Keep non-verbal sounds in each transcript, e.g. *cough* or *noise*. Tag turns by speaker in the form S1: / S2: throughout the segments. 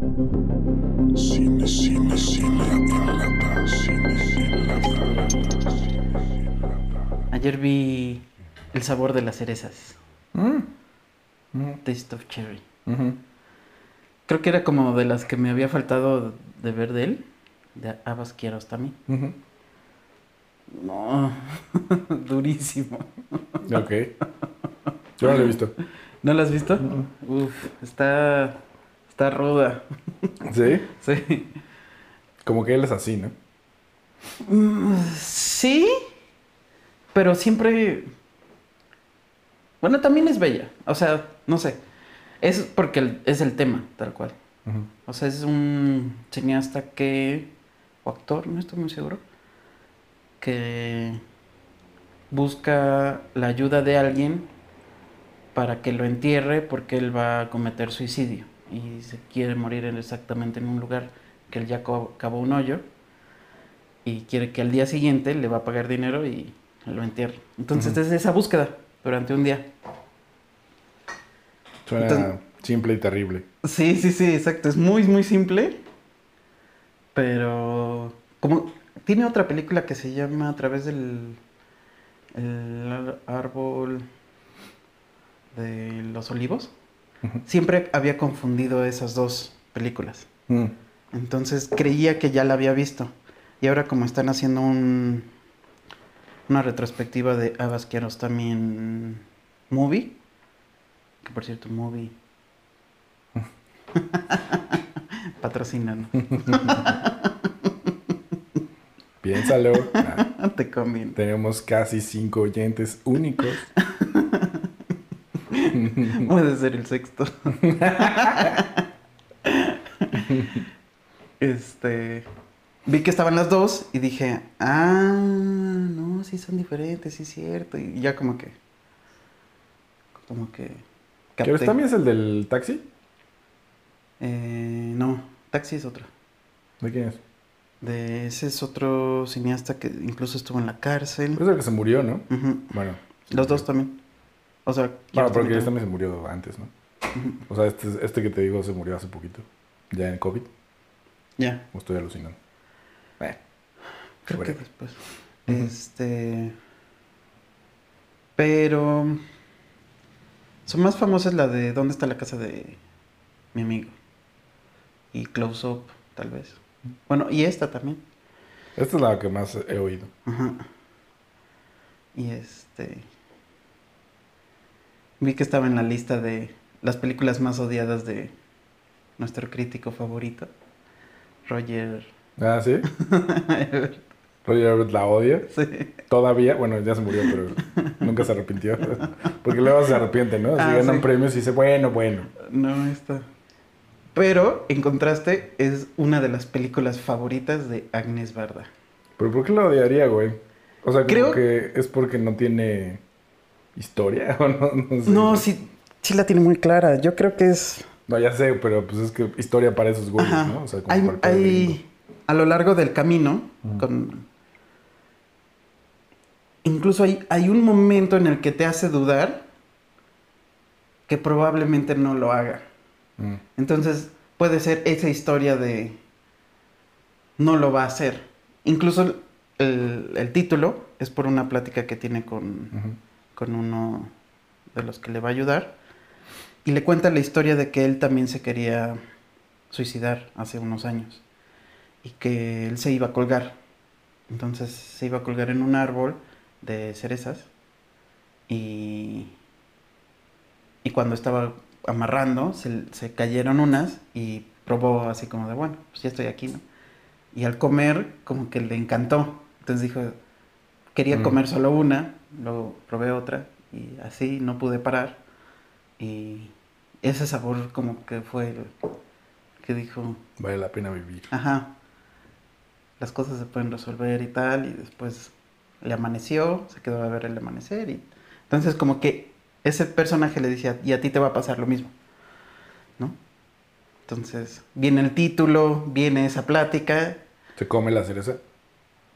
S1: Cine, cine, cine en lata. Cine, cine, lata.
S2: Ayer vi El sabor de las cerezas.
S3: Mm. Mm.
S2: Taste of Cherry. Creo que era como de las que me había faltado de ver de él. De Abbas Kiarostami.
S3: Ujú.
S2: No, *laughs* durísimo.
S3: Ok. Yo no lo he visto.
S2: ¿No lo has visto? Uf, está, está ruda.
S3: ¿Sí? *laughs*
S2: Sí.
S3: Como que él es así, ¿no?
S2: Mm, Sí, pero siempre... Bueno, también es bella. O sea, no sé. Es porque es el tema, tal cual. O sea, es un cineasta que... O actor, no estoy muy seguro. Que busca la ayuda de alguien para que lo entierre porque él va a cometer suicidio. Y se quiere morir en- exactamente en un lugar que él ya cavó un hoyo. Y quiere que al día siguiente le va a pagar dinero y lo entierre. Entonces es esa búsqueda durante un día.
S3: Suena
S2: Entonces-
S3: simple y terrible.
S2: Sí, sí, sí, exacto. Es muy, muy simple. Pero como tiene otra película que se llama A través del el árbol de los olivos. Siempre había confundido esas dos películas.
S3: Mm.
S2: Entonces creía que ya la había visto. Y ahora como están haciendo un una retrospectiva de Abbas Kiarostami en Movie, que por cierto, Movie *laughs* patrocinan.
S3: Piénsalo. *laughs* Ah,
S2: Te conviene.
S3: tenemos casi cinco oyentes únicos. *laughs*
S2: Puede ser el sexto. *laughs* este. Vi que estaban las dos y dije, ah, no, sí son diferentes, sí es cierto. Y ya como que. Como que.
S3: ¿Pero también es el del taxi?
S2: Eh, no, Taxi es otro.
S3: ¿De quién es?
S2: De ese es otro cineasta que incluso estuvo en la cárcel.
S3: Es el que se murió, ¿no? Bueno.
S2: Los dos también. O sea,
S3: Bueno, porque este
S2: también.
S3: se murió antes, ¿no? O sea, este, este que te digo se murió hace poquito. Ya en COVID.
S2: Ya.
S3: O estoy alucinando. Eh,
S2: Creo que. Este. Pero. Su más famosa es la de ¿Dónde está la casa de mi amigo? Y Close Up, tal vez. Bueno, y esta también.
S3: Esta es la que más he oído.
S2: Ajá. Y este. Vi que estaba en la lista de las películas más odiadas de nuestro crítico favorito, Roger.
S3: Ah, ¿sí? *laughs* Roger Ebert la odia.
S2: Sí.
S3: Todavía, bueno, ya se murió, pero nunca se arrepintió. *laughs* Porque luego se arrepiente, ¿no? Si
S2: Ah,
S3: ganan
S2: sí.
S3: premios y dice, bueno, bueno.
S2: No, esta. Pero, en contraste, es una de las películas favoritas de Agnes Barda.
S3: ¿Pero por qué lo odiaría, güey? O sea,
S2: Creo-
S3: creo que es porque no tiene historia *laughs* o no, no sé.
S2: No, sí, sí la tiene muy clara. Yo creo que es.
S3: No, ya sé, pero pues es que historia para esos güeyes,
S2: Ajá.
S3: ¿no? O sea, como
S2: hay, hay- a lo largo del camino, con... incluso hay, hay un momento en el que te hace dudar que probablemente no lo haga.
S3: Mm.
S2: Entonces puede ser esa historia de no lo va a hacer. Incluso el, el título es por una plática que tiene con. Con uno de los que le va a ayudar. Y le cuenta la historia de que él también se quería suicidar hace unos años. Y que él se iba a colgar. Entonces se iba a colgar en un árbol de cerezas. Y, y cuando estaba amarrando, se, se cayeron unas y probó así como de, bueno, pues ya estoy aquí, ¿no? Y al comer, como que le encantó. Entonces dijo, quería
S3: Mm.
S2: comer solo una, luego probé otra y así no pude parar. Y ese sabor como que fue el que dijo,
S3: Vale la pena vivir.
S2: ajá, las cosas se pueden resolver y tal, y después le amaneció, se quedó a ver el amanecer y entonces como que ese personaje le decía, y a ti te va a pasar lo mismo, ¿no? Entonces viene el título, viene esa plática,
S3: ¿Se come la cereza?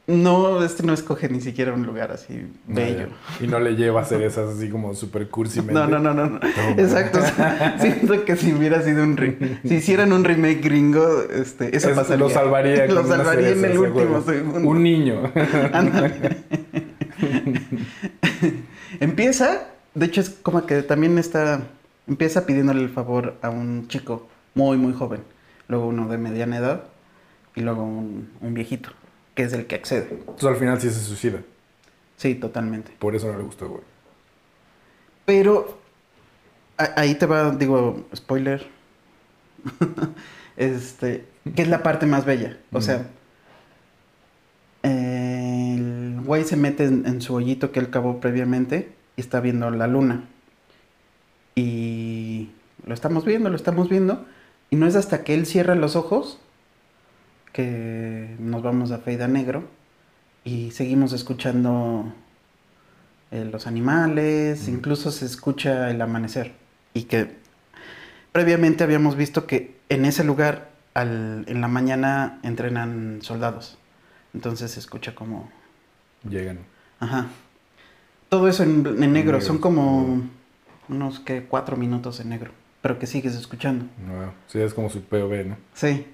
S2: No, este no escoge ni siquiera un lugar así bello.
S3: Y no le lleva a hacer esas así como super cursi.
S2: No, no, no, no. no. Exacto. *laughs* siento que si hubiera sido un re- si hicieran un remake gringo, este, eso
S3: Es-
S2: pasaría.
S3: Lo salvaría.
S2: Lo salvaría en el último segundo.
S3: Un niño. *laughs* *laughs*
S2: Empieza, de hecho es como que también está, empieza pidiéndole el favor a un chico muy, muy joven, luego uno de mediana edad y luego un, un viejito, que es el que accede.
S3: Entonces al final sí se suicida.
S2: Sí, totalmente.
S3: Por eso no le gustó, güey.
S2: Pero ahí te va, digo, spoiler. *laughs* este, que es la parte más bella. O sea, el güey se mete en, en su hoyito que él cavó previamente y está viendo la luna. Y lo estamos viendo, lo estamos viendo. Y no es hasta que él cierra los ojos que nos vamos a Feida Negro y seguimos escuchando eh, los animales, incluso se escucha el amanecer. Y que previamente habíamos visto que en ese lugar al- en la mañana entrenan soldados. Entonces se escucha como...
S3: Llegan.
S2: Ajá. Todo eso en, en negro, son como unos que cuatro minutos en negro, pero que sigues escuchando.
S3: No, sí, es como su POV, ¿no?
S2: Sí.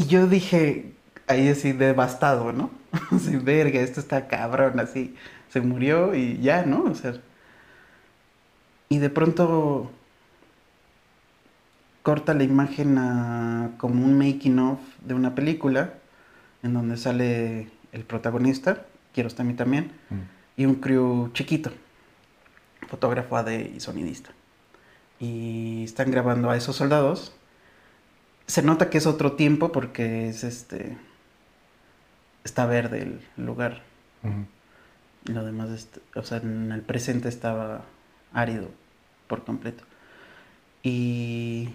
S2: Y yo dije, ahí así devastado, ¿no? *laughs* Así, verga, esto está cabrón, así. Se murió y ya, ¿no? O sea. Y de pronto corta la imagen a como un making of de una película en donde sale el protagonista, quiero estar a mí también,
S3: Mm.
S2: y un crew chiquito, fotógrafo AD y sonidista. Y están grabando a esos soldados. Se nota que es otro tiempo porque es este. Está verde el lugar. Y lo demás, o sea, en el presente estaba árido por completo. Y.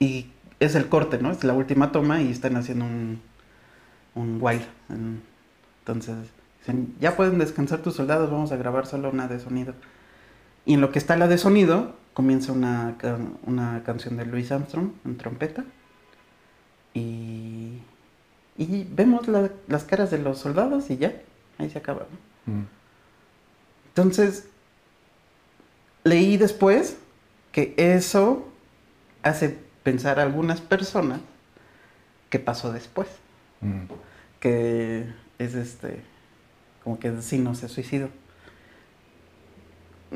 S2: Y es el corte, ¿no? Es la última toma y están haciendo un. Un wild. en- Entonces, dicen, ya pueden descansar tus soldados, vamos a grabar solo una de sonido. Y en lo que está la de sonido, comienza una, una canción de Louis Armstrong en trompeta. Y. Y vemos la- las caras de los soldados y ya, ahí se acaba. ¿no?
S3: Mm.
S2: Entonces, leí después que eso hace pensar a algunas personas que pasó después.
S3: Mm.
S2: Que es este, como que sí no se suicidó.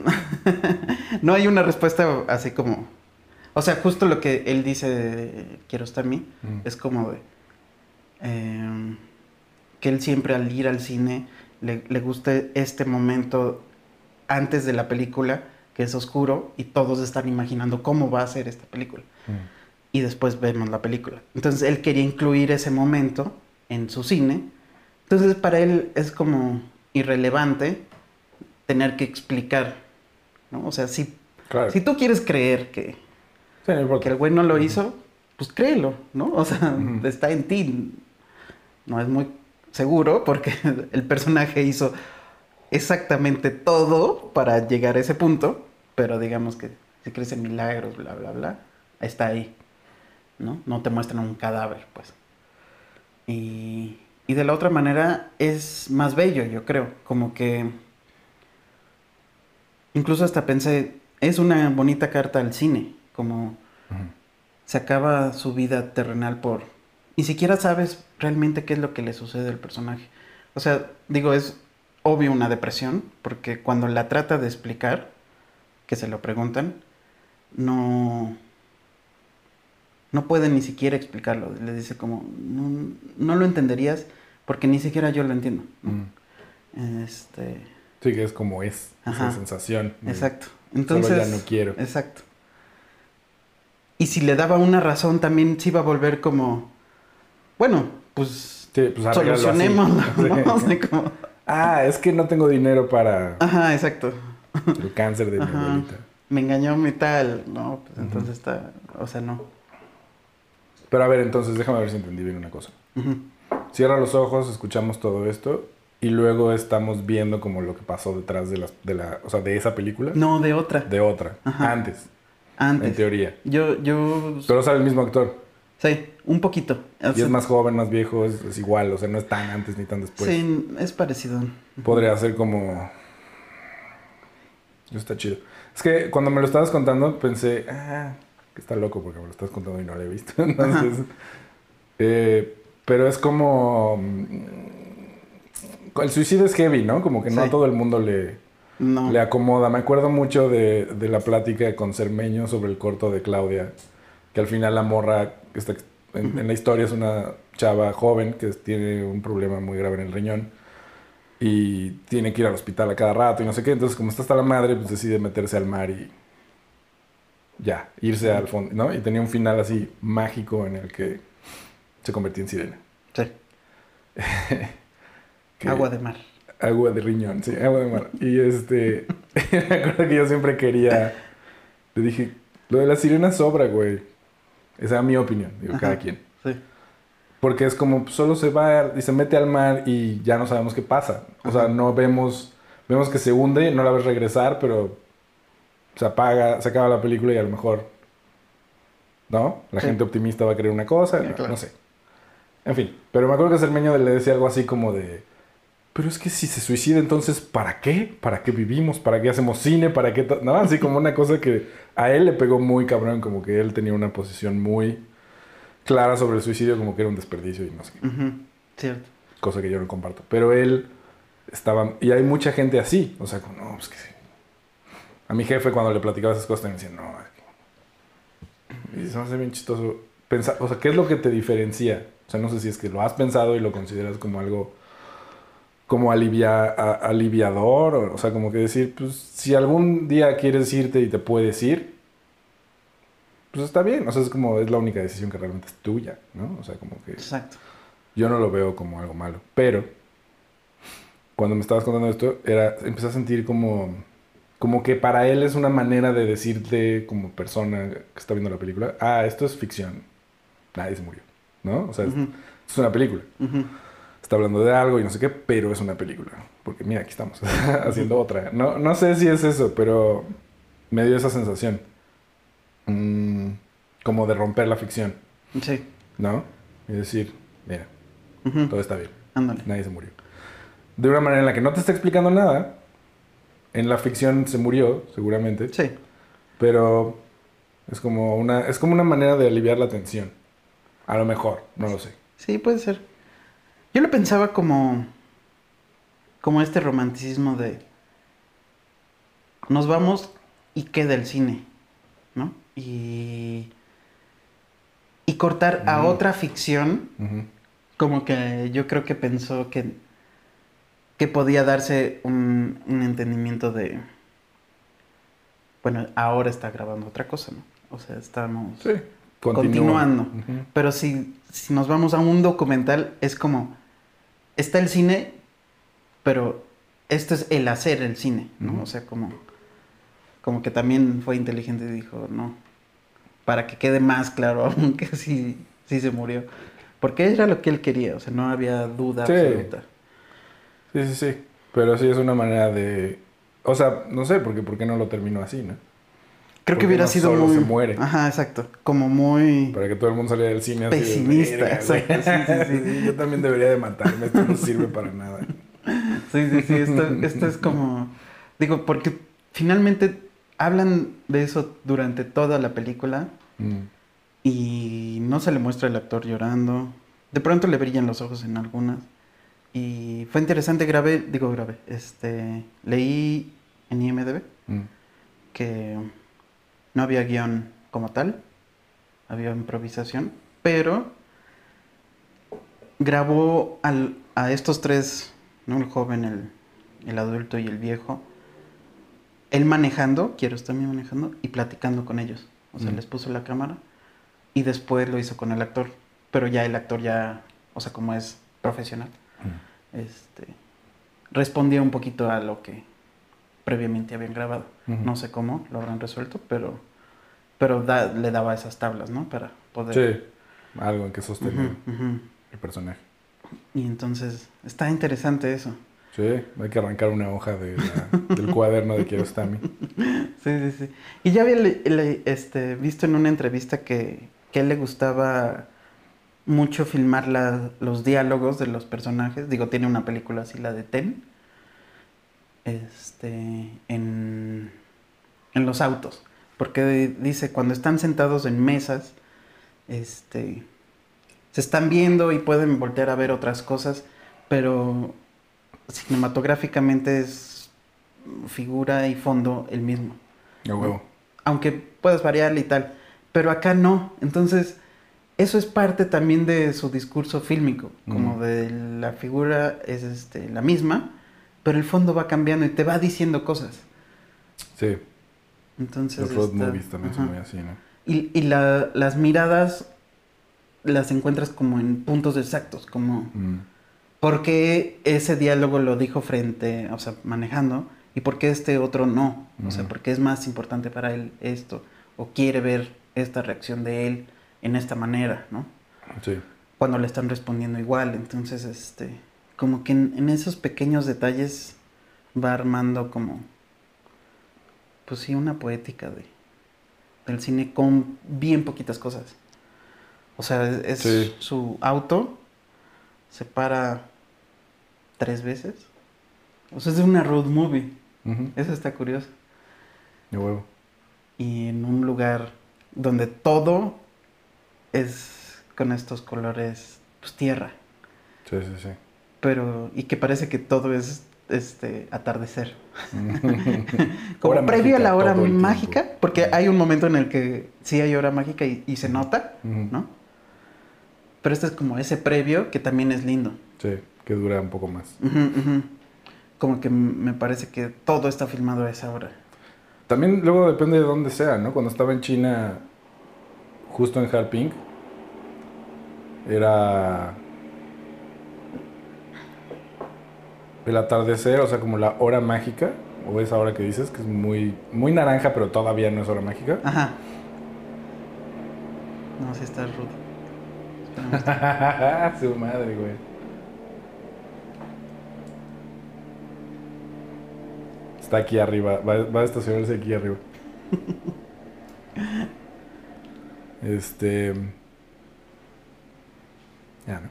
S2: *laughs* no hay una respuesta así como, o sea, justo lo que él dice, de, quiero estar a mí,
S3: Mm.
S2: es como de em, que él siempre al ir al cine le, le gusta este momento antes de la película que es oscuro y todos están imaginando cómo va a ser esta película
S3: Mm.
S2: y después vemos la película. Entonces él quería incluir ese momento en su cine. Entonces para él es como irrelevante tener que explicar, ¿no? O sea, si,
S3: Claro.
S2: si tú quieres creer que,
S3: Sí, no importa.
S2: que el güey no lo hizo, pues créelo, ¿no? O sea, está en ti. No es muy seguro porque *laughs* el personaje hizo exactamente todo para llegar a ese punto, pero digamos que si crees en milagros, bla, bla, bla, está ahí, ¿no? No te muestran un cadáver, pues. Y, y de la otra manera es más bello, yo creo, como que... Incluso hasta pensé, es una bonita carta al cine, como se acaba su vida terrenal por... Ni siquiera sabes realmente qué es lo que le sucede al personaje. O sea, digo, es obvio una depresión, porque cuando la trata de explicar, que se lo preguntan, no... No puede ni siquiera explicarlo. Le dice como, no, no lo entenderías porque ni siquiera yo lo entiendo. Este,
S3: Sí, que es como es.
S2: Ajá.
S3: Esa sensación.
S2: exacto.
S3: Solo
S2: Entonces,
S3: ya no quiero.
S2: Exacto. Y si le daba una razón, también se iba a volver como, bueno, pues
S3: Sí, pues *laughs* *laughs*
S2: como-
S3: Ah, es que no tengo dinero para
S2: Ajá, exacto.
S3: el cáncer de mi abuelita.
S2: Me engañó mi tal, no, pues entonces está, o sea, no.
S3: Pero a ver, entonces déjame ver si entendí bien una cosa. Cierra los ojos, escuchamos todo esto y luego estamos viendo como lo que pasó detrás de, las, de la, o sea, de esa película,
S2: No, de otra,
S3: de otra,
S2: Ajá.
S3: antes,
S2: antes.
S3: en teoría.
S2: Yo, yo,
S3: Pero sale el mismo actor.
S2: Sí, un poquito. O
S3: Y es más joven, más viejo, es, es igual, o sea, no es tan antes ni tan después.
S2: sí, es parecido.
S3: Podría ser como... Está chido. Es que cuando me lo estabas contando pensé, ah, que está loco porque me lo estás contando y no lo he visto. *laughs* Entonces, eh, pero es como... El suicidio es heavy, ¿no? Como que no
S2: Sí.
S3: a todo el mundo le,
S2: No.
S3: le acomoda. Me acuerdo mucho de, de la plática con Cermeño sobre el corto de Claudia, que al final la morra, está, en, en la historia es una chava joven que tiene un problema muy grave en el riñón y tiene que ir al hospital a cada rato y no sé qué. Entonces, como está hasta la madre, pues decide meterse al mar y ya, irse al fondo, ¿no? Y tenía un final así mágico en el que se convertía en sirena.
S2: Sí. *laughs*
S3: Que-
S2: Agua de mar.
S3: Agua de riñón, sí, agua de mar. Y este, *laughs* me acuerdo que yo siempre quería, le dije, lo de la sirena sobra, güey. Esa es mi opinión, digo,
S2: Ajá.
S3: cada quien.
S2: Sí.
S3: Porque es como, pues, solo se va y se mete al mar y ya no sabemos qué pasa. O sea, no vemos, vemos que se hunde, no la ves regresar, pero se apaga, se acaba la película y a lo mejor, ¿no? La
S2: Sí.
S3: gente optimista va a creer una cosa,
S2: Sí,
S3: no,
S2: claro.
S3: no sé. En fin, pero me acuerdo que Cermeño le decía algo así como de, pero es que si se suicida, entonces, ¿para qué? ¿Para qué vivimos? ¿Para qué hacemos cine? ¿Para qué? to-?" No, así como una cosa que a él le pegó muy cabrón, como que él tenía una posición muy clara sobre el suicidio, como que era un desperdicio y no sé qué,
S2: Cierto.
S3: cosa que yo no comparto. Pero él estaba, y hay mucha gente así, o sea, como, no, pues que sí. A mi jefe cuando le platicaba esas cosas también me decía, no, es que-". y se me hace bien chistoso pensar, o sea, ¿qué es lo que te diferencia? O sea, no sé si es que lo has pensado y lo consideras como algo como alivia, a- aliviador, o, o sea, como que decir, pues si algún día quieres irte y te puedes ir, pues está bien, o sea, es como, es la única decisión que realmente es tuya, ¿no? O sea, como que
S2: Exacto.
S3: yo no lo veo como algo malo, pero cuando me estabas contando esto, era, empecé a sentir como, como que para él es una manera de decirte como persona que está viendo la película, ah, esto es ficción, nadie se murió, ¿no? O sea, es-
S2: Ujú,
S3: es una película
S2: ujú.
S3: Está hablando de algo y no sé qué, pero es una película. Porque mira, aquí estamos *laughs* haciendo otra. No, no sé si es eso, pero me dio esa sensación. Mm, como de romper la ficción,
S2: Sí.
S3: ¿no? Y decir, mira, todo está bien,
S2: Ándale.
S3: nadie se murió. De una manera en la que no te está explicando nada. En la ficción se murió, seguramente,
S2: Sí.
S3: pero es como una, es como una manera de aliviar la tensión. A lo mejor, no lo sé.
S2: Sí, puede ser. Yo lo pensaba como. como este romanticismo de. Nos vamos y queda el cine, ¿no? Y. Y cortar a
S3: Mm.
S2: otra ficción, como que yo creo que pensó que. que podía darse un, un entendimiento de. Bueno, ahora está grabando otra cosa, ¿no? O sea, estamos.
S3: Sí.
S2: Continuando. Pero si, si nos vamos a un documental, es como, está el cine, pero esto es el hacer el cine, ¿no? O sea, como, como que también fue inteligente y dijo, no, para que quede más claro *laughs* aún que sí, sí se murió. Porque era lo que él quería, o sea, no había duda
S3: Sí.
S2: absoluta.
S3: Sí, sí, sí. Pero sí es una manera de. O sea, no sé, porque ¿por qué no lo terminó así, no?
S2: Creo que hubiera sido
S3: solo
S2: muy...
S3: se muere.
S2: Ajá, exacto. Como muy...
S3: Para que todo el mundo saliera del cine así.
S2: Pesimista, exacto, sí, sí, sí. *laughs*
S3: Yo también debería de matarme, esto no sirve para nada.
S2: Sí, sí, sí, esto, esto es como... Digo, porque finalmente hablan de eso durante toda la película
S3: Mm.
S2: y no se le muestra el actor llorando. De pronto le brillan los ojos en algunas. Y fue interesante, grabé, digo grabé, este, leí en IMDB
S3: Mm.
S2: que no había guion como tal, había improvisación, pero grabó al- a estos tres, ¿no? el joven, el, el adulto y el viejo, él manejando, quiero también manejando, y platicando con ellos. O sea,
S3: Mm.
S2: les puso la cámara y después lo hizo con el actor, pero ya el actor ya, o sea, como es profesional,
S3: Mm.
S2: este, respondía un poquito a lo que previamente habían grabado. No sé cómo lo habrán resuelto, pero, pero da- le daba esas tablas, ¿no? Para poder...
S3: Sí, algo en que sostener el personaje.
S2: Y entonces, está interesante eso.
S3: Sí, hay que arrancar una hoja de la- del cuaderno de Kiarostami. *laughs*
S2: Sí, sí, sí. Y ya había le- le- este, visto en una entrevista que que él le gustaba mucho filmar la- los diálogos de los personajes. Digo, tiene una película así, la de Ten. Este, en, en los autos. Porque dice, cuando están sentados en mesas, este, se están viendo y pueden voltear a ver otras cosas, pero cinematográficamente es figura y fondo el mismo. Aunque puedas variarle y tal, pero acá no. Entonces, eso es parte también de su discurso fílmico, como de la figura es este, la misma, pero el fondo va cambiando y te va diciendo cosas.
S3: Sí.
S2: Entonces,
S3: Los road
S2: está-
S3: movies también
S2: ajá.
S3: son muy así, ¿no?
S2: Y, y la- las miradas las encuentras como en puntos exactos, como
S3: Mm.
S2: ¿por qué ese diálogo lo dijo frente, o sea, manejando, y por qué este otro no? O sea. ¿por qué es más importante para él esto? O quiere ver esta reacción de él en esta manera, ¿no?
S3: Sí.
S2: Cuando le están respondiendo igual, entonces, este, como que en, en esos pequeños detalles va armando como, pues sí, una poética de, del cine con bien poquitas cosas. O sea, es,
S3: Sí.
S2: su auto se para tres veces. O sea, es una road movie. Eso está curioso.
S3: A huevo.
S2: Y en un lugar donde todo es con estos colores, pues tierra.
S3: Sí, sí, sí.
S2: Pero, y que parece que todo es este atardecer. *laughs*
S3: Hora
S2: Como previo a la hora
S3: tiempo.
S2: mágica, porque hay un momento en el que sí hay hora mágica y, y se nota. ¿no? Pero este es como ese previo que también es lindo.
S3: Sí, que dura un poco más.
S2: Como que me parece que todo está filmado a esa hora.
S3: También luego depende de dónde sea, ¿no? Cuando estaba en China, justo en Harping, era el atardecer, o sea, como la hora mágica, o esa hora que dices, que es muy, muy naranja, pero todavía no es hora mágica.
S2: Ajá. No, sí está rudo. *laughs*
S3: Su madre, güey. Está aquí arriba, va, va a estacionarse aquí arriba. *laughs* Este. Ya, ¿no?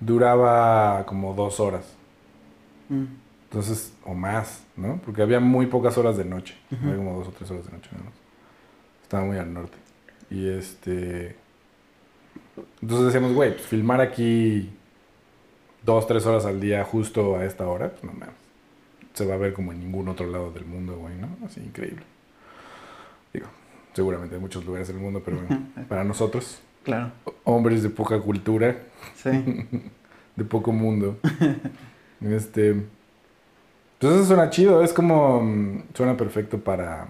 S3: Duraba como dos horas.
S2: Mm.
S3: Entonces, o más, ¿no? Porque había muy pocas horas de noche. Había como dos o tres horas de noche más. Estaba muy al norte. Y este. Entonces decíamos, güey, pues filmar aquí dos, tres horas al día justo a esta hora, pues no mames. Se va a ver como en ningún otro lado del mundo, güey, ¿no? Así increíble. Digo, seguramente hay muchos lugares del mundo, pero bueno, para nosotros,
S2: Claro.
S3: hombres de poca cultura,
S2: Sí. *laughs*
S3: de poco mundo. *laughs* este. Entonces eso suena chido, es como. mm, Suena perfecto para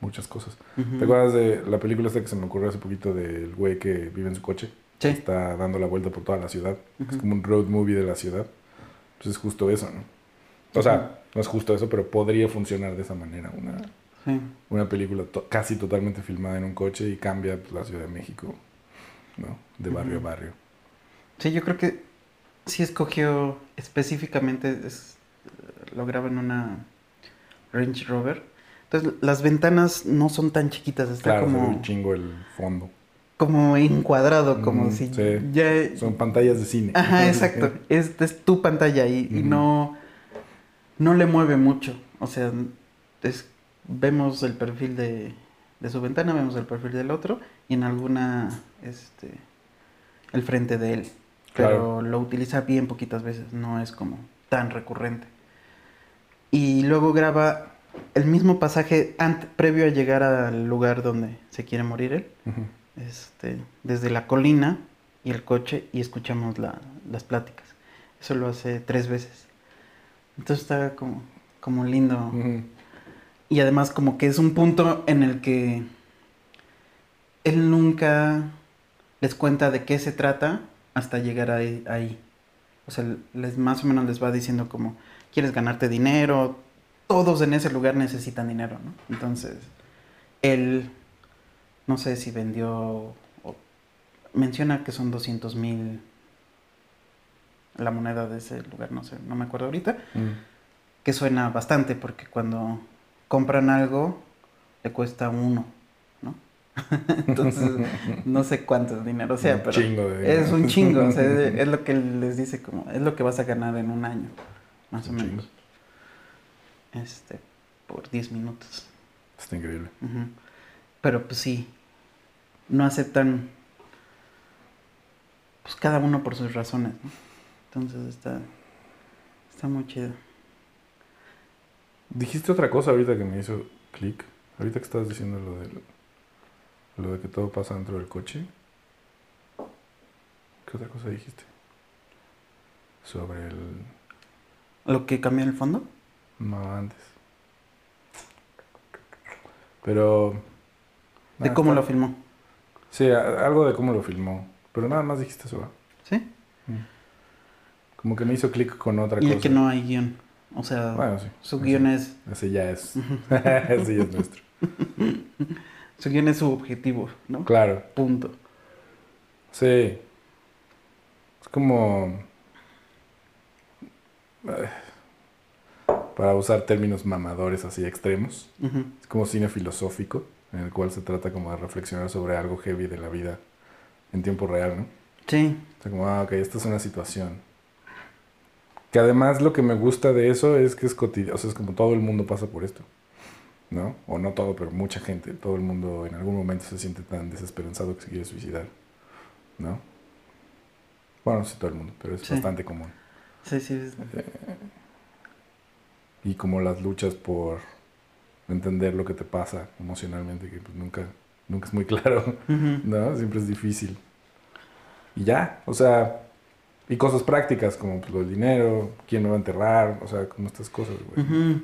S3: muchas cosas. ¿Te acuerdas de la película esta que se me ocurrió hace poquito del güey que vive en su coche?
S2: Sí.
S3: Está dando la vuelta por toda la ciudad. Es como un road movie de la ciudad. Pues es justo eso, ¿no? O sea, no es justo eso, pero podría funcionar de esa manera. Una,
S2: Sí.
S3: una película to- casi totalmente filmada en un coche y cambia pues, la Ciudad de México, ¿no? De barrio a barrio.
S2: Sí, yo creo que sí escogió específicamente, es, lo graba en una Range Rover. Entonces las ventanas no son tan chiquitas, está
S3: Claro,
S2: como,
S3: un chingo el fondo.
S2: como encuadrado, como
S3: Mm,
S2: si
S3: sí.
S2: ya...
S3: Son pantallas de cine.
S2: Ajá, exacto. Es, es tu pantalla y, no, no le mueve mucho. O sea, es- vemos el perfil de, de su ventana, vemos el perfil del otro y en alguna, este, el frente de él. Pero
S3: Claro.
S2: lo utiliza bien poquitas veces, no es como tan recurrente. Y luego graba el mismo pasaje previo a llegar al lugar donde se quiere morir él este, desde la colina y el coche y escuchamos la- las pláticas. Eso lo hace tres veces. Entonces está como, como lindo. Y además como que es un punto en el que él nunca les cuenta de qué se trata hasta llegar ahí. ahí. O sea, les, más o menos les va diciendo como, quieres ganarte dinero, todos en ese lugar necesitan dinero, ¿no? Entonces, él, no sé si vendió, o- menciona que son 200 mil la moneda de ese lugar, no sé, no me acuerdo ahorita
S3: Mm.
S2: que suena bastante porque cuando compran algo le cuesta uno, ¿no? *laughs* Entonces, no sé cuánto dinero sea,
S3: Un
S2: pero
S3: chingo de dinero.
S2: es un chingo. o sea, es *laughs* es lo que les dice como, es lo que vas a ganar en un año, más o menos. Este, por 10 minutos.
S3: Está increíble.
S2: Pero pues sí, no aceptan, pues cada uno por sus razones, ¿no? Entonces está, está muy chido.
S3: Dijiste otra cosa ahorita que me hizo clic. Ahorita que estabas diciendo lo del, lo de que todo pasa dentro del coche. ¿Qué otra cosa dijiste? Sobre el...
S2: ¿Lo que cambia en el fondo?
S3: No, antes. Pero...
S2: ¿De
S3: nada,
S2: cómo
S3: está-
S2: lo filmó?
S3: Sí, algo de cómo lo filmó. Pero nada más dijiste eso.
S2: ¿Sí?
S3: Como que me hizo clic con otra
S2: Y
S3: cosa.
S2: el que no hay guion. O sea,
S3: Bueno, sí.
S2: su guion es,
S3: Ese ya es. ese *laughs* ya es nuestro. *laughs*
S2: su guion es su objetivo, ¿no?
S3: Claro.
S2: Punto.
S3: Sí. Es como... eh, Para usar términos mamadores así extremos. Es como cine filosófico, en el cual se trata como de reflexionar sobre algo heavy de la vida en tiempo real, ¿no?
S2: Sí,
S3: O sea, como, ah, ok, esta es una situación. Que además lo que me gusta de eso es que es cotidiano, o sea, es como todo el mundo pasa por esto, ¿no? O no todo, pero mucha gente, todo el mundo en algún momento se siente tan desesperanzado que se quiere suicidar, ¿no? Bueno, no sé todo el mundo, pero es
S2: Sí.
S3: bastante común.
S2: sí, sí. es-
S3: Y como las luchas por entender lo que te pasa emocionalmente, que pues nunca, nunca es muy *laughs* claro. ¿no? Siempre es difícil. Y ya, o sea, y cosas prácticas como pues, lo del dinero, quién me va a enterrar, o sea, como estas cosas, güey.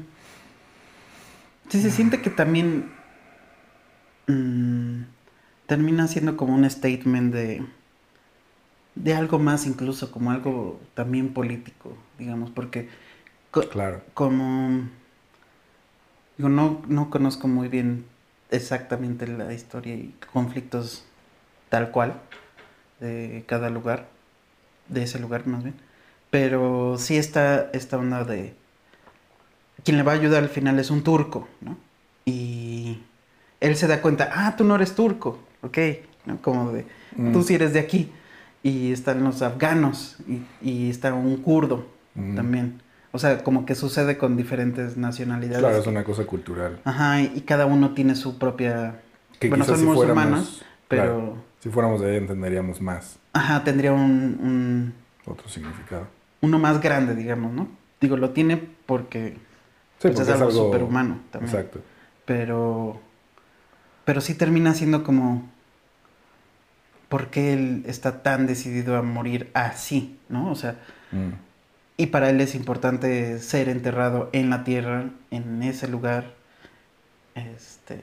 S2: Sí, se siente que también mm, termina siendo como un statement de, de algo más, incluso como algo también político, digamos, porque co-
S3: Claro,
S2: como digo, no, no conozco muy bien exactamente la historia y conflictos tal cual de cada lugar, de ese lugar más bien, pero sí está esta onda de quien le va a ayudar al final es un turco, ¿no? Y él se da cuenta, ah, tú no eres turco, ok, ¿no? Como de,
S3: Mm.
S2: tú sí eres de aquí. Y están los afganos y, y está un kurdo
S3: Mm.
S2: también. O sea, como que sucede con diferentes nacionalidades.
S3: claro, es una cosa cultural.
S2: Ajá, y, y cada uno tiene su propia...
S3: Que
S2: bueno, son
S3: si fuéramos,
S2: musulmanas, pero...
S3: claro, si fuéramos de ahí entenderíamos más
S2: Ajá, tendría un, un-
S3: otro significado.
S2: uno más grande, digamos, ¿no? Digo, lo tiene porque,
S3: Sí,
S2: pues, es
S3: porque
S2: algo superhumano también.
S3: Exacto.
S2: Pero... Pero sí termina siendo como... ¿Por qué él está tan decidido a morir así, no? O sea,
S3: Mm.
S2: Y para él es importante ser enterrado en la tierra, en ese lugar. Este.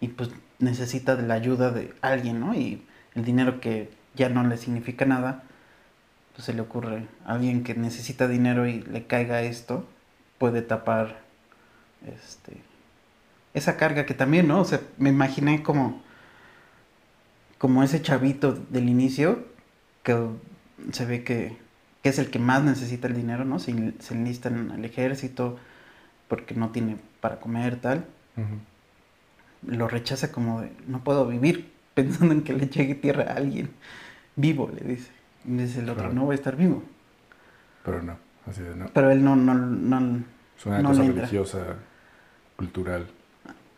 S2: Y pues necesita de la ayuda de alguien, ¿no? Y el dinero que ya no le significa nada, pues se le ocurre a alguien que necesita dinero y le caiga esto, puede tapar este esa carga que también, ¿no? O sea, me imaginé como como ese chavito del inicio que se ve que, que es el que más necesita el dinero, ¿no? Se, se enlista en el ejército porque no tiene para comer, tal. Lo rechaza como de, no puedo vivir *laughs* pensando en que le llegue tierra a alguien vivo, le dice. Y dice el otro,
S3: Claro.
S2: no voy a estar vivo.
S3: Pero no, así de no.
S2: Pero él no, no, no,
S3: Es una
S2: no
S3: cosa religiosa, cultural,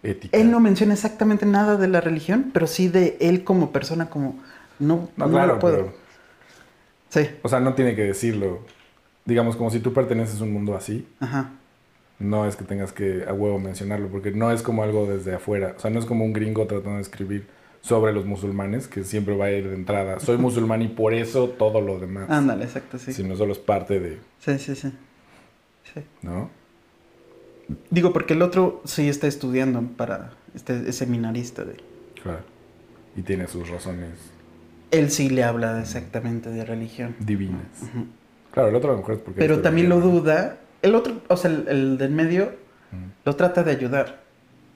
S3: ética.
S2: Él no menciona exactamente nada de la religión, pero sí de él como persona, como, no,
S3: No,
S2: no,
S3: claro,
S2: lo puedo.
S3: pero,
S2: Sí,
S3: o sea, no tiene que decirlo. Digamos, como si tú perteneces a un mundo así,
S2: ajá.
S3: no es que tengas que a huevo mencionarlo, porque no es como algo desde afuera. O sea, no es como un gringo tratando de escribir sobre los musulmanes, que siempre va a ir de entrada. Soy musulmán y por eso todo lo demás.
S2: Ándale, exacto, sí.
S3: Sino solo es parte de,
S2: Sí, sí, sí. Sí.
S3: ¿no?
S2: Digo, porque el otro sí está estudiando para, este es seminarista de...
S3: Claro. Y tiene sus razones
S2: Él sí le habla exactamente de religión.
S3: divinas. Claro, el otro a lo mejor es porque...
S2: Pero también lo duda. El otro, o sea, el, el del medio lo trata de ayudar,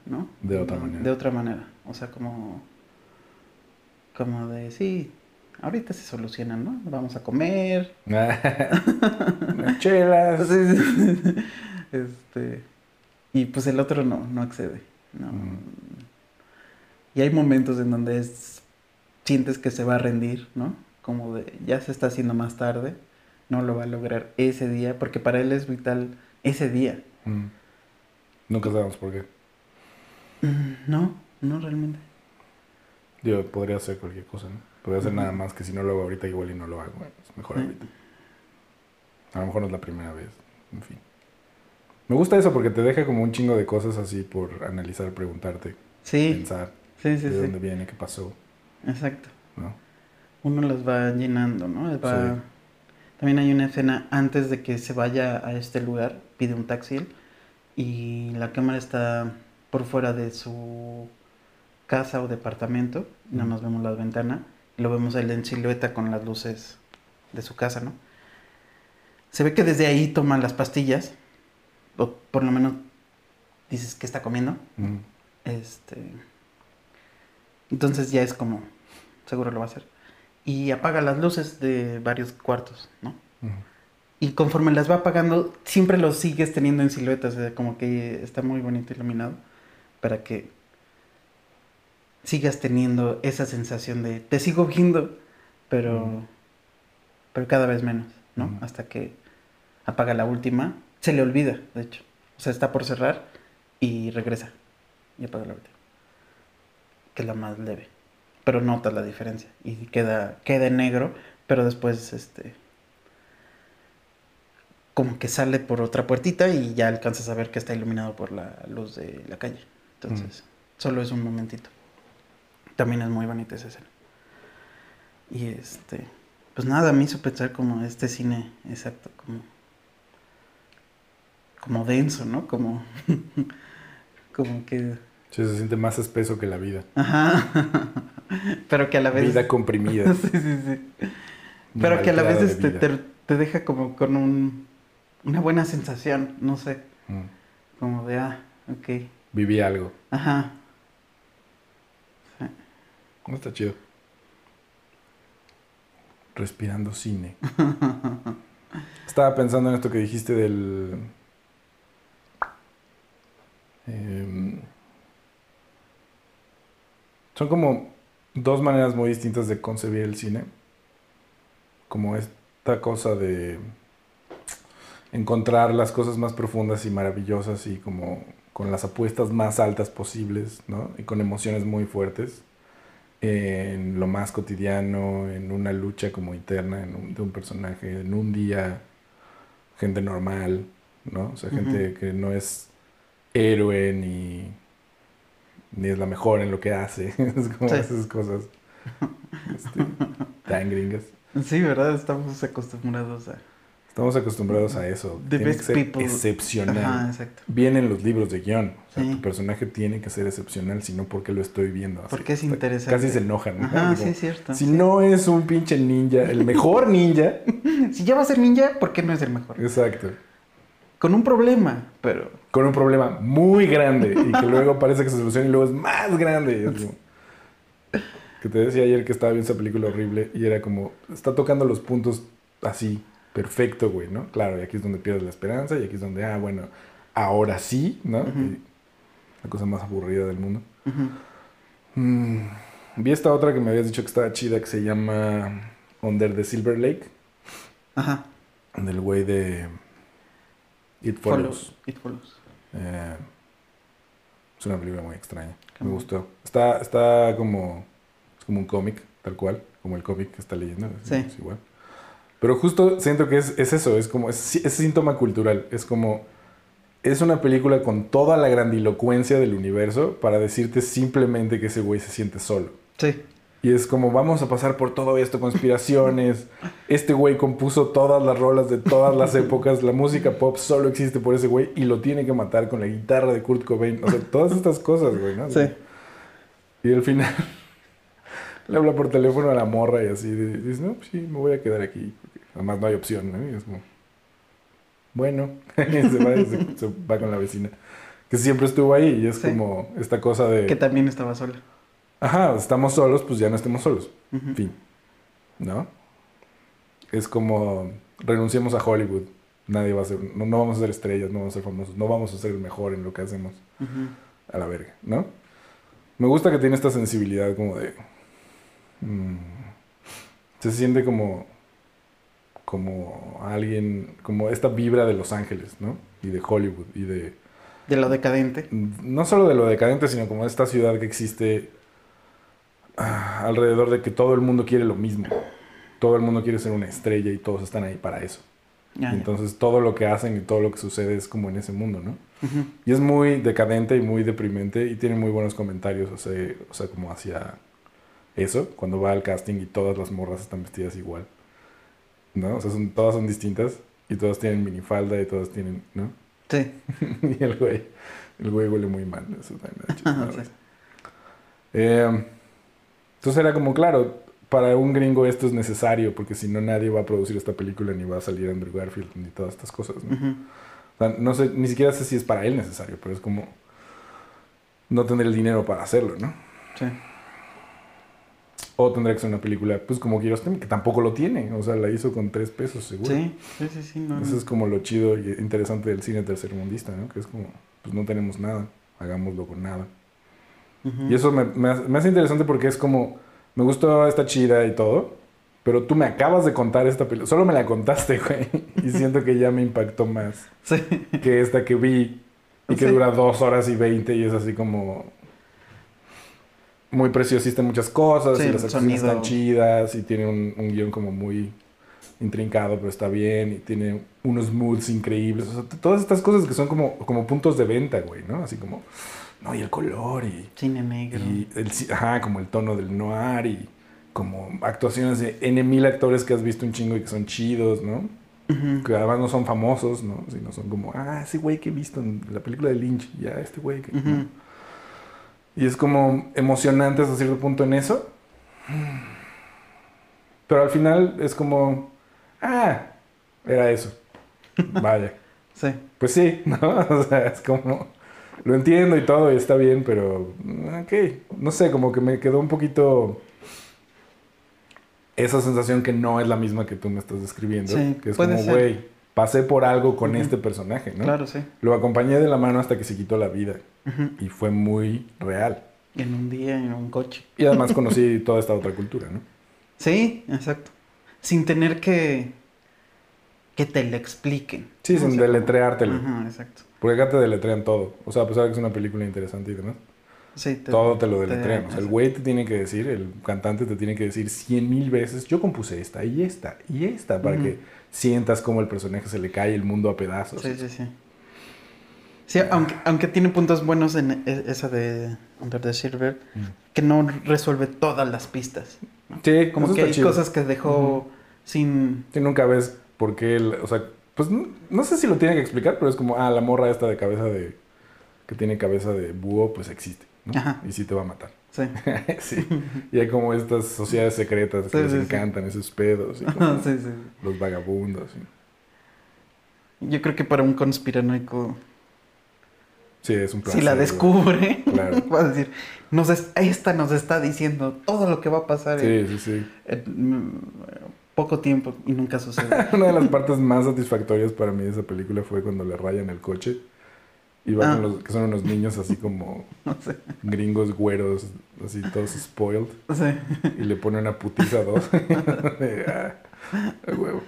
S2: ¿no?
S3: De otra manera.
S2: De otra manera. O sea, como... Como de, sí, ahorita se solucionan, ¿no? Vamos a comer. *laughs*
S3: Chelas.
S2: Este... Y pues el otro no, no accede. No.
S3: Mm.
S2: Y hay momentos en donde es, sientes que se va a rendir, ¿no? Como de, ya se está haciendo más tarde, no lo va a lograr ese día, porque para él es vital ese día.
S3: Mm. Nunca sabemos por qué.
S2: Mm, No, no realmente.
S3: Yo podría hacer cualquier cosa, ¿no? Podría hacer nada más que si no lo hago ahorita igual y no lo hago. Es mejor ahorita. A lo mejor no es la primera vez. En fin. Me gusta eso porque te deja como un chingo de cosas así por analizar, preguntarte,
S2: Sí,
S3: pensar
S2: sí, sí,
S3: de dónde viene, qué pasó,
S2: Exacto.
S3: ¿no?
S2: Uno las va llenando, ¿no? Va-. También hay una escena antes de que se vaya a este lugar, pide un taxi y la cámara está por fuera de su casa o departamento, nada más vemos la ventana, y lo vemos él en silueta con las luces de su casa, ¿no? Se ve que desde ahí toma las pastillas, o por lo menos dices que está comiendo,
S3: Mm.
S2: este. Entonces ya es como. Seguro lo va a hacer. Y apaga las luces de varios cuartos, ¿no? Y conforme las va apagando, siempre los sigues teniendo en siluetas. O sea, como que está muy bonito iluminado. Para que sigas teniendo esa sensación de te sigo viendo, pero. Pero cada vez menos, ¿no? Hasta que apaga la última. Se le olvida, de hecho. O sea, está por cerrar y regresa. Y apaga la última. Que es la más leve. Pero notas la diferencia. Y queda, queda en negro, pero después, este. Como que sale por otra puertita y ya alcanzas a ver que está iluminado por la luz de la calle. Entonces, solo es un momentito. También es muy bonita esa escena. Y este. Pues nada, me hizo pensar como este cine, exacto, como. Como denso, ¿no? Como. *laughs* como que.
S3: Sí, se siente más espeso que la vida.
S2: Ajá. *laughs* Pero que a la vez.
S3: Vida comprimida. *laughs*
S2: sí, sí, sí. Pero que a la vez este, te, te deja como con un, una buena sensación, no sé.
S3: Mm.
S2: Como de, ah, ok.
S3: Viví algo.
S2: Ajá.
S3: No está chido. Respirando cine. *laughs* Estaba pensando en esto que dijiste del. em, son como dos maneras muy distintas de concebir el cine. Como esta cosa de encontrar las cosas más profundas y maravillosas y como con las apuestas más altas posibles, ¿no? Y con emociones muy fuertes en lo más cotidiano, en una lucha como interna en un- de un personaje, en un día, gente normal, ¿no? O sea, gente que no es héroe ni, ni es la mejor en lo que hace, *laughs* es como
S2: Sí.
S3: esas cosas este, tan gringas.
S2: Sí, ¿verdad? Estamos acostumbrados a...
S3: Estamos acostumbrados a eso.
S2: The
S3: Tiene
S2: best
S3: que ser
S2: people.
S3: excepcional.
S2: Ajá, exacto.
S3: Vienen los libros de guion. O sea,
S2: Sí.
S3: tu personaje tiene que ser excepcional, si no, ¿por qué lo estoy viendo? así?
S2: Porque es interesante.
S3: Casi se enojan. ¿no?
S2: Ajá, sí, es cierto.
S3: Si
S2: sí.
S3: no es un pinche ninja, el mejor ninja. *laughs*
S2: Si ya va a ser ninja, ¿por qué no es el mejor?
S3: Exacto.
S2: Con un problema, pero...
S3: Con un problema muy grande y que luego parece que se soluciona y luego es más grande. Y es como- Que te decía ayer que estaba viendo esa película horrible y era como, está tocando los puntos así, perfecto, güey, ¿no? Claro, y aquí es donde pierdes la esperanza y aquí es donde, ah, bueno, ahora sí, ¿no? La cosa más aburrida del mundo. Mm, vi esta otra que me habías dicho que estaba chida que se llama Under the Silver Lake,
S2: Ajá.
S3: del güey de It Follows.
S2: Follows. It follows.
S3: Eh, es una película muy extraña. Me gustó. Está, está como, es como un cómic, tal cual, como el cómic que está leyendo.
S2: Sí.
S3: es igual. Pero justo siento que es, es eso, es como, es, es síntoma cultural. Es como, es una película con toda la grandilocuencia del universo para decirte simplemente que ese güey se siente solo.
S2: Sí.
S3: Y es como, vamos a pasar por todo esto, conspiraciones. *laughs* Este güey compuso todas las rolas de todas las épocas. La música pop solo existe por ese güey y lo tiene que matar con la guitarra de Kurt Cobain. O sea, todas estas cosas, güey, ¿no?
S2: Sí.
S3: Y al final *laughs* le habla por teléfono a la morra y así. Dice, no, pues sí, me voy a quedar aquí. Además no hay opción, ¿no? Y es como, bueno, *laughs* se va, y se, se va con la vecina. Que siempre estuvo ahí y es
S2: Sí.
S3: como esta cosa de...
S2: Que también estaba sola.
S3: Ajá, estamos solos, pues ya no estemos solos.
S2: Ujú.
S3: Fin. ¿No? Es como renunciemos a Hollywood. Nadie va a ser, no, no vamos a ser estrellas, no vamos a ser famosos, no vamos a ser el mejor en lo que hacemos. A la verga, ¿no? Me gusta que tiene esta sensibilidad como de... mm, se siente como... Como alguien... Como esta vibra de Los Ángeles, ¿no? Y de Hollywood. Y de...
S2: De lo decadente.
S3: No solo de lo decadente, sino como esta ciudad que existe ah, alrededor de que todo el mundo quiere lo mismo. Todo el mundo quiere ser una estrella y todos están ahí para eso.
S2: Ya.
S3: Entonces todo lo que hacen y todo lo que sucede es como en ese mundo, ¿no? Y es muy decadente y muy deprimente y tiene muy buenos comentarios, o sea, o sea, como hacia eso, cuando va al casting y todas las morras están vestidas igual, ¿no? O sea, son, todas son distintas y todas tienen minifalda y todas tienen, ¿no?
S2: Sí. *laughs*
S3: y el güey, el güey huele muy mal, eso también me da chispa,
S2: Sí.
S3: ¿no? Eh, entonces era como, claro, para un gringo esto es necesario porque si no nadie va a producir esta película ni va a salir Andrew Garfield ni todas estas cosas, ¿no? O sea, no sé, ni siquiera sé si es para él necesario, pero es como no tener el dinero para hacerlo, ¿no?
S2: Sí.
S3: O tendría que ser una película, pues como Kiarostami, que tampoco lo tiene. O sea, la hizo con tres pesos, seguro.
S2: Sí, sí, sí, sí. No,
S3: Eso es como lo chido y interesante del cine tercermundista, ¿no? Que es como, pues no tenemos nada, hagámoslo con nada. Y eso me, me hace, me hace interesante porque es como, me gustó esta chida y todo, pero tú me acabas de contar esta película, solo me la contaste, *laughs* güey, y siento que ya me impactó más
S2: Sí.
S3: que esta que vi y que
S2: Sí.
S3: dura dos horas y veinte y es así como muy preciosista en muchas cosas
S2: Sí,
S3: y las
S2: sonido.
S3: están chidas y tiene un, un guion como muy intrincado pero está bien y tiene unos moods increíbles o sea, todas estas cosas que son como, como puntos de venta güey ¿no? así como no y el color y,
S2: Cine negro.
S3: y el, ajá, como el tono del noir y como actuaciones de N mil actores que has visto un chingo y que son chidos ¿no? Que además no son famosos, ¿no? Sino son como, ah, ese güey que he visto en la película de Lynch, ya, este güey que... Y es como emocionante hasta cierto punto en eso. Pero al final es como, ah, era eso. *laughs* Vaya.
S2: Sí.
S3: Pues sí, *laughs* ¿no? O sea, es como, lo entiendo y todo y está bien, pero, ok, no sé, como que me quedó un poquito esa sensación que no es la misma que tú me estás describiendo.
S2: Sí,
S3: que es
S2: puede
S3: como, güey, pasé por algo con este personaje, ¿no?
S2: Claro, sí.
S3: Lo acompañé de la mano hasta que se quitó la vida y fue muy real.
S2: En un día, en un coche.
S3: Y además *laughs* conocí toda esta otra cultura, ¿no?
S2: Sí, exacto. Sin tener que que te lo expliquen.
S3: Sí, sin
S2: sea,
S3: deletreártelo.
S2: Ajá, exacto.
S3: Porque acá te deletrean todo. O sea, a pesar de que es una película interesante y demás.
S2: Sí, te-
S3: Todo te lo
S2: te-
S3: deletrean. O sea, el güey te tiene que decir, el cantante te tiene que decir cien mil veces, yo compuse esta y esta y esta, para que sientas como el personaje se le cae el mundo a pedazos.
S2: Sí, sí, sí. Sí, aunque, aunque tiene puntos buenos en e- esa de Under the Silver,
S3: Mm.
S2: que no resuelve todas las pistas.
S3: Sí,
S2: Como que hay
S3: chido.
S2: cosas que dejó sin...
S3: Sí, nunca ves por qué, el- o sea, pues no, no sé si lo tiene que explicar, pero es como, ah, la morra esta de cabeza de, que tiene cabeza de búho, pues existe, ¿no?
S2: Ajá.
S3: Y sí te va a matar.
S2: Sí. *laughs*
S3: sí. Y hay como estas sociedades secretas que
S2: Sí,
S3: les
S2: sí,
S3: encantan esos pedos, y *laughs* como los vagabundos. y-
S2: Yo creo que para un conspiranoico,
S3: Sí, es un
S2: si
S3: placer.
S2: la
S3: güey.
S2: descubre,
S3: Claro. *laughs*
S2: va a decir, nos es- esta nos está diciendo todo lo que va a pasar en, en, mm, poco tiempo y nunca sucede.
S3: Una de las partes más satisfactorias para mí de esa película fue cuando le rayan el coche. Y van
S2: Ah.
S3: con los, que son unos niños así como *laughs*
S2: No sé.
S3: gringos güeros, así todos spoiled. Y le pone una putiza a dos. *laughs* *laughs* Ah, a huevo.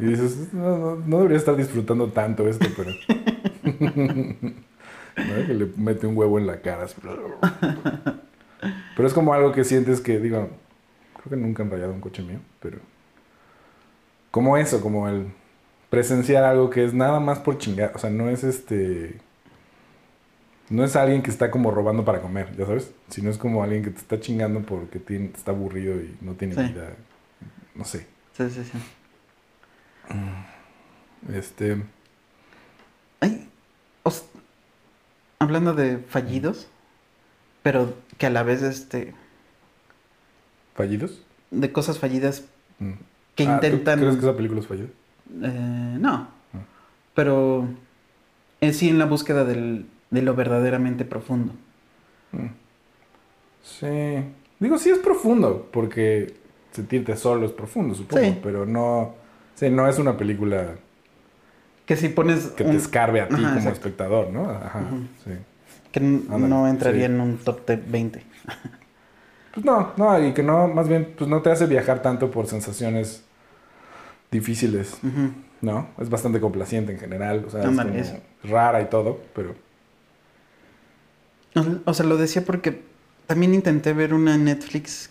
S3: Y dices, no, no, no debería estar disfrutando tanto esto, pero... ¿No? Que le mete un huevo en la cara. así. Pero es como algo que sientes que, digo, creo que nunca han rayado un coche mío, pero... Como eso, como el presenciar algo que es nada más por chingar. O sea, no es este... No es alguien que está como robando para comer, ya sabes. Sino es como alguien que te está chingando porque tiene- está aburrido y no tiene
S2: Sí.
S3: vida. No sé.
S2: Sí, sí, sí.
S3: Este.
S2: Ay, os- hablando de fallidos, pero que a la vez este
S3: ¿Fallidos?
S2: de cosas fallidas
S3: Mm.
S2: que
S3: Ah, ¿tú
S2: intentan
S3: ¿Crees que esa película es fallida?
S2: Eh, no, pero en sí en la búsqueda del- de lo verdaderamente profundo.
S3: Mm. Sí. Digo, sí es profundo, porque sentirte solo es profundo, supongo.
S2: Sí.
S3: Pero no. Sí, no es una película
S2: Que si pones
S3: que
S2: un-
S3: te escarbe a ti
S2: Ajá,
S3: como
S2: exacto.
S3: espectador, ¿no? Ajá. Sí.
S2: Que
S3: Ándale,
S2: no entraría
S3: sí.
S2: en un top de 20.
S3: Pues no, no, y que no, más bien, pues no te hace viajar tanto por sensaciones difíciles,
S2: Ujú.
S3: ¿no? Es bastante complaciente en general, o sea, es como rara y todo, pero...
S2: O- sea, lo decía porque también intenté ver una Netflix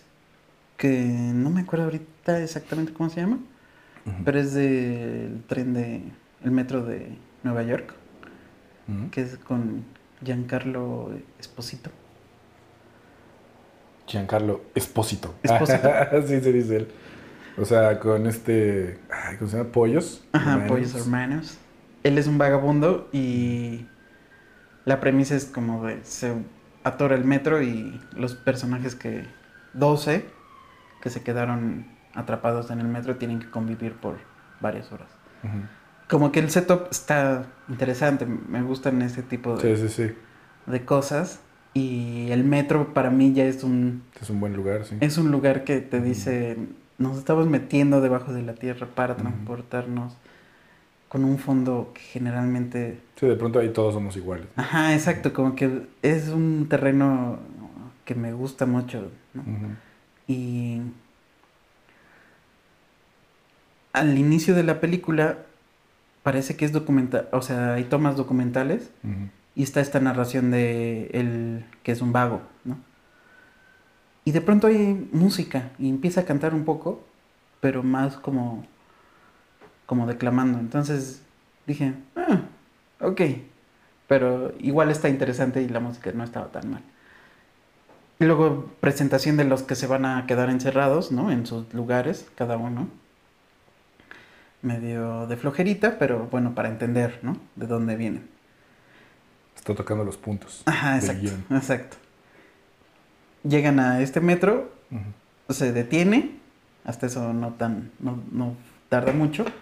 S2: que no me acuerdo ahorita exactamente cómo se llama, pero es del tren de el metro de Nueva York, que es con Giancarlo Esposito.
S3: Giancarlo Espósito.
S2: Espósito.
S3: Así *laughs* se dice él. O sea, con este... Ay, ¿Cómo se llama? Pollos.
S2: Ajá,
S3: Hermanos.
S2: Pollos Hermanos. Él es un vagabundo y la premisa es como de se atora el metro y los personajes que 12 que se quedaron atrapados en el metro tienen que convivir por varias horas. Como que el setup está interesante, me gustan ese tipo de,
S3: Sí, sí, sí.
S2: de cosas y el metro para mí ya es un
S3: Es un buen lugar, sí.
S2: es un lugar que te dice, nos estamos metiendo debajo de la tierra para transportarnos con un fondo que generalmente...
S3: Sí, de pronto ahí todos somos iguales.
S2: Ajá, exacto, como que es un terreno que me gusta mucho, ¿no? Y al inicio de la película parece que es documental, o sea, hay tomas documentales y está esta narración de él que es un vago. Y de pronto hay música y empieza a cantar un poco, pero más como como declamando. Entonces dije, ah, ok, pero igual está interesante y la música no estaba tan mal. Y luego presentación de los que se van a quedar encerrados, ¿no? En sus lugares, cada uno. Medio de flojerita, pero bueno, para entender, ¿no? De dónde vienen.
S3: Está tocando los puntos.
S2: Ajá, exacto, exacto. Llegan a este metro, se detiene, hasta eso no tan, no, no tarda mucho. *laughs*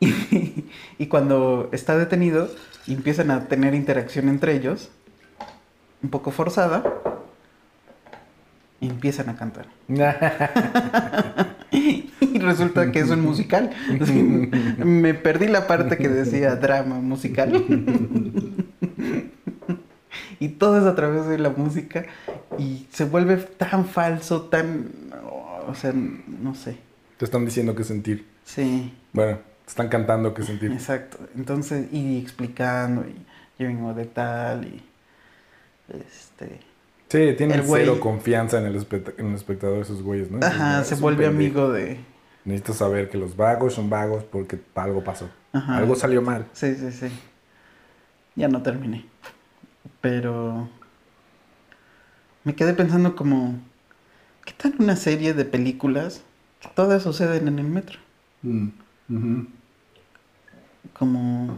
S2: Y, y cuando está detenido, y empiezan a tener interacción entre ellos, un poco forzada, y empiezan a cantar. *laughs* Y resulta que es un musical. *laughs* Me perdí la parte que decía drama musical. Y todo es a través de la música y se vuelve tan falso, tan... O sea, no sé.
S3: Te están diciendo qué sentir.
S2: Sí,
S3: Bueno, te están cantando qué sentir.
S2: exacto. Entonces, y explicando, y yo vengo de tal, y... Este...
S3: Sí, tienen
S2: El güey-
S3: cero confianza en el, espect- en el espectador esos güeyes, ¿no?
S2: Ajá,
S3: Es
S2: se vuelve amigo de...
S3: Necesito saber que los vagos son vagos porque algo pasó.
S2: Ajá.
S3: Algo salió mal.
S2: Sí, sí, sí. Ya no terminé. Pero me quedé pensando como, ¿qué tal una serie de películas que todas suceden en el metro? Como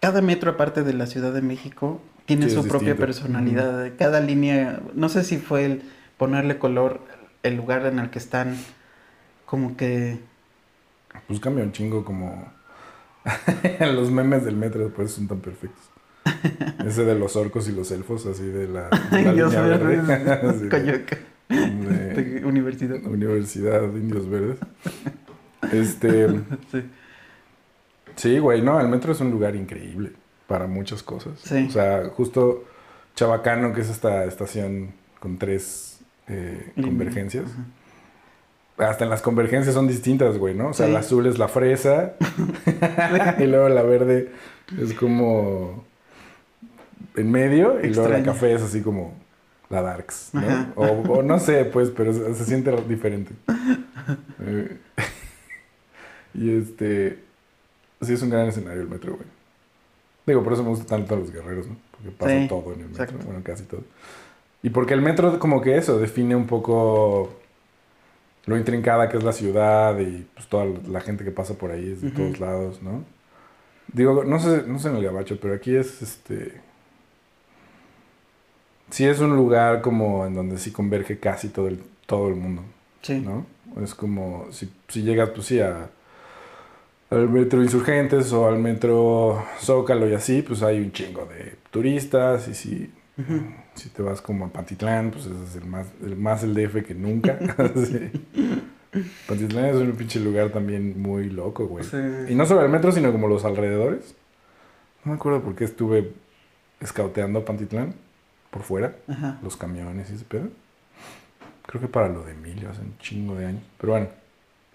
S2: cada metro aparte de la Ciudad de México tiene
S3: Sí,
S2: su propia
S3: distinto.
S2: personalidad. Cada línea, no sé si fue el ponerle color, el lugar en el que están, como que
S3: Pues cambia un chingo como... *laughs* los memes del metro después son tan perfectos. Ese de los orcos y los elfos, así de la, la *laughs* línea verde. *laughs* De- de
S2: de universidad.
S3: Universidad de Indios Verdes. Este...
S2: Sí.
S3: Sí, güey, no, el metro es un lugar increíble para muchas cosas.
S2: Sí.
S3: O sea, justo Chabacano, que es esta estación con tres eh, convergencias. Hasta en las convergencias son distintas, güey, ¿no? O sea,
S2: Sí.
S3: la azul es la fresa *laughs* y luego la verde es como en medio y luego la café es así como la darks, ¿no? O, o no sé, pues, pero se, se siente diferente. *laughs* Eh, *laughs* y este... Sí, es un gran escenario el metro, güey. Digo, por eso me gusta tanto a los guerreros, ¿no? Porque pasa
S2: Sí,
S3: todo en el metro.
S2: exacto.
S3: Bueno, casi todo. Y porque el metro, como que eso, define un poco lo intrincada que es la ciudad y pues toda la gente que pasa por ahí es de todos lados, ¿no? Digo, no sé, no sé en el gabacho, pero aquí es este. Sí es un lugar como en donde sí converge casi todo el, todo el mundo.
S2: Sí.
S3: ¿no? Es como si, si llegas, pues sí, a, al metro Insurgentes o al metro Zócalo y así, pues hay un chingo de turistas y
S2: Ujú.
S3: Si te vas como a Pantitlán, pues ese es el más el, más el DF que nunca. *laughs* *laughs* Sí. Pantitlán es un pinche lugar también muy loco, güey.
S2: Sí.
S3: Y no solo el metro, sino como los alrededores. No me acuerdo por qué estuve escauteando Pantitlán por fuera,
S2: Ajá.
S3: los camiones y ese pedo. Creo que para lo de Emilio hace un chingo de años. Pero bueno,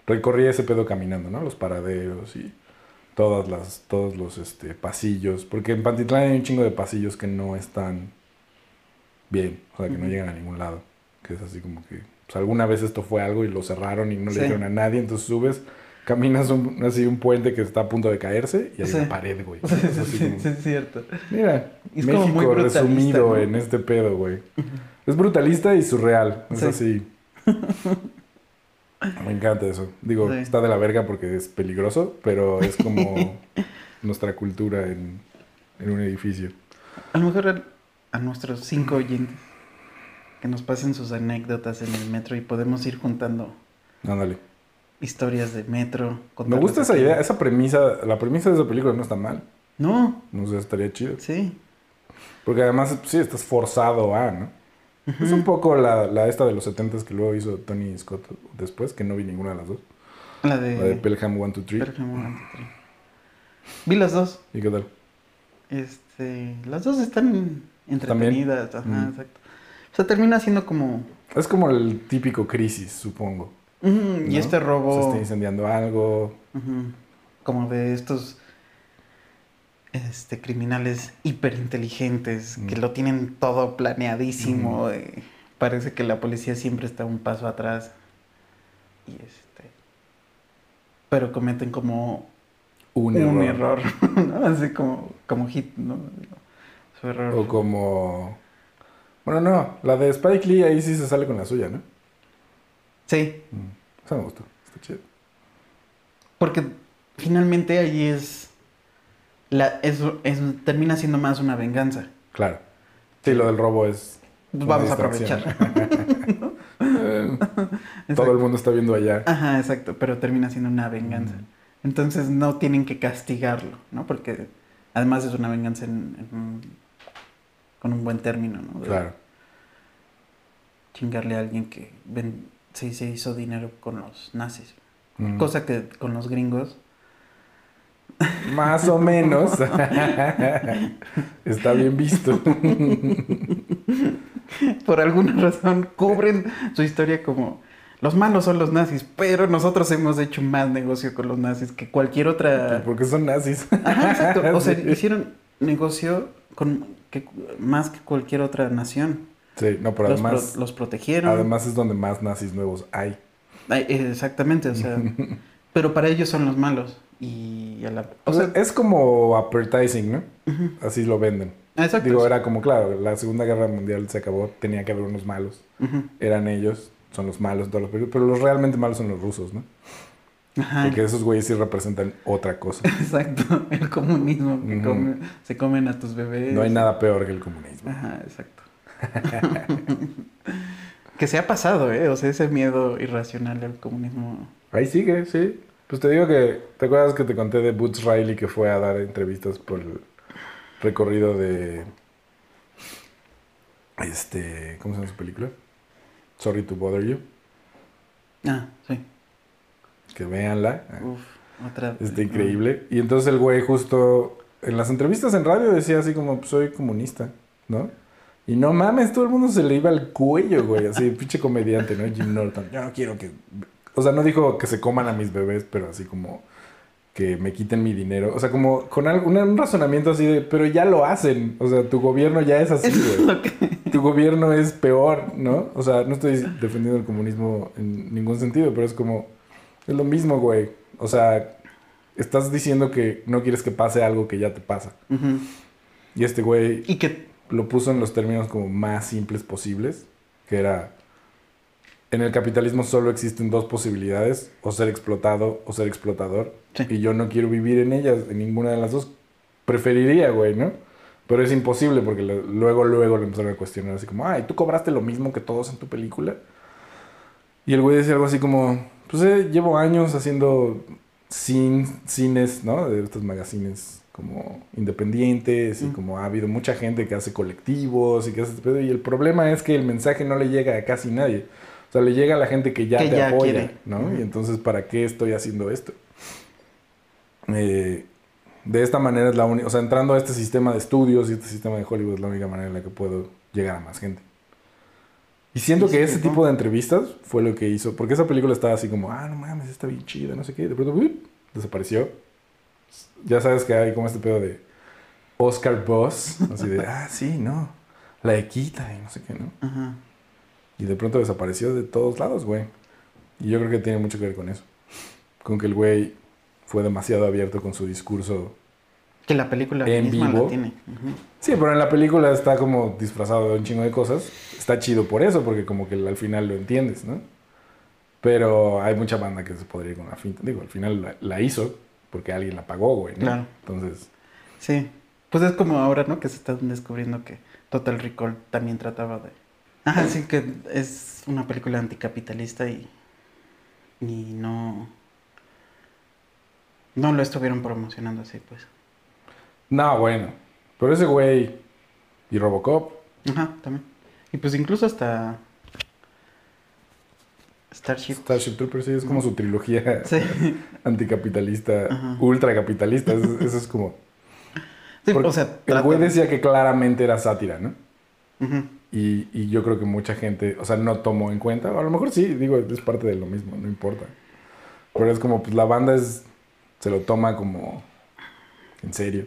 S3: recorrí ese pedo caminando, ¿no? Los paraderos y todas las, todos los este, pasillos. Porque en Pantitlán hay un chingo de pasillos que no están bien, o sea, que no llegan a ningún lado. Que es así como que, pues alguna vez esto fue algo y lo cerraron y no
S2: Sí.
S3: le dijeron a nadie, entonces subes, caminas un, así un puente que está a punto de caerse y hay
S2: Sí.
S3: una pared, güey. *laughs*
S2: Sí,
S3: Es así como-
S2: cierto.
S3: Mira,
S2: Es como
S3: México
S2: muy brutalista,
S3: resumido
S2: ¿no?
S3: en este pedo, güey. Es brutalista y surreal. Es
S2: Sí.
S3: así. *laughs* Me encanta eso. Digo, está de la verga porque es peligroso, pero es como *laughs* nuestra cultura en, en un edificio.
S2: A lo mejor a, nuestros cinco oyentes que nos pasen sus anécdotas en el metro y podemos ir juntando
S3: Ándale.
S2: historias de metro.
S3: Me gusta esa idea, esa premisa, la premisa de esa película no está mal.
S2: No,
S3: No sé, estaría chido.
S2: sí.
S3: Porque además, sí, estás forzado a, ¿no? Es un poco la, la esta de los 70 que luego hizo Tony Scott después, que no vi ninguna de las dos.
S2: La de,
S3: La de Pelham 1, 2, 3.
S2: Pelham One, Two, Three. Vi las dos.
S3: ¿Y qué tal?
S2: Este, las dos están entretenidas. Ajá,
S3: Mm.
S2: exacto. O sea, termina siendo como...
S3: Es como el típico crisis, supongo.
S2: Y
S3: ¿no?
S2: este
S3: Se
S2: robo...
S3: está incendiando algo.
S2: como de estos... Este, criminales hiperinteligentes que
S3: Mm.
S2: lo tienen todo planeadísimo. Eh, parece que la policía siempre está un paso atrás. Y este... Pero cometen como
S3: Un,
S2: un,
S3: error.
S2: error, *laughs* ¿no? Así como, como hit, ¿no? Su error.
S3: O como... Bueno, no. La de Spike Lee ahí sí se sale con la suya, ¿no?
S2: Sí,
S3: Mm. Esa me gustó. Está chido.
S2: porque finalmente ahí es, la, es, es- termina siendo más una venganza.
S3: Claro. Sí, lo del robo es...
S2: Pues vamos a aprovechar. *laughs*
S3: Eh, Todo el mundo está viendo allá.
S2: Ajá, exacto, pero termina siendo una venganza.
S3: Mm.
S2: Entonces no tienen que castigarlo, ¿no? Porque además es una venganza en- con un buen término, ¿no? De
S3: Claro.
S2: Chingarle a alguien que ven- se, se hizo dinero con los nazis.
S3: Mm.
S2: Cosa que con los gringos
S3: Más o menos. *laughs* Está bien visto.
S2: por alguna razón cubren su historia como los malos son los nazis, pero nosotros hemos hecho más negocio con los nazis que cualquier otra.
S3: Porque son nazis.
S2: Ajá, exacto. O sea, *laughs* hicieron negocio con que, más que cualquier otra nación.
S3: Sí, no, pero
S2: los,
S3: además...
S2: pro- los protegieron.
S3: Además es donde más nazis nuevos hay.
S2: Ay, eh, exactamente, o sea, *laughs* pero para ellos son los malos y a la, o
S3: O
S2: sea,
S3: sea, es como advertising, ¿no? Así lo venden.
S2: exacto.
S3: Digo, era como, claro, la Segunda Guerra Mundial se acabó, tenía que haber unos malos.
S2: Ujú.
S3: Eran ellos, son los malos en todos los películas, pero los realmente malos son los rusos, ¿no?
S2: Ajá.
S3: Porque esos güeyes sí representan otra cosa. *laughs*
S2: Exacto, el comunismo, que come- se comen a tus bebés.
S3: No hay nada peor que el comunismo.
S2: Ajá, exacto. *laughs* que se ha pasado, ¿eh? O sea, ese miedo irracional al comunismo.
S3: Ahí sigue, sí. Pues te digo que, ¿te acuerdas que te conté de Boots Riley que fue a dar entrevistas por el recorrido de, este, ¿cómo se llama su película? Sorry to Bother You.
S2: Ah, sí.
S3: Que véanla.
S2: Uf, otra.
S3: Está increíble. Y entonces el güey justo en las entrevistas en radio decía así como, "Pues, soy comunista, ¿no? Y no mames, todo el mundo se le iba al cuello, güey. Así, *laughs* pinche comediante, ¿no? Jim Norton. Yo no quiero que... O sea, no dijo que se coman a mis bebés, pero así como que me quiten mi dinero. O sea, como con algo, un, razonamiento así de, pero ya lo hacen. O sea, tu gobierno ya es así, güey. Tu gobierno es peor, ¿no? O sea, no estoy defendiendo el comunismo en ningún sentido, pero es como, es lo mismo, güey. O sea, estás diciendo que no quieres que pase algo que ya te pasa. Y este güey
S2: Y que.
S3: lo puso en los términos como más simples posibles, que era, en el capitalismo solo existen dos posibilidades, o ser explotado o ser explotador,
S2: Sí.
S3: y yo no quiero vivir en ellas, en ninguna de las dos. Preferiría, güey, ¿no? Pero es imposible porque lo- luego, luego le empezaron a cuestionar así como, ay, ¿tú cobraste lo mismo que todos en tu película? Y el güey decía algo así como, pues eh, llevo años haciendo cin- cines, ¿no? De estos magazines como independientes y
S2: Mm.
S3: como ha habido mucha gente que hace colectivos y que hace este pedo. Y el problema es que el mensaje no le llega a casi nadie. O sea, le llega a la gente que ya
S2: Que
S3: te
S2: ya
S3: apoya,
S2: quiere.
S3: ¿no? Y entonces, ¿para qué estoy haciendo esto? Eh, de esta manera es la única, o sea, entrando a este sistema de estudios y este sistema de Hollywood es la única manera en la que puedo llegar a más gente. Y siento
S2: Sí,
S3: que
S2: sí,
S3: ese
S2: ¿no?
S3: tipo de entrevistas fue lo que hizo, porque esa película estaba así como, ah, no mames, está bien chida, no sé qué, y de pronto desapareció. Ya sabes que hay como este pedo de Oscar Boss, así de, ah, sí, no, la equita y no sé qué, ¿no?
S2: Ajá.
S3: Y de pronto desapareció de todos lados, güey. Y yo creo que tiene mucho que ver con eso. Con que el güey fue demasiado abierto con su discurso.
S2: Que la película
S3: En
S2: misma
S3: vivo.
S2: la tiene.
S3: Sí, pero en la película está como disfrazado de un chingo de cosas. Está chido por eso, porque como que al final lo entiendes, ¿no? Pero hay mucha banda que se podría ir con la finta. Digo, al final la, la hizo porque alguien la pagó, güey, ¿no?
S2: Claro.
S3: Entonces,
S2: Sí. Pues es como ahora, ¿no? Que se están descubriendo que Total Recall también trataba de... Ajá, sí, que es una película anticapitalista y... Y no... No lo estuvieron promocionando así, pues.
S3: No, bueno. Pero ese güey y Robocop,
S2: Ajá, también. Y pues incluso hasta... Starship.
S3: Starship Troopers, sí, es como su trilogía *laughs*
S2: Sí. *laughs*
S3: anticapitalista,
S2: Ajá.
S3: ultracapitalista. Eso, *laughs* eso es como...
S2: Sí, o sea,
S3: el güey decía que claramente era sátira, ¿no?
S2: Ujú.
S3: Y, y yo creo que mucha gente, o sea, no tomó en cuenta. A lo mejor sí, digo, es parte de lo mismo, no importa. Pero es como, pues la banda es, se lo toma como en serio.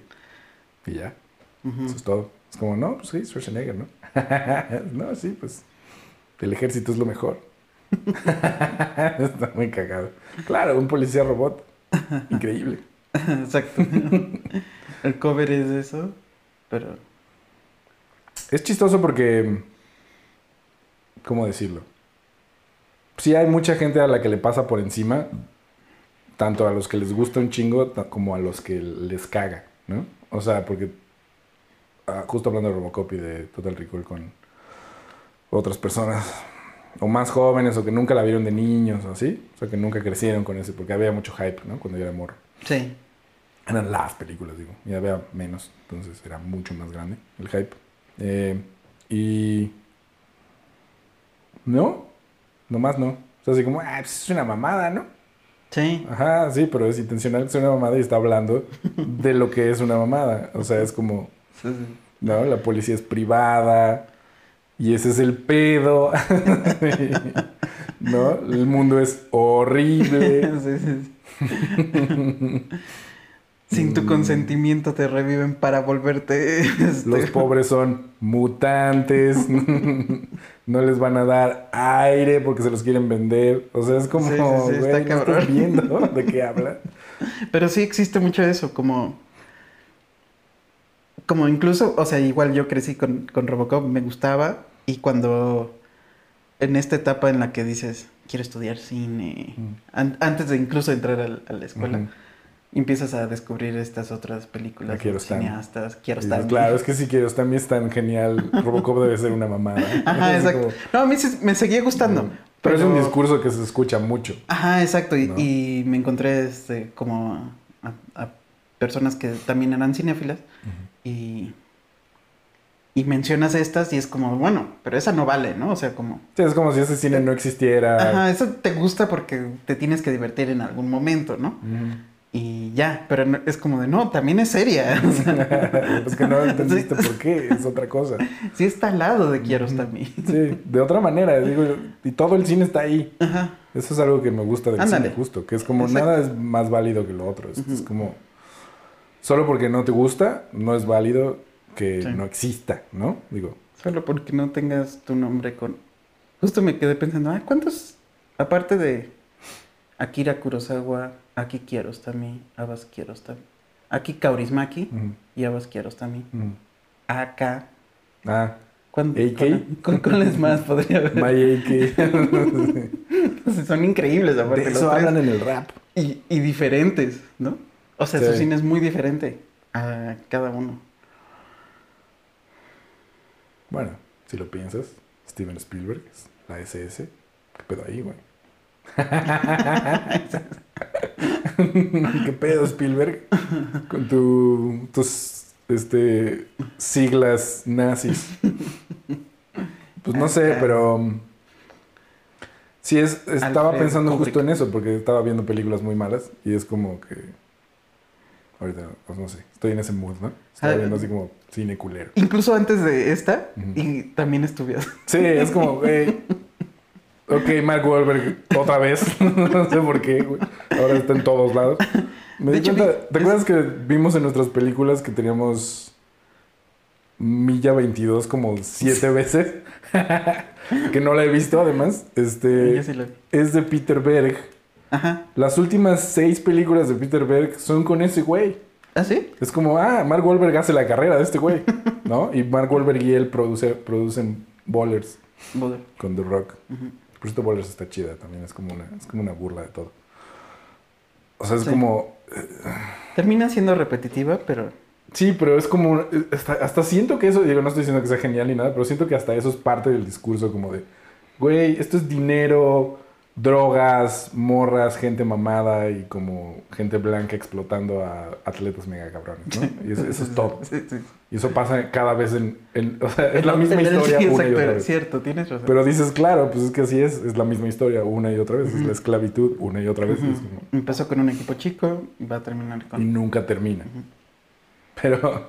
S3: Y ya, eso es todo. Es como, no, pues sí, Schwarzenegger, ¿no? *laughs* no, sí, pues el ejército es lo mejor. *laughs* Está muy cagado. Claro, un policía robot. Increíble.
S2: Exacto. *laughs* El cover es eso, pero...
S3: Es chistoso porque. ¿Cómo decirlo? Sí, hay mucha gente a la que le pasa por encima, tanto a los que les gusta un chingo como a los que les caga, ¿no? O sea, porque. ah, justo hablando de Robocop y de Total Recall con otras personas, o más jóvenes, o que nunca la vieron de niños, o así, o sea, que nunca crecieron con ese, porque había mucho hype, ¿no? Cuando yo era morro.
S2: Sí.
S3: Eran las películas, digo. Y había menos, entonces era mucho más grande el hype. Eh, y. No, nomás no. O sea, así como, ah, pues es una mamada, ¿no?
S2: Sí.
S3: Ajá, sí, pero es intencional que sea una mamada y está hablando de lo que es una mamada. O sea, es como,
S2: Sí, sí.
S3: ¿no? La policía es privada y ese es el pedo. *laughs* ¿No? El mundo es horrible. *laughs*
S2: Sí, sí, sí. *laughs* Sin tu consentimiento te reviven para volverte. *laughs* este,
S3: Los pobres son mutantes. *laughs* *laughs* no les van a dar aire porque se los quieren vender. O sea, es como,
S2: Sí, sí, sí,
S3: güey,
S2: está
S3: ¿no
S2: cabrón.
S3: estás viendo de qué habla?
S2: Pero sí existe mucho eso, como. Como incluso, o sea, igual yo crecí con, con Robocop, me gustaba. Y cuando. En esta etapa en la que dices, quiero estudiar cine.
S3: Mm.
S2: an- antes de incluso entrar al- a la escuela. Empiezas a descubrir estas otras películas
S3: La quiero
S2: cineastas. Quiero estar.
S3: dices, claro, es que si quiero, también es tan genial. Robocop debe ser una mamada. *laughs*
S2: Ajá, exacto.
S3: como-
S2: No, a mí sí me seguía gustando.
S3: Pero, es un discurso que se escucha mucho.
S2: Ajá, exacto. Y,
S3: ¿No?
S2: y me encontré este, como a, a personas que también eran cinéfilas. Y, y mencionas estas y es como, bueno, pero esa no vale, ¿no? O sea, como...
S3: Sí, es como si ese cine no existiera.
S2: Ajá, eso te gusta porque te tienes que divertir en algún momento, ¿no?
S3: Ujú.
S2: Y ya, pero no- es como de, no, también es seria. O *laughs* sea,
S3: es que no entendiste
S2: Sí.
S3: por qué, es otra cosa. *laughs*
S2: sí está al lado de Kiarostami.
S3: Sí, de otra manera, digo, y todo el cine está ahí.
S2: Ajá.
S3: Eso es algo que me gusta del
S2: Ándale.
S3: cine, justo, que es como
S2: Exacto.
S3: nada es más válido que lo otro. Es, es como, solo porque no te gusta, no es válido que
S2: Sí.
S3: no exista, ¿no? Digo,
S2: Solo porque no tengas tu nombre con... Justo me quedé pensando, ah, ¿cuántos, aparte de Akira Kurosawa, Aki Kiarostami, Abbas Kiarostami, Aki Kaurismaki
S3: ujú,
S2: y Abbas Kiarostami,
S3: ujú.
S2: AK,
S3: ah,
S2: ¿cuán- cuáles más podría haber?
S3: My AK. *laughs*
S2: Son increíbles, aparte
S3: de eso hablan en el rap.
S2: Y, y diferentes, ¿no? O sea,
S3: Sí.
S2: su cine es muy diferente a cada uno.
S3: Bueno, si lo piensas, Steven Spielberg, la SS. ¿Qué pedo ahí, güey? *laughs* ¿Qué pedo, Spielberg? Con tu, tus este, siglas nazis. Pues no sé, pero. um, Sí, es, estaba
S2: Alfred
S3: pensando
S2: Kubrick.
S3: justo en eso, porque estaba viendo películas muy malas y es como que. Ahorita, pues no sé, estoy en ese mood, ¿no? Estaba
S2: Ah,
S3: viendo así como cine culero.
S2: Incluso antes de esta, y también estuvieron.
S3: Sí, es como, güey. Ok, Mark Wahlberg otra vez. *laughs* no sé por qué, güey. Ahora está en todos lados. Me
S2: De
S3: di
S2: hecho,
S3: cuenta, ¿te
S2: es-
S3: acuerdas que vimos en nuestras películas que teníamos Milla 22 como siete veces? *laughs* que no la he visto, además. Este,
S2: Yo sí lo vi.
S3: es de Peter Berg.
S2: Ajá.
S3: Las últimas seis películas de Peter Berg son con ese güey.
S2: ¿Ah, sí?
S3: Es como, ah, Mark Wahlberg hace la carrera de este güey, ¿no? Y Mark Wahlberg y él produce, producen Ballers
S2: Boulder.
S3: con The Rock.
S2: Ujú.
S3: Por cierto, Ballers está chida también, es como una, es como una burla de todo. O sea, es
S2: Sí.
S3: como...
S2: Termina siendo repetitiva, pero.
S3: Sí, pero es como... Hasta, hasta siento que eso, digo, no estoy diciendo que sea genial ni nada, pero siento que hasta eso es parte del discurso como de, güey, esto es dinero, drogas, morras, gente mamada y como gente blanca explotando a atletas mega cabrones, ¿no? Y eso, eso es todo.
S2: Sí, sí.
S3: Y eso pasa cada vez en... en- o sea, es
S2: El-
S3: la misma
S2: el- el-
S3: historia *laughs*
S2: sí,
S3: una y otra
S2: pero
S3: vez.
S2: Cierto, tienes razón.
S3: Pero dices, claro, pues es que así es, es la misma historia una y otra vez, es la esclavitud una y otra vez. Es como-
S2: Empezó con un equipo chico y va a terminar
S3: y
S2: con.
S3: nunca termina. Pero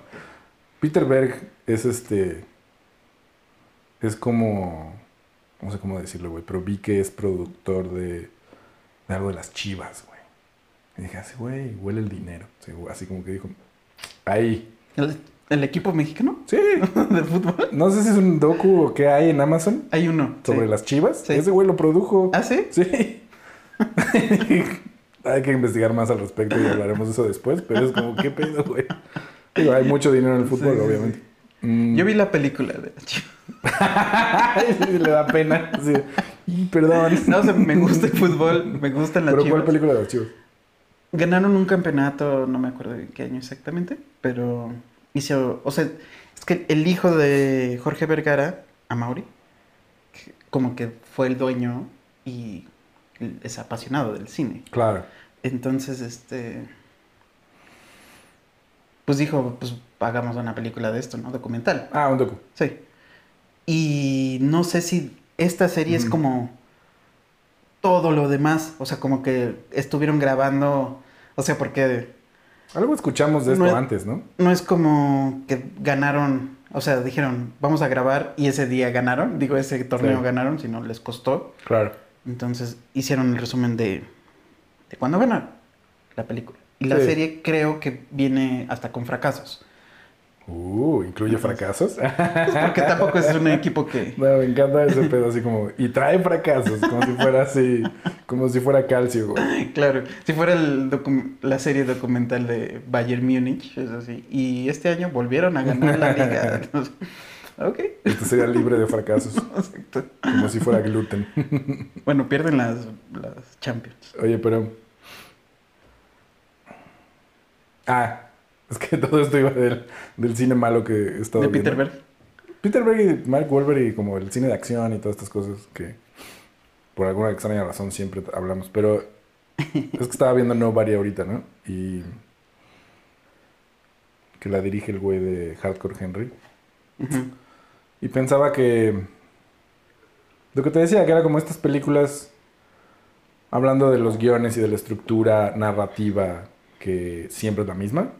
S3: Peter Berg es este. Es como. No sé cómo decirlo, güey. Pero vi que es productor de, de algo de las chivas, güey. Y dije, así, güey, huele el dinero. Güey, Así como que dijo, ahí.
S2: ¿El, el equipo mexicano
S3: Sí. *laughs*
S2: de fútbol?
S3: No sé si es un docu o qué hay en Amazon
S2: Hay uno.
S3: sobre
S2: sí.
S3: las chivas.
S2: Sí.
S3: Ese güey lo produjo.
S2: ¿Ah, sí?
S3: Sí. *laughs* hay que investigar más al respecto y hablaremos de eso después. Pero es como, ¿qué pedo, güey? Digo, hay mucho dinero en el fútbol,
S2: sí,
S3: obviamente. Mm.
S2: Yo vi la película de las Chivas. *laughs*
S3: Le da pena. Sí. Perdón.
S2: No, o sea, me gusta el fútbol, me gustan las
S3: ¿Pero
S2: Chivas.
S3: cuál película de los chivos?
S2: Ganaron un campeonato, no me acuerdo de qué año exactamente, pero hizo, o sea, es que el hijo de Jorge Vergara, Amaury, que como que fue el dueño y es apasionado del cine.
S3: Claro.
S2: Entonces, este, pues dijo, pues hagamos una película de esto, ¿no? Documental.
S3: Ah, un docu.
S2: Sí. Y no sé si esta serie es como todo lo demás. O sea, como que estuvieron grabando. O sea, porque
S3: Algo escuchamos de esto
S2: No es-
S3: antes, ¿no?
S2: no es como que ganaron. O sea, dijeron, vamos a grabar y ese día ganaron. Digo, ese torneo
S3: Sí.
S2: ganaron, sino les costó.
S3: Claro.
S2: Entonces hicieron el resumen de, de cuándo ganaron la película. Y la
S3: Sí.
S2: serie creo que viene hasta con fracasos.
S3: Uh, ¿incluye fracasos? *laughs*
S2: Porque tampoco es un equipo que. *laughs*
S3: No, me encanta ese pedo así como... Y trae fracasos, como si fuera así... Como si fuera calcio, güey.
S2: Claro, si fuera el la serie documental de Bayern Múnich, es así. Y este año volvieron a ganar la liga. Entonces, *laughs* ok,
S3: Este sería libre de fracasos.
S2: exacto.
S3: Como si fuera gluten.
S2: Bueno, pierden las, las Champions.
S3: Oye, pero... Ah, es que *laughs* todo esto iba del, del cine malo que he estado
S2: De
S3: viendo.
S2: Peter Berg.
S3: Peter Berg y Mark Wahlberg y como el cine de acción y todas estas cosas que por alguna extraña razón siempre hablamos. Pero *laughs* es que estaba viendo Nobody ahorita, ¿no? Y que la dirige el güey de Hardcore Henry. Y pensaba que lo que te decía, que era como estas películas hablando de los guiones y de la estructura narrativa que siempre es la misma.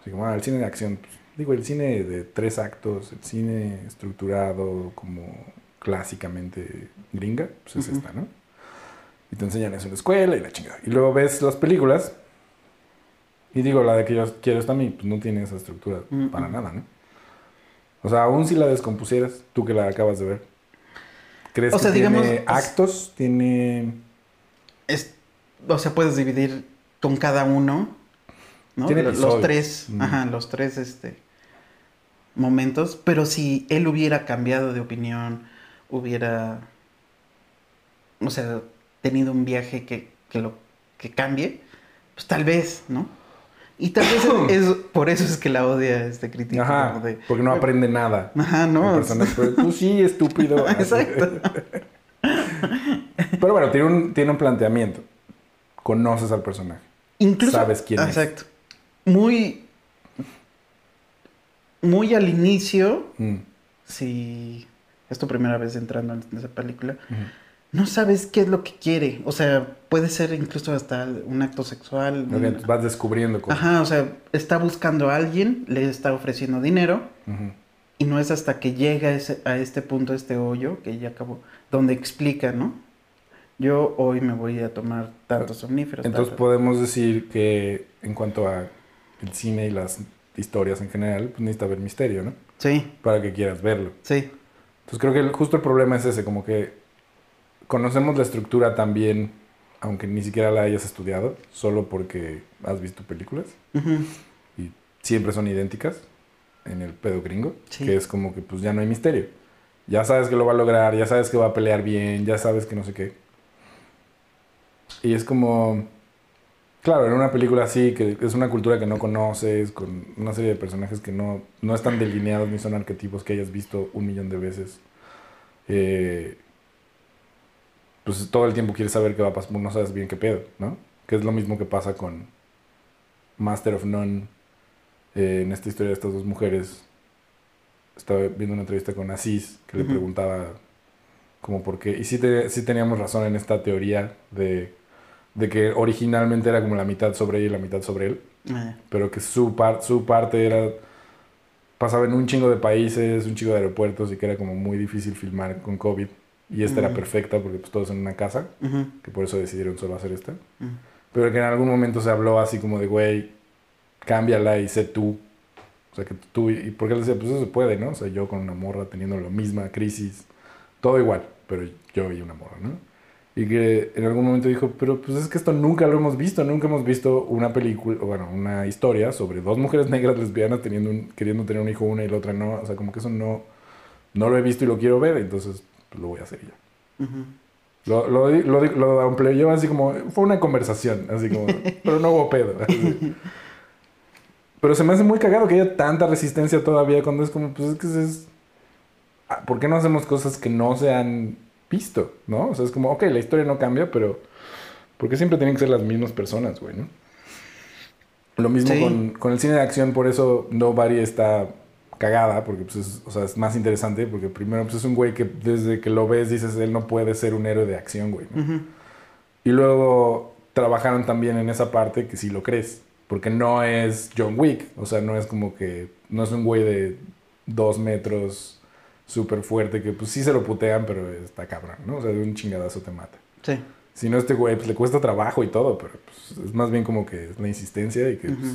S3: Así como, ah, el cine de acción, pues, digo, el cine de tres actos, el cine estructurado como clásicamente gringa, pues es esta, ¿no? Y te enseñan eso en la escuela y la chingada. Y luego ves las películas y digo, la de que yo quiero esta a mí, pues no tiene esa estructura
S2: Mm,
S3: para
S2: mm.
S3: nada, ¿no? O sea, aún si la descompusieras, tú que la acabas de ver, ¿crees
S2: O
S3: que
S2: digamos,
S3: tiene actos? ¿Tiene...?
S2: Es, o sea, puedes dividir con cada uno, ¿no?
S3: Tiene
S2: Los- los tres,
S3: Mm.
S2: ajá, los tres, este, momentos. Pero si él hubiera cambiado de opinión, hubiera, o sea, tenido un viaje que, que lo, que cambie, pues tal vez, ¿no? Y tal vez es, *coughs* es- por eso es que la odia este crítico.
S3: Ajá,
S2: de-
S3: porque no aprende nada.
S2: Ajá, no.
S3: pero tú sí, estúpido. *laughs*
S2: Exacto.
S3: Pero bueno, tiene un, tiene un planteamiento. Conoces al personaje.
S2: Incluso.
S3: Sabes quién es.
S2: Exacto. Muy. Muy al inicio,
S3: Mm,
S2: si es tu primera vez entrando en esa película, no sabes qué es lo que quiere. O sea, puede ser incluso hasta un acto sexual.
S3: Vas descubriendo cosas.
S2: Ajá, o sea, está buscando a alguien, le está ofreciendo dinero y no es hasta que llega a, ese- a este punto, este hoyo, que ya acabó, donde explica, ¿no? Yo hoy me voy a tomar tantos somníferos.
S3: Entonces
S2: tantos-
S3: podemos decir que en cuanto a el cine y las historias en general, pues necesita haber misterio, ¿no?
S2: Sí,
S3: Para que quieras verlo.
S2: sí.
S3: Entonces creo que el- justo el problema es ese, como que conocemos la estructura también, aunque ni siquiera la hayas estudiado, solo porque has visto películas
S2: Ujú.
S3: y siempre son idénticas en el pedo gringo,
S2: Sí.
S3: que es como que pues ya no hay misterio. Ya sabes que lo va a lograr, ya sabes que va a pelear bien, ya sabes que no sé qué. Y es como, claro, en una película así, que es una cultura que no conoces, con una serie de personajes que no, no están delineados ni son arquetipos que hayas visto un millón de veces. eh, pues todo el tiempo quieres saber qué va a pasar, no sabes bien qué pedo, ¿no? Que es lo mismo que pasa con Master of None, eh, en esta historia de estas dos mujeres. Estaba viendo una entrevista con Asís que le preguntaba como por qué. Y sí, te- sí teníamos razón en esta teoría de, de que originalmente era como la mitad sobre ella y la mitad sobre él
S2: Eh,
S3: pero que su, par- su parte era pasaba en un chingo de países, un chingo de aeropuertos y que era como muy difícil filmar con COVID y esta era perfecta porque pues todos en una casa,
S2: ujú,
S3: que por eso decidieron solo hacer esta, pero que en algún momento se habló así como de güey, cámbiala y sé tú. O sea, que tú, y porque él decía, pues eso se puede, ¿no? O sea, yo con una morra teniendo la misma crisis, todo igual, pero yo y una morra, ¿no? Y que en algún momento dijo, pero pues es que esto nunca lo hemos visto, nunca hemos visto una película, bueno, una historia sobre dos mujeres negras lesbianas teniendo un, queriendo tener un hijo una y la otra no, o sea, como que eso no, no lo he visto y lo quiero ver, entonces pues, lo voy a hacer ya.
S2: Ujú.
S3: Lo, lo, lo, di- lo amplió así como, fue una conversación, así como, *laughs* pero no hubo pedo. así. Pero se me hace muy cagado que haya tanta resistencia todavía cuando es como, pues es que es... ah, ¿Por qué no hacemos cosas que no se han visto, no? O sea, es como, ok, la historia no cambia, pero ¿por qué siempre tienen que ser las mismas personas, güey, no? Lo mismo
S2: Sí.
S3: con, con el cine de acción, por eso Nobody está cagada, porque pues es, o sea, es más interesante, porque primero pues es un güey que desde que lo ves dices, él no puede ser un héroe de acción, güey. ¿no?
S2: Ujú.
S3: Y luego trabajaron también en esa parte que sí lo crees. Porque no es John Wick. O sea, no es como que. No es un güey de dos metros súper fuerte que pues sí se lo putean, pero está cabrón, ¿no? O sea, de un chingadazo te mata.
S2: Sí.
S3: Si no, este güey pues, le cuesta trabajo y todo, pero pues, es más bien como que es la insistencia y que pues,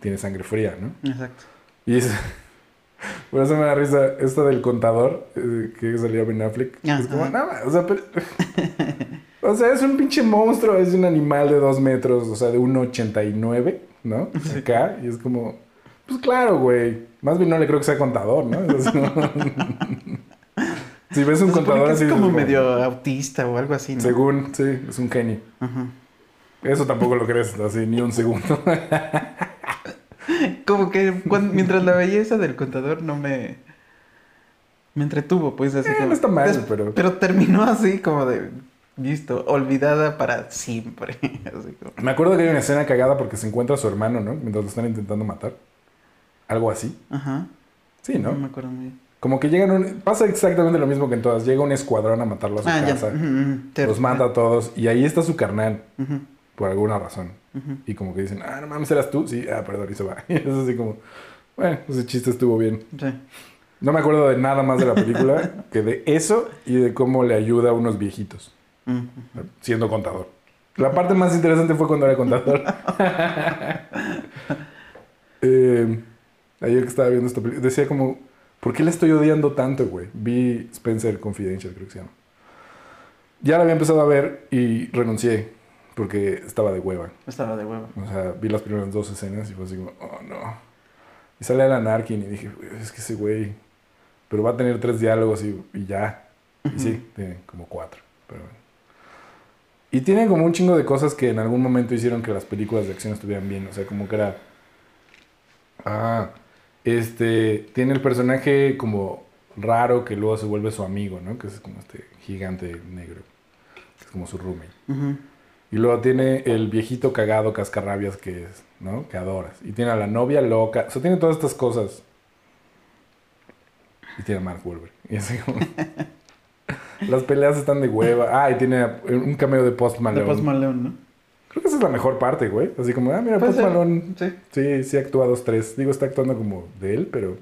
S3: tiene sangre fría, ¿no?
S2: Exacto.
S3: Y es. *laughs* Por eso me da risa esta del contador eh, que salía Ben Affleck.
S2: Ah,
S3: es como, nada, o sea, pero- *laughs* o sea, es un pinche monstruo, es un animal de dos metros, o sea, de 1,89, ¿no? Acá, y es como, pues claro, güey. Más bien no le creo que sea contador, ¿no? Si ves un contador así.
S2: es como medio autista o algo así, ¿no?
S3: Según, sí, es un genio.
S2: Ajá.
S3: Eso tampoco lo crees así, ni un segundo. *laughs*
S2: Como que mientras la belleza del contador no me... Me entretuvo, pues así
S3: Eh,
S2: como-
S3: no está mal, pero-
S2: Pero terminó así como de... Listo, olvidada para siempre. *laughs* Así como...
S3: Me acuerdo que hay una escena cagada porque se encuentra a su hermano, ¿no? Mientras lo están intentando matar. Algo así.
S2: Ajá.
S3: Sí, ¿no?
S2: No me acuerdo muy bien.
S3: Como que llegan un... Pasa exactamente lo mismo que en todas. Llega un escuadrón a matarlo a su
S2: Ah,
S3: casa. Los mata a todos. Y ahí está su carnal. Por alguna razón. Y como que dicen, ah, no mames, eras tú. Sí, ah, perdón, y se va. Y *laughs* es así como, bueno, ese chiste estuvo bien.
S2: Sí.
S3: No me acuerdo de nada más de la película *laughs* que de eso y de cómo le ayuda a unos viejitos, siendo contador. La parte más interesante fue cuando era contador. *laughs* Eh, ayer que estaba viendo esta película, decía como, ¿por qué le estoy odiando tanto, güey? Vi Spencer Confidential, creo que se llama. Ya la había empezado a ver y renuncié porque estaba de hueva.
S2: Estaba de huevo.
S3: O sea, vi las primeras dos escenas y fue así como, oh no. Y sale Alan Arkin y dije, "Güey, es que ese güey, pero va a tener tres diálogos y, y ya. Y sí, tiene como cuatro. Pero bueno. Y tiene como un chingo de cosas que en algún momento hicieron que las películas de acción estuvieran bien. O sea, como que era. Ah, este. Tiene el personaje como raro que luego se vuelve su amigo, ¿no? Que es como este gigante negro. Que es como su roommate. Y luego tiene el viejito cagado cascarrabias que es, ¿no? Que adoras. Y tiene a la novia loca. O sea, tiene todas estas cosas. Y tiene a Mark Wahlberg. *laughs* Y así como... *laughs* Las peleas están de hueva. Ah, y tiene un cameo de Post
S2: De
S3: Malone.
S2: Post Malone, ¿no?
S3: Creo que esa es la mejor parte, güey. Así como, ah, mira,
S2: ser.
S3: Malone.
S2: Sí.
S3: Sí, sí actúa dos, tres. Digo, está actuando como de él, pero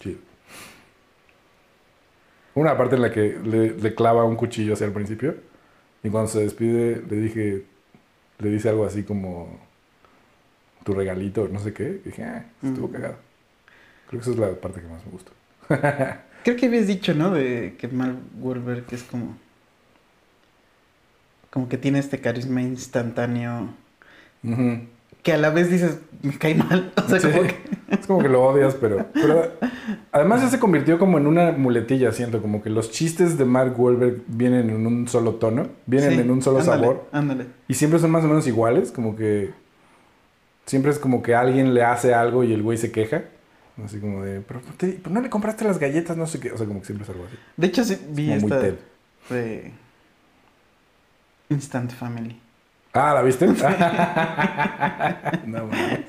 S3: chido. Una parte en la que le, le clava un cuchillo hacia el principio. Y cuando se despide, le dije, le dice algo así como tu regalito, no sé qué. Y dije, ah, estuvo
S2: Mm.
S3: cagado. Creo que esa es la parte que más me gustó. *laughs*
S2: Creo que habías dicho, ¿no? De que Mark Wahlberg es como... Como que tiene este carisma instantáneo. Que a la vez dices, me cae mal. *laughs* O sea,
S3: Sí.
S2: como que...
S3: Es como que lo odias, pero, pero además ya se convirtió como en una muletilla, siento, como que los chistes de Mark Wahlberg vienen en un solo tono, vienen
S2: Sí,
S3: en un solo
S2: ándale,
S3: sabor
S2: Ándale.
S3: y siempre son más o menos iguales, como que siempre es como que alguien le hace algo y el güey se queja, así como de, pero, ¿por qué- por no le compraste las galletas, no sé qué, o sea, como que siempre es algo así.
S2: De hecho, sí, vi esta de Instant Family.
S3: Ah, ¿la viste? *laughs* no mames.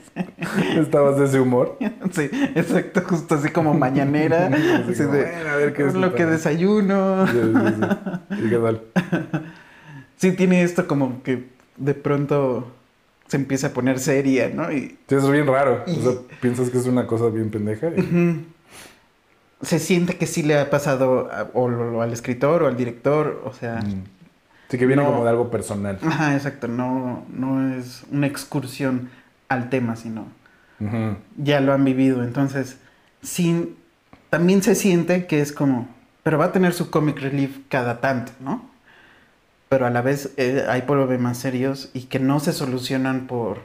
S3: Estabas de ese humor. *laughs*
S2: Sí, exacto, justo así como mañanera. *laughs*
S3: Así como,
S2: de,
S3: "Bueno, a ver qué
S2: es lo que
S3: disfrutan".
S2: desayuno.
S3: Sí, sí, sí. ¿Y qué tal?
S2: Sí, tiene esto como que de pronto se empieza a poner seria, ¿no? Y
S3: Sí, es bien raro. O sea, piensas que es una cosa bien pendeja. y-
S2: se siente que sí le ha pasado a- o, al escritor o al director, o sea...
S3: Mm. Sí, que viene
S2: No.
S3: como de algo personal.
S2: Ajá, exacto, no, no es una excursión al tema, sino ya lo han vivido. Entonces, sí, también se siente que es como, pero va a tener su comic relief cada tanto, ¿no? Pero a la vez eh, hay problemas serios y que no se solucionan por,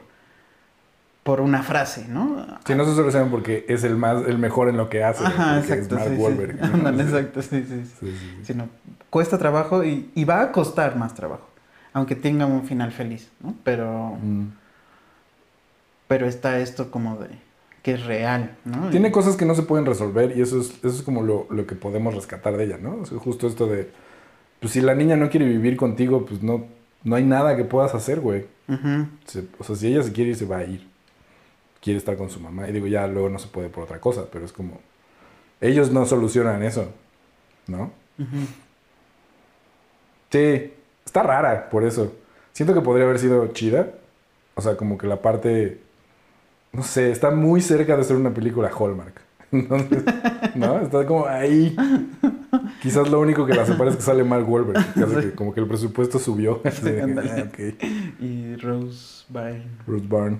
S2: por una frase, ¿no?
S3: Sí, no se solucionan porque es el más, el mejor en lo que hace.
S2: Ajá, exacto.
S3: Es Mark
S2: sí, sí.
S3: Wahlberg. ¿no? *laughs*
S2: Ándale,
S3: Sí,
S2: exacto, sí, sí, sí. Sino, cuesta trabajo y, y va a costar más trabajo, aunque tenga un final feliz, ¿no? Pero,
S3: Mm.
S2: pero está esto como de que es real, ¿no?
S3: Tiene
S2: Y-
S3: cosas que no se pueden resolver y eso es, eso es como lo, lo que podemos rescatar de ella, ¿no? O sea, justo esto de, pues si la niña no quiere vivir contigo, pues no, no hay nada que puedas hacer, güey.
S2: Ujú.
S3: Se- o sea, si ella se quiere ir, se va a ir. Quiere estar con su mamá. Y digo, ya luego no se puede por otra cosa, pero es como, ellos no solucionan eso, ¿no?
S2: Ujú.
S3: Sí, está rara por eso. Siento que podría haber sido chida. O sea, como que la parte. No sé, está muy cerca de ser una película Hallmark. *laughs* Entonces, ¿no? Está como ahí. Quizás lo único que la separa es que sale hace que como que el presupuesto subió. Así de que,
S2: ándale.
S3: ah, ok.
S2: Y Rose Byrne.
S3: Bruce Byrne.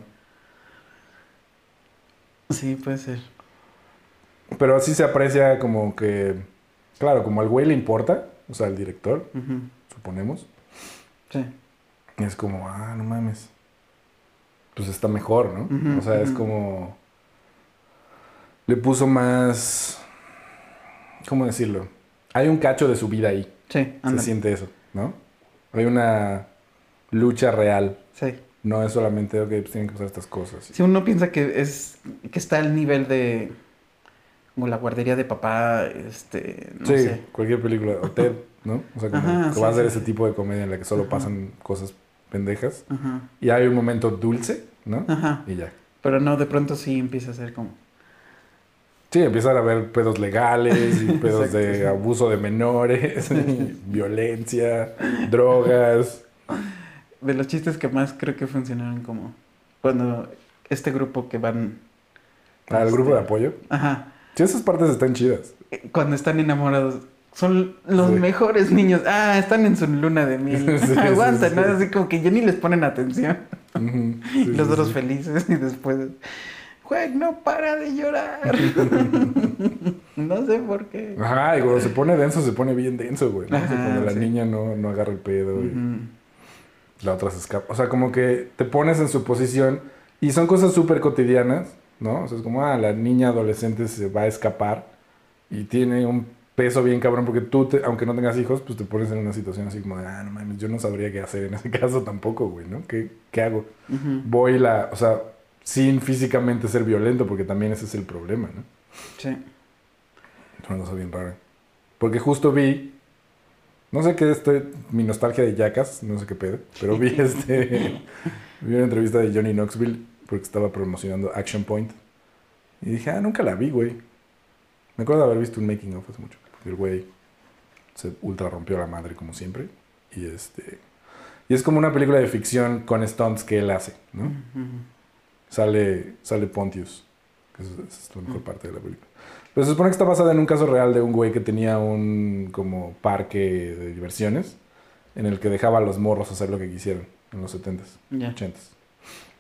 S2: Sí, puede ser.
S3: Pero así se aprecia como que. Claro, como al güey le importa. O sea, al director,
S2: Ujú.
S3: Suponemos.
S2: Sí.
S3: Y es como, ah, no mames. Pues está mejor, ¿no? O sea, es como. Le puso más. ¿Cómo decirlo? Hay un cacho de su vida ahí.
S2: Sí,
S3: Se siente eso, ¿no? Hay una lucha real.
S2: Sí.
S3: No es solamente, ok, pues tienen que pasar estas cosas.
S2: Si uno piensa que es que está al nivel de como la guardería de papá, este, no
S3: sí,
S2: sé.
S3: cualquier película. O Ted, *laughs* ¿no? O sea, como
S2: Ajá,
S3: que
S2: sí,
S3: va a ser
S2: sí,
S3: ese tipo de comedia en la que solo
S2: Ajá.
S3: pasan cosas pendejas.
S2: Ajá.
S3: Y hay un momento dulce, ¿no?
S2: Ajá.
S3: Y ya.
S2: Pero no, de pronto sí empieza a ser como
S3: Sí, empiezan a haber pedos legales y *laughs* pedos
S2: Exacto,
S3: de
S2: sí.
S3: abuso de menores, y *laughs* violencia, drogas.
S2: de los chistes que más creo que funcionaron como cuando este grupo que van
S3: Al
S2: este,
S3: grupo de apoyo.
S2: Ajá.
S3: Sí, esas partes están chidas.
S2: Cuando están enamorados son los
S3: Sí.
S2: mejores niños. Ah, están en su luna de miel. *laughs*
S3: Sí, sí,
S2: Aguanta,
S3: sí,
S2: ¿no?
S3: sí.
S2: Así como que ya ni les ponen atención. *laughs* Los otros felices y después, güey, no para de llorar. *laughs* no sé por qué.
S3: Ajá, y cuando se pone denso, se pone bien denso, güey. ¿no? O sea,
S2: Ajá,
S3: cuando la niña no, no agarra el pedo y la otra se escapa. O sea, como que te pones en su posición y son cosas súper cotidianas, ¿no? O sea, es como, ah, la niña adolescente se va a escapar y tiene un peso bien cabrón porque tú, te- aunque no tengas hijos, pues te pones en una situación así como de, ah, no mames, yo no sabría qué hacer en ese *laughs* caso tampoco, güey, ¿no? ¿Qué, qué hago? Voy la, o sea, sin físicamente ser violento porque también ese es el problema, ¿no?
S2: Sí.
S3: Es una cosa bien rara. Porque justo vi, no sé qué estoy, mi nostalgia de Jackass, no sé qué pedo, pero vi *laughs* este, vi una entrevista de Johnny Knoxville porque estaba promocionando Action Point. Y dije, ah, nunca la vi, güey. Me acuerdo de haber visto un making of hace mucho. El güey se ultra rompió la madre como siempre. Y este... Y es como una película de ficción con stunts que él hace, ¿no? Sale, sale Pontius, que es, es la mejor parte de la película. Pero se supone que está basada en un caso real de un güey que tenía un como parque de diversiones en el que dejaba a los morros hacer lo que quisieran en los 70s,
S2: Ya.
S3: 80s.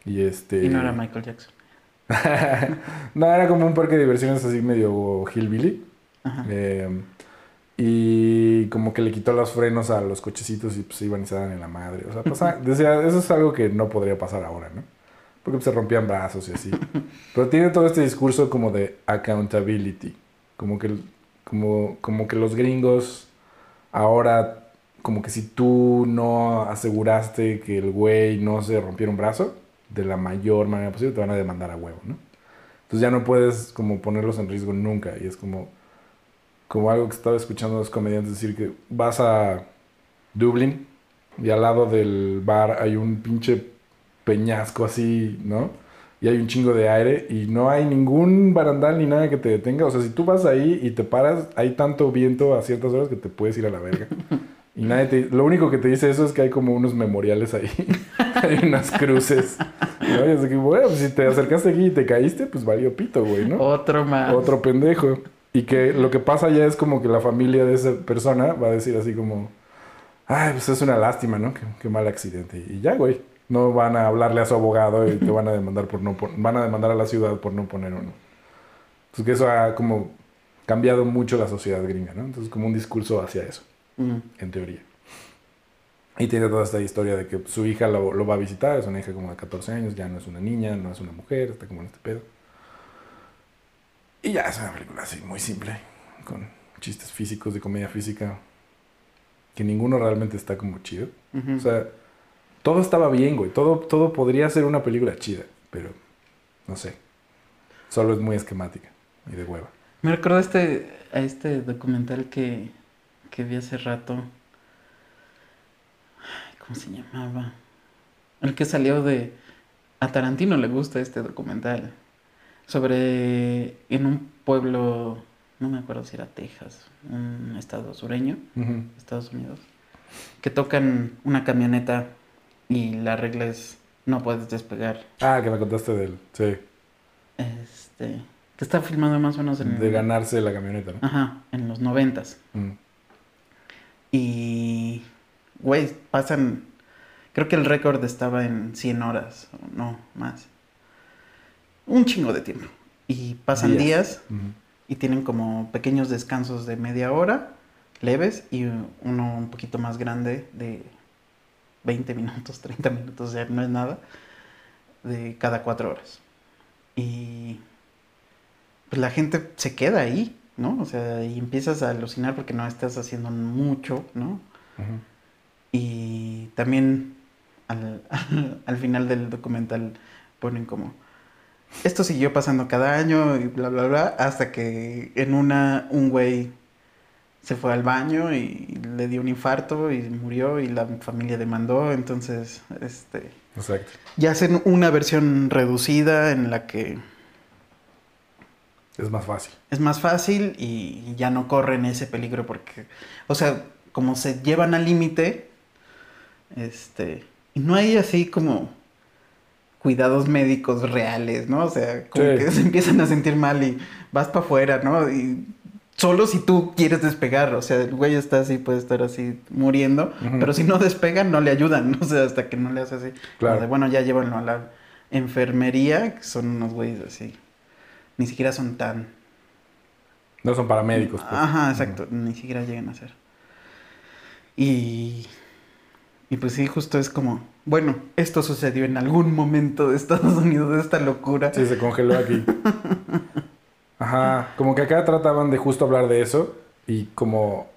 S3: Y este...
S2: Y no era Michael Jackson. *laughs*
S3: no, era como un parque de diversiones así medio hillbilly.
S2: Ajá.
S3: Eh, y como que le quitó los frenos a los cochecitos y pues iban y se daban en la madre. O sea, pasa- *laughs* decía, eso es algo que no podría pasar ahora, ¿no? Porque pues, se rompían brazos y así. *laughs* Pero tiene todo este discurso como de accountability. Como que, como, como que los gringos ahora, como que si tú no aseguraste que el güey no se rompiera un brazo de la mayor manera posible, te van a demandar a huevo, ¿no? Entonces ya no puedes como ponerlos en riesgo nunca. Y es como, como algo que estaba escuchando a los comediantes decir que vas a Dublín y al lado del bar hay un pinche peñasco así, ¿no? Y hay un chingo de aire y no hay ningún barandal ni nada que te detenga. O sea, si tú vas ahí y te paras, hay tanto viento a ciertas horas que te puedes ir a la verga. Y nadie te... Lo único que te dice eso es que hay como unos memoriales ahí. *laughs* hay unas cruces. ¿no? Y de que, bueno, pues si te acercaste aquí y te caíste, pues valió pito, güey, ¿no?
S2: Otro más.
S3: Otro pendejo. Y que lo que pasa ya es como que la familia de esa persona va a decir así como, ay, pues es una lástima, ¿no? Qué, qué mal accidente. Y ya, güey. No van a hablarle a su abogado y te van a demandar por no pon- van a demandar a la ciudad por no poner uno. Entonces que eso ha como cambiado mucho la sociedad gringa, ¿no? Entonces como un discurso hacia eso,
S2: Mm.
S3: en teoría. Y tiene toda esta historia de que su hija lo, lo va a visitar, es una hija como de 14 años, ya no es una niña, no es una mujer, está como en este pedo. Y ya es una película así, muy simple, con chistes físicos de comedia física, que ninguno realmente está como chido. O sea, todo estaba bien, güey, todo, todo podría ser una película chida, pero no sé, solo es muy esquemática y de hueva.
S2: Me recordó a este, a este documental que, que vi hace rato. Ay, ¿Cómo se llamaba? El que salió de... A Tarantino le gusta este documental. Sobre... En un pueblo... No me acuerdo si era Texas. Un estado sureño. Estados Unidos. Que tocan una camioneta y la regla es... No puedes despegar.
S3: Ah, que me contaste del, sí,
S2: Este... Que está filmado más o menos en...
S3: de ganarse la camioneta, ¿no?
S2: Ajá, en los noventas.
S3: Mm.
S2: Y, güey, pasan, creo que el récord estaba en 100 horas, o no, más. Un chingo de tiempo. Y pasan
S3: Días.
S2: y tienen como pequeños descansos de media hora, leves, y uno un poquito más grande de 20 minutos, *laughs* 30 minutos, o sea, no es nada, de cada cuatro horas. Y pues la gente se queda ahí, ¿no? O sea, y empiezas a alucinar porque no estás haciendo mucho, ¿no? Y también al, *laughs* al final del documental ponen como, esto siguió pasando cada año y bla, bla, bla, hasta que en una un güey se fue al baño y le dio un infarto y murió y la familia demandó, entonces, este,
S3: Exacto.
S2: ya hacen una versión reducida en la que
S3: Es más fácil.
S2: es más fácil y ya no corren ese peligro porque, o sea, como se llevan al límite, este, y no hay así como cuidados médicos reales, ¿no? O sea, como
S3: Sí.
S2: que se empiezan a sentir mal y vas para afuera, ¿no? Y solo si tú quieres despegar, o sea, el güey está así, puede estar así muriendo, pero si no despegan, no le ayudan, *laughs* o sea, hasta que no le hace así.
S3: Claro.
S2: De, bueno, ya llévanlo a la enfermería, que son unos güeyes así. Ni siquiera son tan
S3: No son paramédicos. pues.
S2: Ajá, exacto, ni siquiera llegan a ser. Y, y pues sí, justo es como, bueno, esto sucedió en algún momento de Estados Unidos, de esta locura.
S3: Sí, se congeló aquí. Ajá, como que acá trataban de justo hablar de eso y como,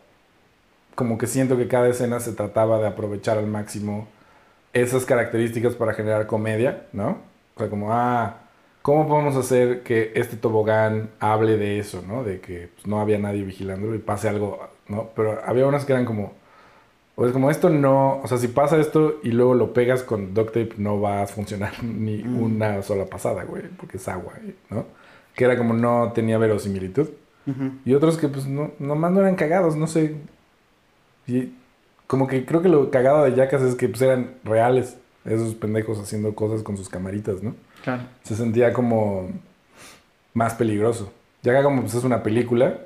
S3: como que siento que cada escena se trataba de aprovechar al máximo esas características para generar comedia, ¿no? O sea, como, ah, ¿cómo podemos hacer que este tobogán hable de eso, ¿no? De que pues, no había nadie vigilándolo y pase algo, ¿no? Pero había unas que eran como, o es como esto no, o sea, si pasa esto y luego lo pegas con duct tape no va a funcionar *laughs* ni
S2: Mm.
S3: una sola pasada, güey, porque es agua, ¿no? Que era como no tenía verosimilitud. Y otros que pues no, nomás no eran cagados, no sé. Y como que creo que lo cagado de Jackass es que pues, eran reales. Esos pendejos haciendo cosas con sus camaritas, ¿no?
S2: Claro.
S3: Se sentía como más peligroso. Ya como pues, es una película,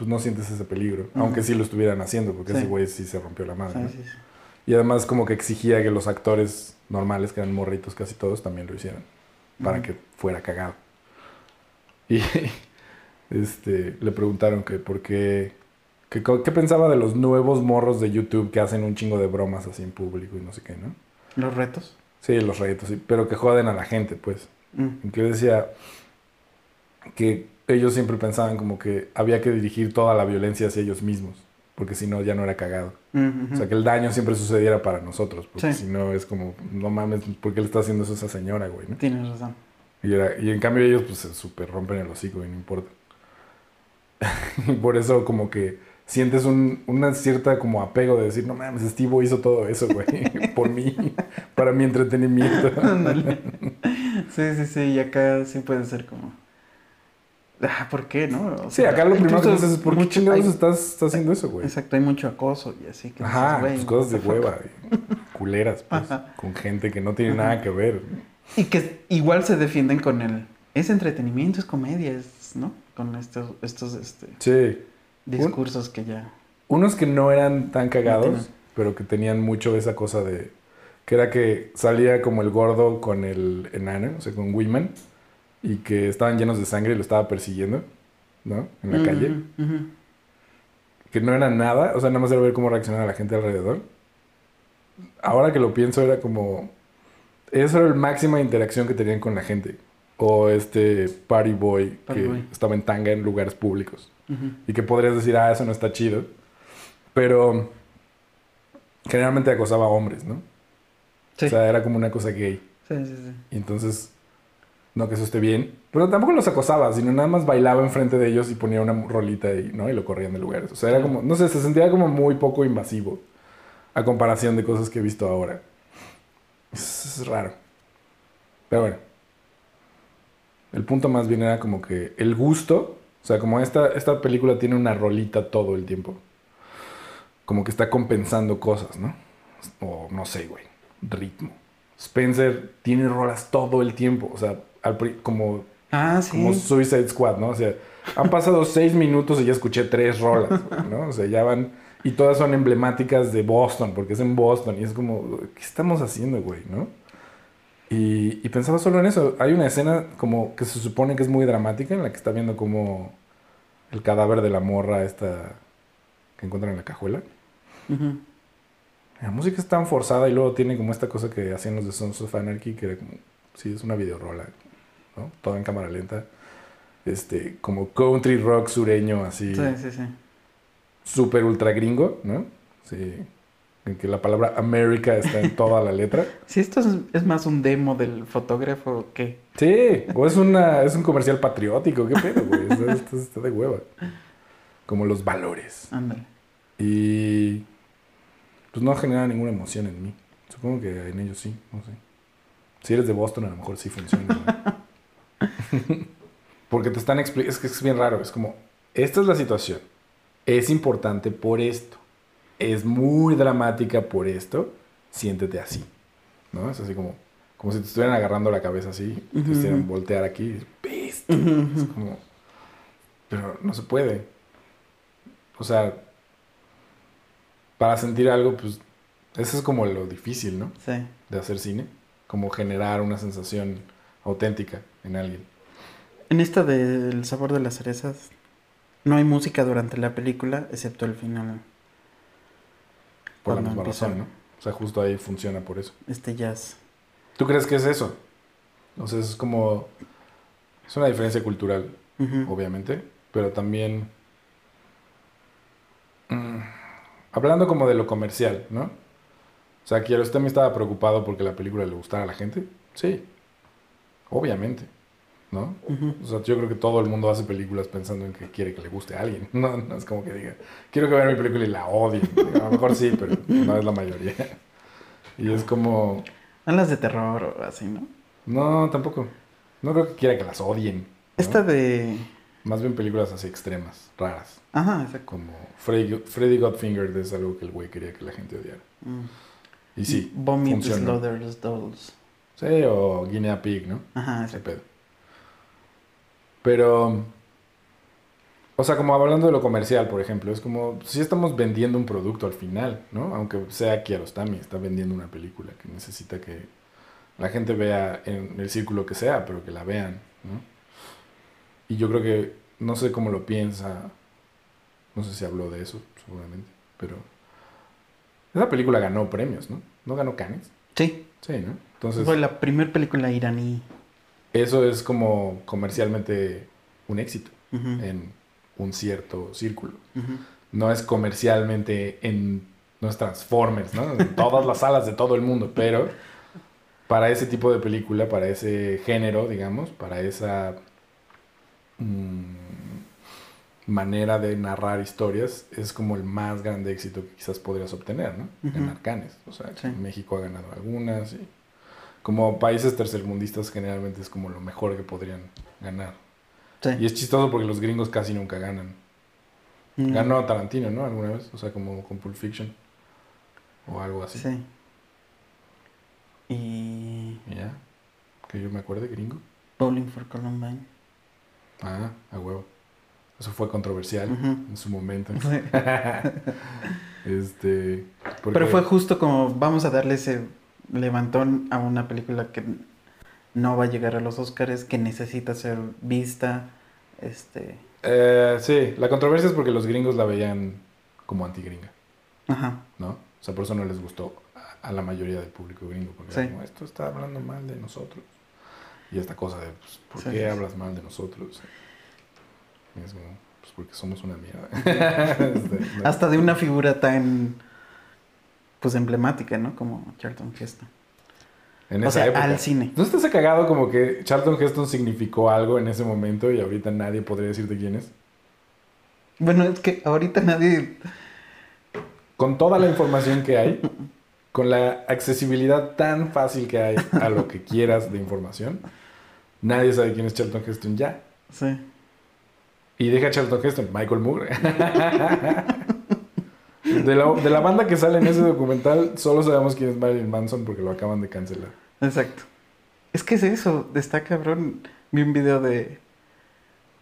S3: pues no sientes ese peligro. Aunque sí lo estuvieran haciendo, porque
S2: Sí.
S3: ese güey sí se rompió la madre.
S2: Sí,
S3: ¿no?
S2: sí, sí.
S3: Y además como que exigía que los actores normales, que eran morritos casi todos, también lo hicieran. Para que fuera cagado. Y *laughs* este, le preguntaron que por qué... ¿Qué pensaba de los nuevos morros de YouTube que hacen un chingo de bromas así en público y no sé qué, no?
S2: Los retos.
S3: Sí, los retos, sí, pero que joden a la gente, pues.
S2: Mm.
S3: Que decía que ellos siempre pensaban como que había que dirigir toda la violencia hacia ellos mismos, porque si no ya no era cagado. O sea, que el daño siempre sucediera para nosotros, porque
S2: Sí.
S3: si no es como, no mames, ¿por qué le está haciendo eso a esa señora, güey? ¿no?
S2: Tienes razón.
S3: Y, era- y en cambio ellos pues se súper rompen el hocico y no importa. *laughs* y por eso como que sientes un, una cierta como apego de decir, no mames, Steve hizo todo eso, güey, *laughs* por mí, para mi entretenimiento. *laughs*
S2: Sí, sí, sí. Y acá sí puede ser como. Ah, ¿por qué, no? O
S3: Sí,
S2: sea,
S3: acá lo primero que dices es, ¿por qué chingados estás, estás haciendo eso, güey?
S2: Exacto, hay mucho acoso y así que.
S3: Ajá,
S2: dices,
S3: pues cosas de hueva, culeras, pues,
S2: Ajá.
S3: con gente que no tiene
S2: Ajá.
S3: nada que ver.
S2: Y que igual se defienden con el. Es entretenimiento, es comedia, es, ¿no? Con estos, estos este,
S3: Sí,
S2: discursos que ya.
S3: unos que no eran tan cagados, pero que tenían mucho esa cosa de... Que era que salía como el gordo con el enano, o sea, con Wiman, y que estaban llenos de sangre y lo estaba persiguiendo, ¿no? En la
S2: Ujú,
S3: calle.
S2: ujú.
S3: Que no era nada, o sea, nada más era ver cómo reaccionaba la gente alrededor. Ahora que lo pienso, era como... Eso era la máxima interacción que tenían con la gente. O este party boy
S2: Party
S3: que
S2: boy.
S3: estaba en tanga en lugares públicos.
S2: Ujú.
S3: Y que podrías decir, ah, eso no está chido. Pero generalmente acosaba a hombres, ¿no?
S2: Sí.
S3: O sea, era como una cosa gay.
S2: sí, sí, sí.
S3: Y entonces, no que eso esté bien. Pero tampoco los acosaba, sino nada más bailaba enfrente de ellos y ponía una rolita y, ¿no? y lo corrían de lugares. O sea, era como, no sé, se sentía como muy poco invasivo a comparación de cosas que he visto ahora. Es, es raro. Pero bueno. El punto más bien era como que el gusto, o sea, como esta, esta película tiene una rolita todo el tiempo. Como que está compensando cosas, ¿no? O no sé, güey. Ritmo. Spencer tiene rolas todo el tiempo. O sea, al pri- como,
S2: Ah, sí.
S3: como Suicide Squad, ¿no? O sea, han pasado *laughs* seis minutos y ya escuché tres rolas, ¿no? O sea, ya van. Y todas son emblemáticas de Boston, porque es en Boston. Y es como, ¿qué estamos haciendo, güey, no? Y, y pensaba solo en eso. Hay una escena como que se supone que es muy dramática en la que está viendo como el cadáver de la morra esta que encuentran en la cajuela. La música es tan forzada y luego tiene como esta cosa que hacían los de Sons of Anarchy, que era como, sí, es una videorola, ¿no? Todo en cámara lenta. Este, como country rock sureño, así,
S2: Sí, sí, sí.
S3: súper ultra gringo, ¿no? Sí, en que la palabra America está en toda la letra. *laughs*
S2: Si esto es, es más un demo del fotógrafo que.
S3: Sí, o es, una, es un comercial patriótico, qué pedo, güey, está, está- está de hueva. Como los valores.
S2: Ándale.
S3: Y pues no genera ninguna emoción en mí. Supongo que en ellos sí, no sé. Si eres de Boston, a lo mejor sí funciona. *laughs* Porque te están explicando, es que es bien raro, es como, esta es la situación, es importante por esto, es muy dramática por esto, siéntete así, ¿no? Es así como, como si te estuvieran agarrando la cabeza así, y te hicieran voltear aquí, y, "Peste". es como, pero no se puede. O sea, para sentir algo, pues, eso es como lo difícil, ¿no?
S2: Sí.
S3: De hacer cine. Como generar una sensación auténtica en alguien.
S2: En esta del sabor de las cerezas, no hay música durante la película, excepto el final.
S3: Por la misma razón, ¿no? O sea, justo ahí funciona por eso.
S2: Este jazz.
S3: ¿Tú crees que es eso? O sea, es como... Es una diferencia cultural, obviamente, pero también... mm, hablando como de lo comercial, ¿no? O sea, quiero, usted me estaba preocupado porque la película le gustara a la gente. Sí, obviamente, ¿no? O sea, yo creo que todo el mundo hace películas pensando en que quiere que le guste a alguien. *laughs* No, no es como que diga, quiero que vean mi película y la odien. *laughs* A lo mejor sí, pero no es la mayoría. Y es como,
S2: No las de terror o así, ¿no?
S3: no, tampoco. No creo que quiera que las odien. ¿no?
S2: Esta de
S3: Más bien películas así extremas, raras.
S2: Ajá, exacto.
S3: Como Freddy, Freddy Got Fingered es algo que el güey quería que la gente odiara.
S2: Mm.
S3: Y sí,
S2: Vomit. Slaughters Dolls.
S3: Sí, o Guinea Pig, ¿no?
S2: Ajá,
S3: Ese
S2: exacto.
S3: pedo. Pero, o sea, como hablando de lo comercial, por ejemplo, es como si estamos vendiendo un producto al final, ¿no? Aunque sea Kiarostami, está vendiendo una película que necesita que la gente vea en el círculo que sea, pero que la vean, ¿no? Y yo creo que, no sé cómo lo piensa, no sé si habló de eso, seguramente, pero esa película ganó premios, ¿no? ¿No ganó Cannes?
S2: Sí,
S3: Sí, ¿no? Entonces...
S2: fue la primera película iraní.
S3: Eso es como comercialmente un éxito en un cierto círculo. No es comercialmente en no es Transformers, ¿no? En todas las salas de todo el mundo, pero para ese tipo de película, para ese género, digamos, para esa mm, manera de narrar historias, es como el más grande éxito que quizás podrías obtener, ¿no?
S2: Ujú.
S3: Ganar Cannes. O sea,
S2: Sí.
S3: México ha ganado algunas y como países tercermundistas generalmente es como lo mejor que podrían ganar.
S2: Sí.
S3: Y es chistoso porque los gringos casi nunca ganan.
S2: Mm,
S3: Ganó Tarantino, ¿no? Alguna vez, o sea, como con Pulp Fiction o algo así.
S2: Sí. Y.
S3: Ya, que yo me acuerde, gringo.
S2: Bowling for Columbine.
S3: Ah, a huevo. Eso fue controversial en su momento.
S2: Sí. *laughs* *laughs*
S3: este, porque-
S2: Pero fue justo como vamos a darle ese levantón a una película que no va a llegar a los Oscars, que necesita ser vista. Este.
S3: Eh, sí, la controversia es porque los gringos la veían como antigringa,
S2: Ajá.
S3: ¿no? O sea, por eso no les gustó a, a la mayoría del público gringo, porque
S2: Sí.
S3: como, esto está hablando mal de nosotros. Y esta cosa de, pues, ¿por
S2: Sí,
S3: qué
S2: sí.
S3: hablas mal de nosotros? Y es como, pues porque somos una mierda. *laughs* *laughs* Este, no.
S2: Hasta de una figura tan. Pues emblemática, ¿no? Como Charlton Heston.
S3: En
S2: o
S3: esa
S2: sea,
S3: época.
S2: al cine.
S3: ¿No estás cagado como que Charlton Heston significó algo en ese momento y ahorita nadie podría decirte quién es?
S2: Bueno, es que ahorita nadie.
S3: Con toda la información que hay, con la accesibilidad tan fácil que hay a lo que quieras de información, nadie sabe quién es Charlton Heston ya.
S2: Sí.
S3: Y deja Charlton Heston, Michael Moore. *laughs* De la, de la banda que sale en ese documental, solo sabemos quién es Marilyn Manson porque lo acaban de cancelar.
S2: Exacto. Es que es eso, está cabrón. Vi un video de,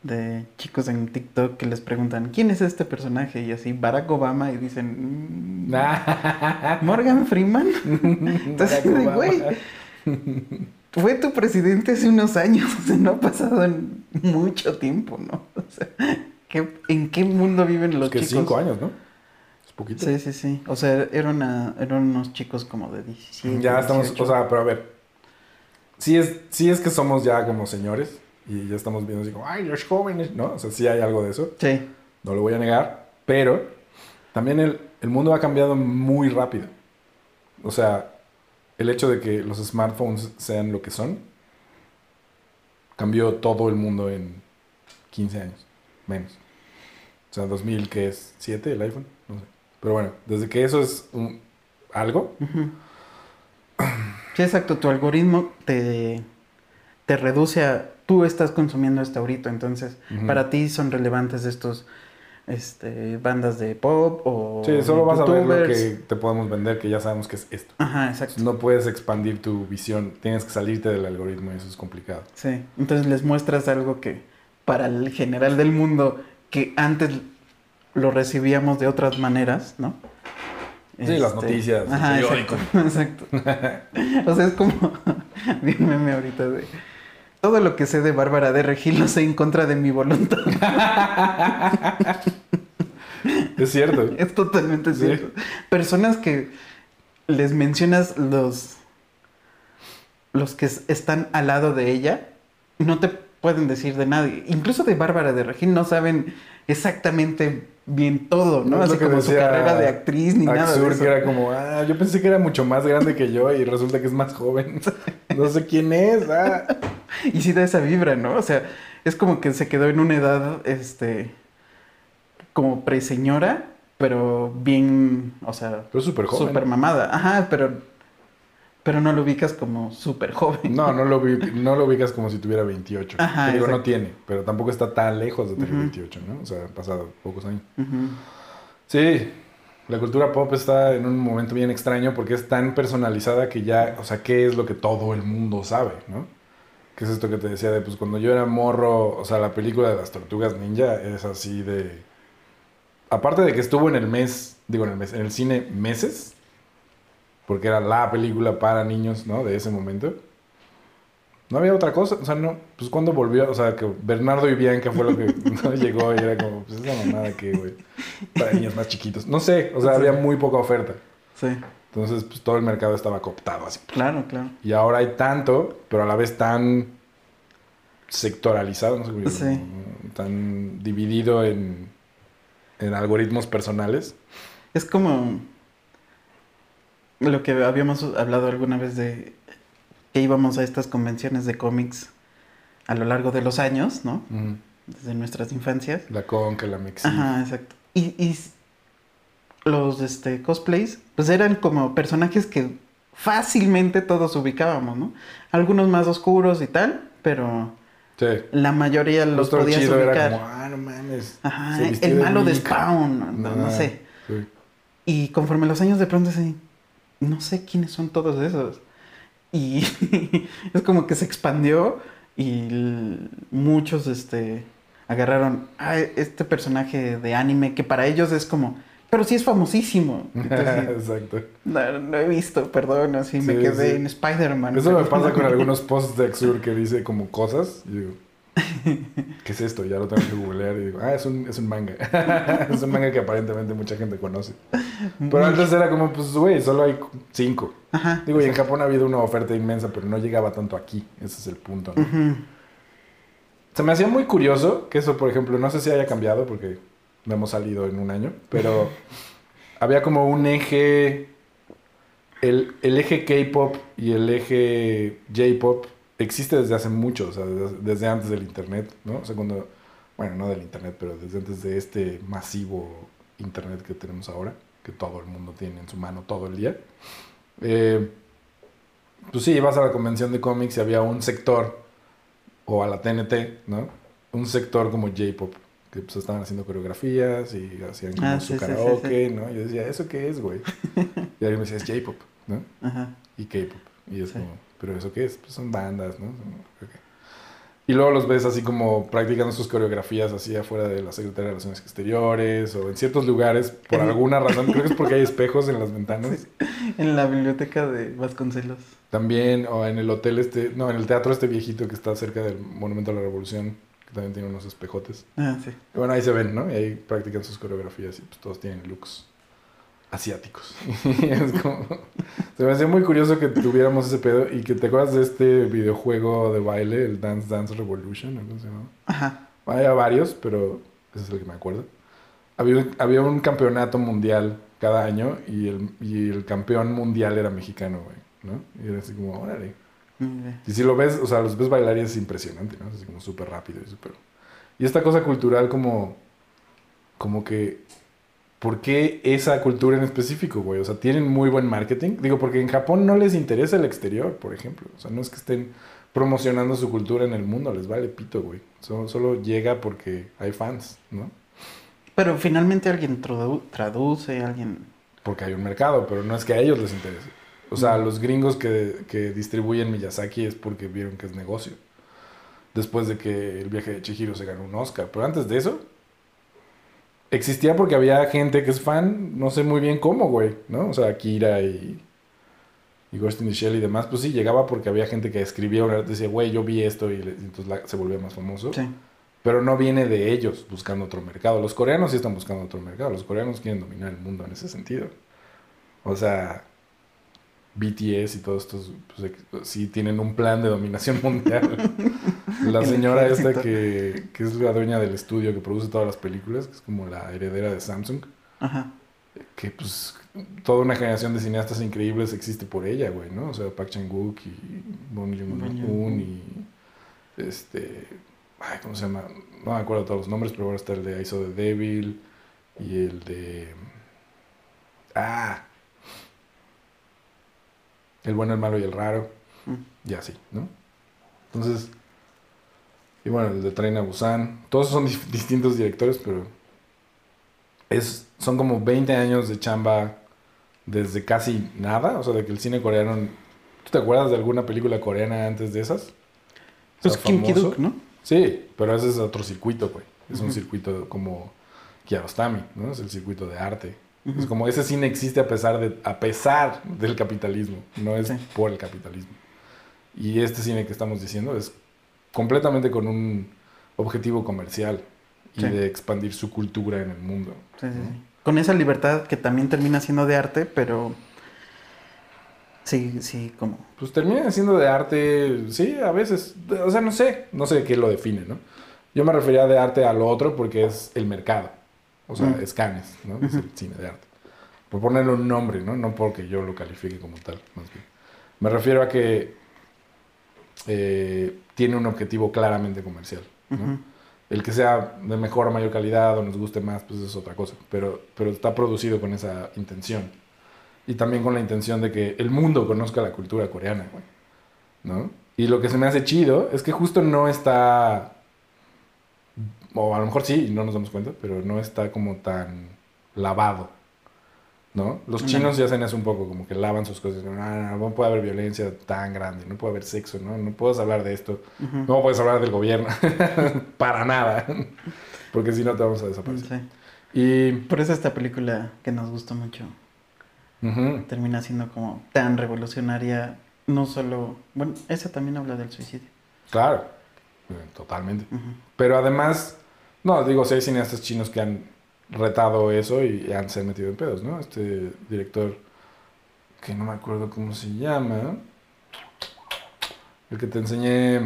S2: de chicos en TikTok que les preguntan, ¿quién es este personaje? Y así, Barack Obama, y dicen, "Mm, Morgan Freeman. *laughs* Entonces, güey, fue tu presidente hace unos años, *laughs* o sea, no ha pasado en mucho tiempo, ¿no? *laughs* O sea, ¿qué- ¿en qué mundo viven los
S3: que
S2: chicos?
S3: cinco años, ¿no? Poquito.
S2: Sí, sí, sí. O sea, era una, eran unos chicos como de 17.
S3: Ya estamos,
S2: 18.
S3: o sea, pero a ver. Sí es, sí es que somos ya como señores y ya estamos viendo así como, ay, los jóvenes, ¿no? O sea, sí hay algo de eso,
S2: Sí,
S3: no lo voy a negar, pero también el, el mundo ha cambiado muy rápido. O sea, el hecho de que los smartphones sean lo que son, cambió todo el mundo en 15 años, menos. O sea, 2000, que es 7 el iPhone. Pero bueno, desde que eso es un- algo.
S2: Sí, exacto. Tu algoritmo te, te reduce a... Tú estás consumiendo esto ahorita, entonces para ti son relevantes estos este, bandas de pop o
S3: Sí, solo vas a ver lo que te podemos vender, que ya sabemos que es esto.
S2: Ajá, exacto.
S3: No puedes expandir tu visión, tienes que salirte del algoritmo y eso es complicado.
S2: Sí, entonces les muestras algo que para el general del mundo, que antes lo recibíamos de otras maneras, ¿no?
S3: Sí, las noticias, el
S2: Ajá, exacto, *laughs* exacto. O sea, es como *laughs* vi un meme ahorita de todo lo que sé de Bárbara de Regil lo sé en contra de mi voluntad. *laughs*
S3: Es cierto.
S2: Es totalmente
S3: Sí.
S2: cierto. Personas que les mencionas los los que es- están al lado de ella no te pueden decir de nadie. Incluso de Bárbara de Regil no saben exactamente bien todo, ¿no? Así como su carrera de actriz ni nada de eso.
S3: que era como, ah, yo pensé que era mucho más grande que yo y resulta que es más joven. *laughs* No sé quién es. Ah. *laughs*
S2: Y sí da esa vibra, ¿no? O sea, es como que se quedó en una edad, este, como preseñora, pero bien, o sea,
S3: Pero súper joven.
S2: súper mamada. Ajá, pero, Pero no lo ubicas como súper joven.
S3: No, no lo, no lo ubicas como si tuviera 28.
S2: Ajá,
S3: Te digo, no tiene, pero tampoco está tan lejos de tener
S2: Ujú.
S3: 28, ¿no? O sea, han pasado pocos años.
S2: Ujú.
S3: Sí, la cultura pop está en un momento bien extraño porque es tan personalizada que ya, o sea, ¿qué es lo que todo el mundo sabe, no? ¿Qué es esto que te decía de, pues cuando yo era morro, o sea, la película de las tortugas ninja es así de... Aparte de que estuvo en el mes, digo en el mes, en el cine meses, porque era la película para niños, ¿no? De ese momento. No había otra cosa, o sea, no, pues cuando volvió, o sea, que Bernardo y Bianca fue lo que *laughs* no llegó y era como, pues esa mamada que, güey, para niños más chiquitos. No sé, o sea, había muy poca oferta.
S2: Sí,
S3: Entonces, pues todo el mercado estaba cooptado así.
S2: claro, claro.
S3: Y ahora hay tanto, pero a la vez tan sectoralizado, no sé cómo
S2: Sí.
S3: tan dividido en, en algoritmos personales.
S2: Es como lo que habíamos hablado alguna vez de que íbamos a estas convenciones de cómics a lo largo de los años, ¿no? Desde nuestras infancias.
S3: La conca, la mexi.
S2: Ajá, exacto. Y, y los este, cosplays, pues eran como personajes que fácilmente todos ubicábamos, ¿no? Algunos más oscuros y tal, pero
S3: Sí.
S2: la mayoría los
S3: lo
S2: podías
S3: chido
S2: ubicar.
S3: era como, ah, no mames.
S2: Ajá,
S3: se
S2: el malo de
S3: Nick".
S2: Spawn, no, no sé.
S3: sí.
S2: Y conforme los años de pronto así, no sé quiénes son todos esos. Y *laughs* es como que se expandió y muchos este, agarraron a este personaje de anime que para ellos es como, pero sí es famosísimo. Entonces, *laughs*
S3: Exacto.
S2: no, no he visto, perdón, así me quedé
S3: sí.
S2: en Spider-Man.
S3: Eso me pasa con *laughs* algunos posts de Exur que dice como cosas. Y digo, *laughs* ¿qué es esto? Ya lo tengo que googlear y digo, ah, es un, es un manga. *laughs* es un manga que aparentemente mucha gente conoce. Pero antes era como, pues, güey, solo hay cinco.
S2: Ajá.
S3: Digo, y en Japón ha habido una oferta inmensa, pero no llegaba tanto aquí. Ese es el punto. Se me hacía muy curioso que eso, por ejemplo, no sé si haya cambiado porque no hemos salido en un año, pero *laughs* había como un eje, el, el eje K-pop y el eje J-pop existe desde hace mucho, o sea, desde, antes del Internet, ¿no? O sea, cuando, bueno, no del Internet, pero desde antes de este masivo Internet que tenemos ahora, que todo el mundo tiene en su mano todo el día. Eh, pues sí, ibas a la convención de cómics y había un sector o a la TNT, ¿no? Un sector como J-pop, que pues estaban haciendo coreografías y hacían como
S2: Ah,
S3: su
S2: sí, sí, sí,
S3: karaoke, ¿no? Yo decía, ¿eso qué es, güey? *laughs* y alguien me decía, es J-pop, ¿no?
S2: Ajá.
S3: Y K-pop. Y es como, ¿pero eso qué es? Pues son bandas, ¿no? Son- ok. Y luego los ves así como practicando sus coreografías así afuera de la Secretaría de Relaciones Exteriores o en ciertos lugares, por alguna razón, creo que es porque hay *laughs* espejos en las ventanas.
S2: En la biblioteca de Vasconcelos.
S3: También, o en el hotel este, no, en el teatro este viejito que está cerca del Monumento a la Revolución, que también tiene unos espejotes.
S2: Ah, sí.
S3: Y bueno, ahí se ven, ¿no? Y ahí practican sus coreografías y pues todos tienen looks asiáticos. *laughs* Es como... Se me hacía muy curioso que tuviéramos ese pedo y que te acuerdas de este videojuego de baile, el Dance Dance Revolution, ¿no? ¿cómo se llama?
S2: Ajá.
S3: Había varios, pero ese es el que me acuerdo. Había, un- había un campeonato mundial cada año y el, y el campeón mundial era mexicano, güey, ¿no? Y era así como, órale. Y si lo ves, o sea, los ves bailar y es impresionante, ¿no? Es así como súper rápido y súper... Y esta cosa cultural como... Como que... ¿Por qué esa cultura en específico, güey? O sea, tienen muy buen marketing. Digo, porque en Japón no les interesa el exterior, por ejemplo. O sea, no es que estén promocionando su cultura en el mundo, les vale pito, güey. Solo, solo llega porque hay fans, ¿no?
S2: Pero finalmente alguien tradu- traduce, alguien...
S3: Porque hay un mercado, pero no es que a ellos les interese. O sea, a los gringos que, que distribuyen Miyazaki es porque vieron que es negocio. Después de que el viaje de Chihiro se ganó un Oscar. Pero antes de eso, existía porque había gente que es fan, no sé muy bien cómo, güey, ¿no? O sea, Akira y, y Ghost in the Shell y demás, pues sí, llegaba porque había gente que escribía una decía, güey, yo vi esto y, le- y entonces la- se volvía más famoso.
S2: Sí.
S3: Pero no viene de ellos buscando otro mercado. Los coreanos sí están buscando otro mercado. Los coreanos quieren dominar el mundo en ese sentido. O sea, BTS y todos estos pues, sí tienen un plan de dominación *laughs* mundial. La *laughs* señora esta que, que es la dueña del estudio que produce todas las películas, que es como la heredera de Samsung,
S2: Ajá.
S3: que pues toda una generación de cineastas increíbles existe por ella, güey, ¿no? O sea, Park Chan-wook y Bong Joon-ho. y este, ay, ¿cómo se llama? No me acuerdo todos los nombres, pero ahora está el de I Saw the Devil y el de ah, El bueno, el malo y el raro.
S2: Mm.
S3: Y así, ¿no? Entonces, y bueno, el de Tren a Busan. Todos son distintos directores, pero es, son como 20 años de chamba desde casi nada. O sea, de que el cine coreano... ¿Tú te acuerdas de alguna película coreana antes de esas? O
S2: Pues
S3: sea,
S2: Kim. Ki-duk, ¿no?
S3: Sí, pero ese es otro circuito, güey. Es un circuito como Kiarostami, ¿no? Es el circuito de arte. Es
S2: Ujú.
S3: como ese cine existe a pesar, de, a pesar del capitalismo, no es
S2: Sí.
S3: por el capitalismo. Y este cine que estamos diciendo es completamente con un objetivo comercial y
S2: Sí.
S3: de expandir su cultura en el mundo.
S2: Sí, sí, sí. Con esa libertad que también termina siendo de arte, pero sí, sí, como...
S3: Pues termina siendo de arte, sí, a veces. O sea, no sé, no sé qué lo define, ¿no? Yo me refería de arte a lo otro porque es el mercado. O sea,
S2: Mm.
S3: es Cannes, ¿no? Es el cine de arte. Por ponerle un nombre, ¿no? No porque yo lo califique como tal, más bien. Me refiero a que eh, tiene un objetivo claramente comercial. El que sea de mejor o mayor calidad o nos guste más, pues es otra cosa. Pero, pero está producido con esa intención. Y también con la intención de que el mundo conozca la cultura coreana, güey. ¿No? Y lo que se me hace chido es que justo no está. O a lo mejor sí, no nos damos cuenta, pero no está como tan lavado. ¿No? Los
S2: No.
S3: chinos ya hacen eso un poco, como que lavan sus cosas. No, no, no, no puede haber violencia tan grande, no puede haber sexo, ¿no? No puedes hablar de esto. No puedes hablar del gobierno. *laughs* Para nada. *laughs* Porque si no te vamos a desaparecer.
S2: Sí.
S3: Y.
S2: Por eso esta película que nos gustó mucho termina siendo como tan revolucionaria, no solo... Bueno, esa también habla del suicidio.
S3: Claro. Eh, Totalmente. Pero además. No, digo, si hay cineastas chinos que han retado eso y han se metido en pedos, ¿no? Este director. Que no me acuerdo cómo se llama. El que te enseñé.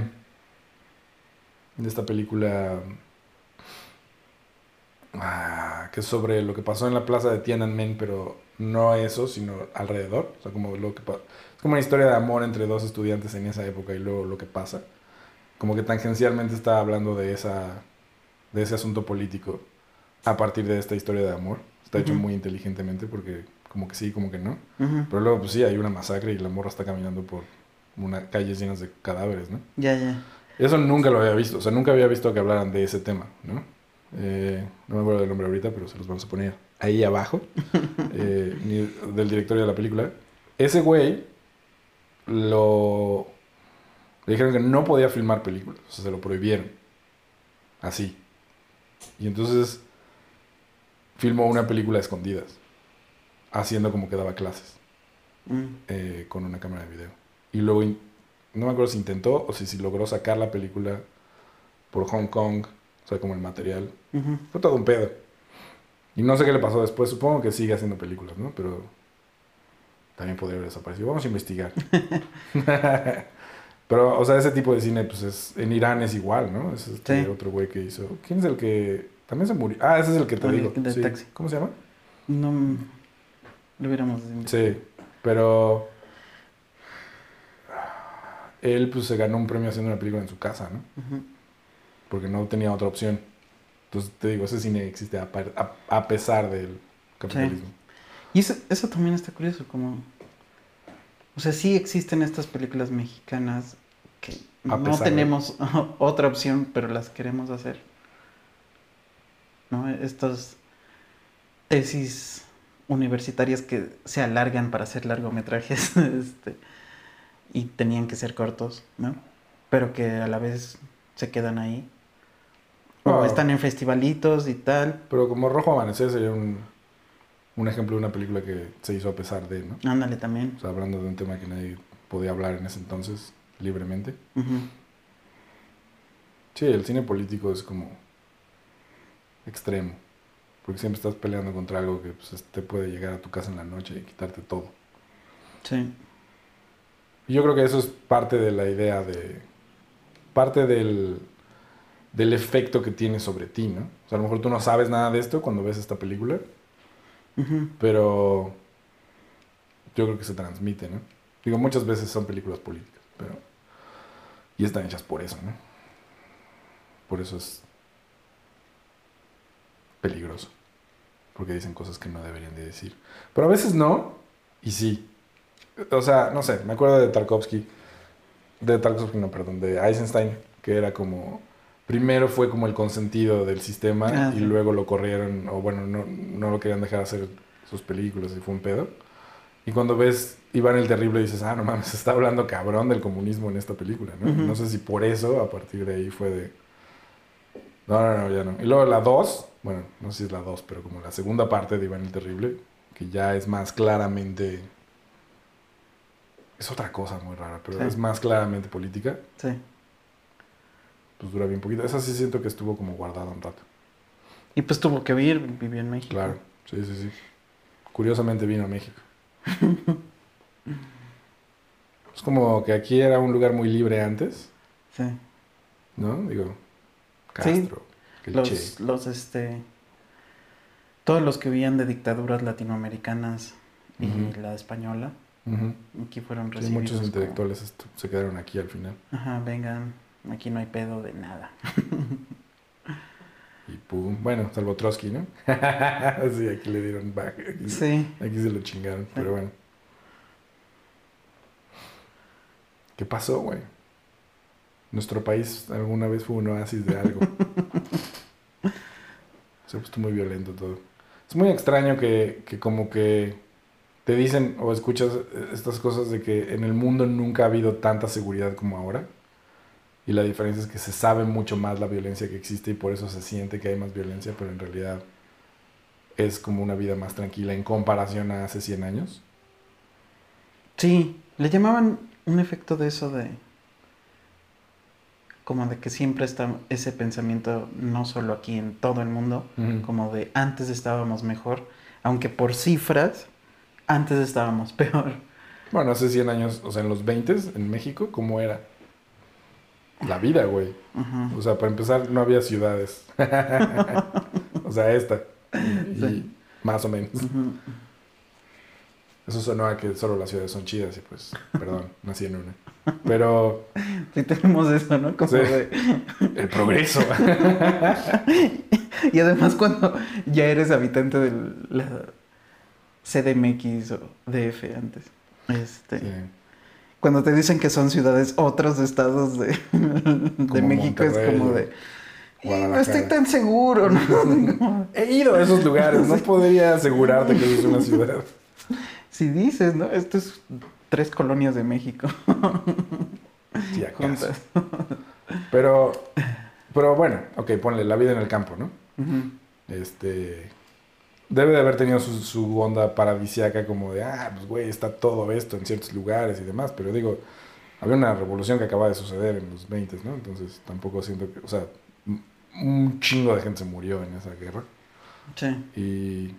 S3: De esta película. ah, que es sobre lo que pasó en la plaza de Tiananmen, pero no eso, sino alrededor. O sea, como lo que es como una historia de amor entre dos estudiantes en esa época y luego lo que pasa. Como que tangencialmente está hablando de esa de ese asunto político a partir de esta historia de amor. Está hecho muy inteligentemente porque como que sí, como que no. Pero luego pues sí, hay una masacre y la morra está caminando por una calles llenas de cadáveres, ¿no?
S2: Ya, ya.
S3: Eso nunca lo había visto, o sea, nunca había visto que hablaran de ese tema, ¿no? Eh, no me acuerdo del nombre ahorita, pero se los vamos a poner ahí abajo, *laughs* eh, ni- del director de la película. Ese güey lo... Le dijeron que no podía filmar películas, o sea, se lo prohibieron. Así. Y entonces filmó una película a escondidas, haciendo como que daba clases
S2: Mm.
S3: eh, con una cámara de video. Y luego, no me acuerdo si intentó o si, si logró sacar la película por Hong Kong, o sea, como el material. Fue todo un pedo. Y no sé qué le pasó después, supongo que sigue haciendo películas, ¿no? Pero también podría haber desaparecido. Vamos a investigar. *laughs* Pero, o sea, ese tipo de cine, pues es, en Irán es igual, ¿no? Es este
S2: Sí.
S3: otro güey que hizo. ¿Quién es el que también se murió? Ah, ese es el que te
S2: El
S3: digo.
S2: del
S3: Sí.
S2: taxi.
S3: ¿Cómo se llama?
S2: No lo hubiéramos...
S3: Sí, pero él pues se ganó un premio haciendo una película en su casa, ¿no? Porque no tenía otra opción. Entonces te digo, ese cine existe a, par- a- a pesar del capitalismo.
S2: Y eso, eso también está curioso, como... O sea, sí existen estas películas mexicanas que no
S3: de-
S2: tenemos *laughs* otra opción, pero las queremos hacer. ¿No? Estas tesis universitarias que se alargan para hacer largometrajes *laughs* este, y tenían que ser cortos, ¿no? Pero que a la vez se quedan ahí. O están en festivalitos y tal.
S3: Pero como Rojo Amanecer sería un, un ejemplo de una película que se hizo a pesar de, ¿no?
S2: Ándale también.
S3: O sea, hablando de un tema que nadie podía hablar en ese entonces libremente. Sí, el cine político es como extremo. Porque siempre estás peleando contra algo que pues, te puede llegar a tu casa en la noche y quitarte todo.
S2: Sí.
S3: Yo creo que eso es parte de la idea de. parte del, del efecto que tiene sobre ti, ¿no? O sea, a lo mejor tú no sabes nada de esto cuando ves esta película, pero yo creo que se transmite, ¿no? Digo, muchas veces son películas políticas, pero. y están hechas por eso, ¿no? Por eso es peligroso. Porque dicen cosas que no deberían de decir. Pero a veces no, y sí. O sea, no sé, me acuerdo de Tarkovsky. De Tarkovsky, no, perdón, de Eisenstein, que era como. Primero fue como el consentido del sistema
S2: Ah,
S3: y
S2: sí.
S3: luego lo corrieron, o bueno, no, no lo querían dejar hacer sus películas y fue un pedo. Y cuando ves Iván el Terrible dices, ah, no mames, está hablando cabrón del comunismo en esta película, ¿no?
S2: Ujú.
S3: No sé si por eso, a partir de ahí fue de... No, no, no, ya no. Y luego la 2, bueno, no sé si es la 2, pero como la segunda parte de Iván el Terrible, que ya es más claramente... Es otra cosa muy rara, pero
S2: Sí.
S3: es más claramente política,
S2: Sí.
S3: pues dura bien poquito. Esa sí siento que estuvo como guardada un rato.
S2: Y pues tuvo que vivir, vivió en México.
S3: Claro, sí, sí, sí. Curiosamente vino a México. *laughs* es como que aquí era un lugar muy libre antes,
S2: Sí.
S3: ¿no? Digo,
S2: Sí.
S3: Castro, que el Che.
S2: Los, los, este... Todos los que vivían de dictaduras latinoamericanas y la española,
S3: Ujú.
S2: aquí fueron
S3: Sí,
S2: recibidos.
S3: muchos
S2: como,
S3: intelectuales se quedaron aquí al final.
S2: Ajá, vengan, aquí no hay pedo de nada. *laughs*
S3: Y pum, bueno, salvo Trotsky, ¿no? *laughs* sí, aquí le dieron back. Aquí,
S2: Sí.
S3: aquí se lo chingaron, pero bueno. ¿Qué pasó, güey? Nuestro país alguna vez fue un oasis de algo. *laughs* Se ha puesto muy violento todo. Es muy extraño que, que como que te dicen o escuchas estas cosas de que en el mundo nunca ha habido tanta seguridad como ahora. Y la diferencia es que se sabe mucho más la violencia que existe y por eso se siente que hay más violencia, pero en realidad es como una vida más tranquila en comparación a hace 100 años.
S2: Sí, le llamaban un efecto de eso de... Como de que siempre está ese pensamiento, no solo aquí, en todo el mundo, como de antes estábamos mejor, aunque por cifras, antes estábamos *laughs* peor.
S3: Bueno, hace 100 años, o sea, en los 20 en México, ¿cómo era? La vida, güey. O sea, para empezar, no había ciudades. *laughs* o sea, esta. Y
S2: Sí.
S3: más o menos. Eso sonó a que solo las ciudades son chidas y pues, perdón, nací en una. Pero
S2: Sí tenemos eso, ¿no? Como
S3: Sí.
S2: de...
S3: el progreso. *laughs*
S2: Y además cuando ya eres habitante de la CDMX o DF antes, este,
S3: Sí.
S2: cuando te dicen que son ciudades otros estados de, de México es como de... "Eh, No estoy tan seguro, ¿no? *laughs*
S3: He ido a esos lugares, no podría asegurarte que es una ciudad.
S2: si dices, ¿no? Esto es tres colonias de México
S3: Si acaso.
S2: juntas.
S3: Pero, pero bueno, ok, ponle la vida en el campo, ¿no? Este. Debe de haber tenido su, su onda paradisiaca como de, ah, pues güey, está todo esto en ciertos lugares y demás, pero digo, había una revolución que acaba de suceder en los 20, ¿no? Entonces tampoco siento que, o sea, un chingo de gente se murió en esa guerra.
S2: Sí.
S3: Y,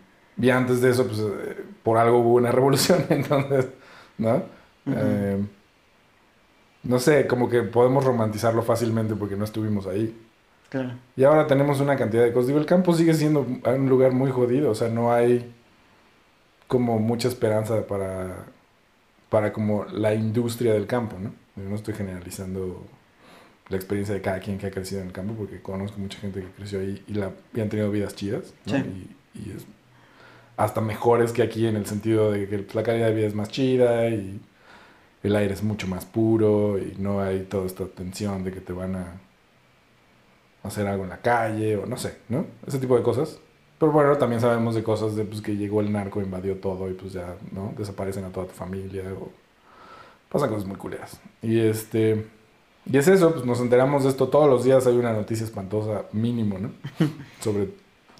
S3: y antes de eso, pues eh, por algo hubo una *laughs* revolución, entonces, Eh, no sé, como que podemos romantizarlo fácilmente porque no estuvimos ahí.
S2: Claro.
S3: Y ahora tenemos una cantidad de cosas. Digo, el campo sigue siendo un lugar muy jodido, o sea, no hay como mucha esperanza para, para como la industria del campo, ¿no? Yo no estoy generalizando la experiencia de cada quien que ha crecido en el campo, porque conozco mucha gente que creció ahí y, la, y han tenido vidas chidas, ¿no?
S2: Sí.
S3: Y, y es hasta mejores que aquí en el sentido de que la calidad de vida es más chida y el aire es mucho más puro y no hay toda esta tensión de que te van a hacer algo en la calle o no sé, ¿no? Ese tipo de cosas. Pero bueno, también sabemos de cosas de pues, que llegó el narco, invadió todo y pues ya, ¿no? Desaparecen a toda tu familia o pasan cosas muy culeras. Y este y es eso, pues nos enteramos de esto todos los días hay una noticia espantosa mínimo, ¿no? *laughs* Sobre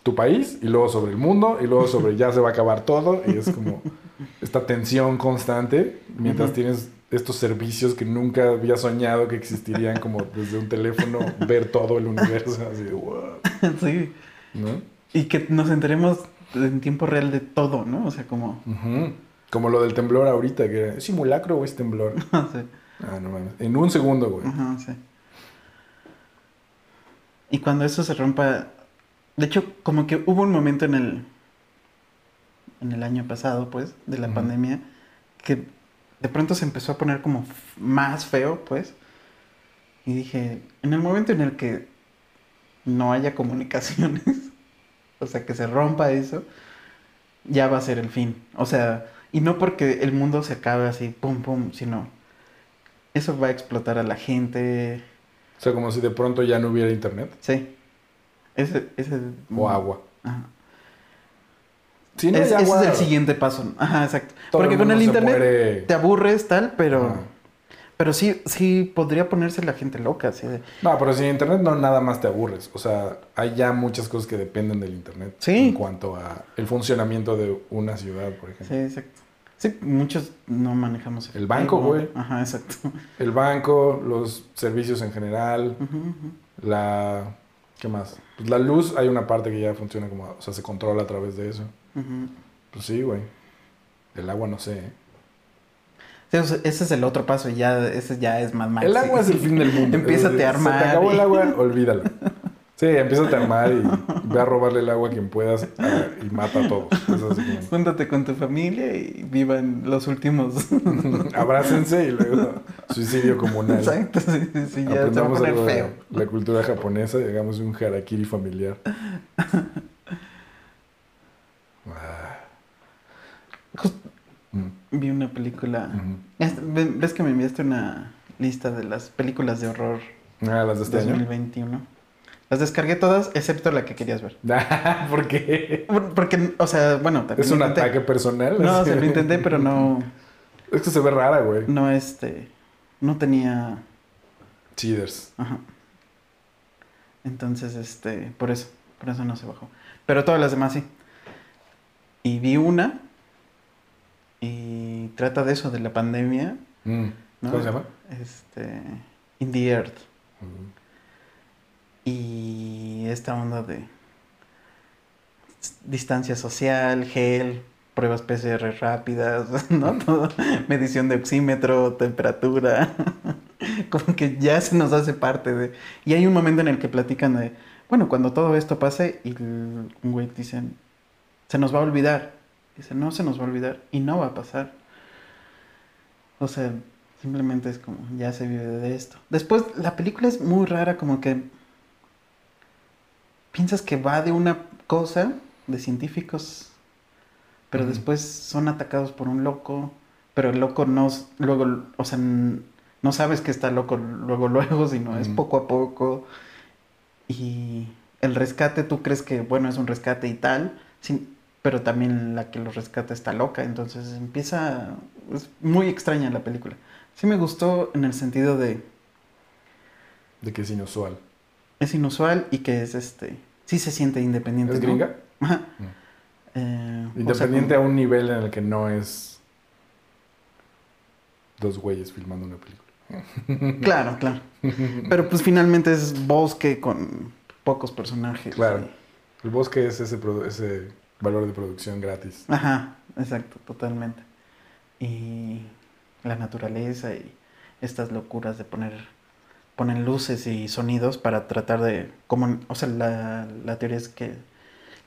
S3: tu país y luego sobre el mundo y luego sobre *laughs* ya se va a acabar todo y es como *laughs* esta tensión constante mientras tienes estos servicios que nunca había soñado que existirían como desde un teléfono *laughs* ver todo el universo así de "What?",
S2: sí.
S3: ¿no?
S2: Y que nos enteremos en tiempo real de todo, ¿no? O sea, como...
S3: Como lo del temblor ahorita, que era, ¿es simulacro o es temblor?
S2: sí.
S3: Ah, no mames. En un segundo, güey.
S2: Ajá, sí. Y cuando eso se rompa, de hecho, como que hubo un momento en el en el año pasado, pues, de la pandemia, que de pronto se empezó a poner como más feo, pues. Y dije, en el momento en el que no haya comunicaciones, *laughs* o sea, que se rompa eso, ya va a ser el fin. O sea, Y no porque el mundo se acabe así, pum, pum, sino eso va a explotar a la gente.
S3: O sea, como si de pronto ya no hubiera internet
S2: Sí. Ese, ese...
S3: o agua.
S2: Ajá.
S3: No
S2: Es- ese
S3: agua,
S2: es el siguiente paso. Ajá, exacto. Porque con el internet
S3: muere.
S2: te aburres tal, pero...
S3: Ajá.
S2: Pero sí, sí podría ponerse la gente loca, así de...
S3: No, pero sin internet no nada más te aburres. O sea, hay ya muchas cosas que dependen del internet.
S2: Sí.
S3: En cuanto a el funcionamiento de una ciudad, por ejemplo.
S2: Sí, exacto. Sí, muchos no manejamos
S3: El banco,
S2: efectivo.
S3: güey.
S2: Ajá, exacto.
S3: El banco, los servicios en general, la... ¿Qué más? Pues la luz, hay una parte que ya funciona como... O sea, se controla a través de eso. Pues sí, güey. El agua no sé, ¿eh?
S2: Ese es el otro paso, y ya, ese ya es más mal.
S3: El agua es el fin del *laughs* mundo.
S2: Empiézate a
S3: Se
S2: armar
S3: te acabó
S2: y-
S3: el agua, *laughs* olvídalo. Sí, empieza a armar y ve a robarle el agua a quien puedas y mata a todos. Así
S2: Júntate con tu familia y vivan los últimos.
S3: como, *laughs* Abrácense y luego suicidio comunal.
S2: Exacto, sí, sí, sí, ya se va a
S3: Aprendamos
S2: poner feo.
S3: la cultura japonesa y hagamos un harakiri familiar. *laughs* Ah.
S2: Just-
S3: Mm,
S2: Vi una película.
S3: ujú.
S2: Es- ve- ¿Ves que me enviaste una lista de las películas de horror
S3: Ah, las de este año.
S2: 2021? Las descargué todas, excepto la que querías ver. *laughs*
S3: ¿Por qué?
S2: Por- Porque, o sea, bueno.
S3: ¿Es un
S2: intenté.
S3: ataque personal?
S2: No, *laughs* se lo intenté, pero no.
S3: Es que se ve rara, güey.
S2: No, este. No tenía.
S3: Cheaters.
S2: Ajá. Entonces, este. Por eso. Por eso no se bajó. Pero todas las demás sí. Y vi una. Y trata de eso, de la pandemia.
S3: Mm.
S2: ¿no?
S3: ¿Cómo se llama?
S2: Este. In the Earth.
S3: Mm.
S2: Y esta onda de distancia social, gel, pruebas PCR rápidas, *laughs* ¿no? Medición de oxímetro, temperatura, *laughs* como que ya se nos hace parte de... Y hay un momento en el que platican de, bueno, cuando todo esto pase y un güey dicen, se nos va a olvidar. Dice, no se nos va a olvidar y no va a pasar. O sea, simplemente es como, ya se vive de esto. Después, la película es muy rara, como que piensas que va de una cosa de científicos, pero después son atacados por un loco, pero el loco no, luego, o sea, no sabes que está loco luego, *laughs* luego, sino es poco a poco. Y el rescate, tú crees que, bueno, es un rescate y tal, sin- pero también la que lo rescata está loca, entonces empieza, es muy extraña la película. Sí me gustó en el sentido de,
S3: De que es inusual.
S2: Es inusual y que es este, sí se siente independiente.
S3: ¿Es
S2: ¿no?
S3: gringa? Mm.
S2: Eh, o sea,
S3: Independiente
S2: como-
S3: a un nivel en el que no es dos güeyes filmando una película.
S2: Claro, claro. Pero pues finalmente es bosque con pocos personajes.
S3: Claro.
S2: y-
S3: El bosque es ese, ese valor de producción gratis.
S2: Ajá, exacto, totalmente. Y la naturaleza y estas locuras de poner ponen luces y sonidos para tratar de como o sea la, la teoría es que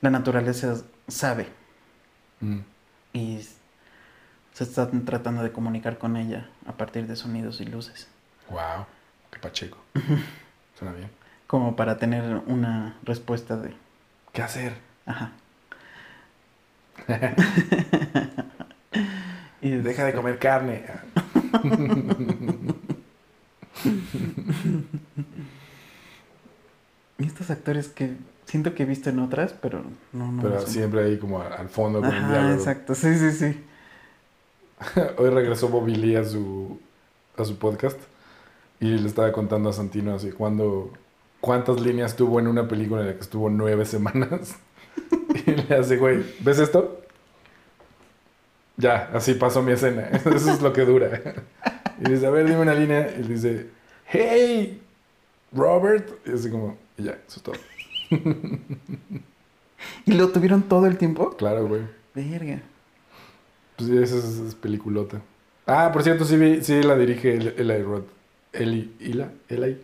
S2: la naturaleza sabe
S3: Mm.
S2: y se están tratando de comunicar con ella a partir de sonidos y luces
S3: Wow, qué pacheco. Suena bien.
S2: como para tener una respuesta de
S3: ¿Qué hacer?
S2: ajá *laughs* *laughs* y
S3: Deja de comer carne. *laughs* *laughs*
S2: Y estos actores que siento que he visto en otras, pero no, no.
S3: Pero siempre ahí como al fondo con el
S2: Ajá,
S3: diálogo.
S2: exacto, sí, sí, sí. *laughs*
S3: Hoy regresó Bobby Lee a su, a su podcast y le estaba contando a Santino así cuándo, cuántas líneas tuvo en una película en la que estuvo nueve semanas. *laughs* y le hace, güey, ¿ves esto? Ya, así pasó mi escena. Eso es lo que dura. Y dice, a ver, dime una línea. Y dice, hey, Robert. Y así como, y ya, eso es todo.
S2: ¿Y lo tuvieron todo el tiempo?
S3: Claro, güey.
S2: Verga.
S3: Pues sí, esa es, es peliculota. Ah, por cierto, sí, vi- sí la dirige El- Eli Roth. Eli, Ila, Eli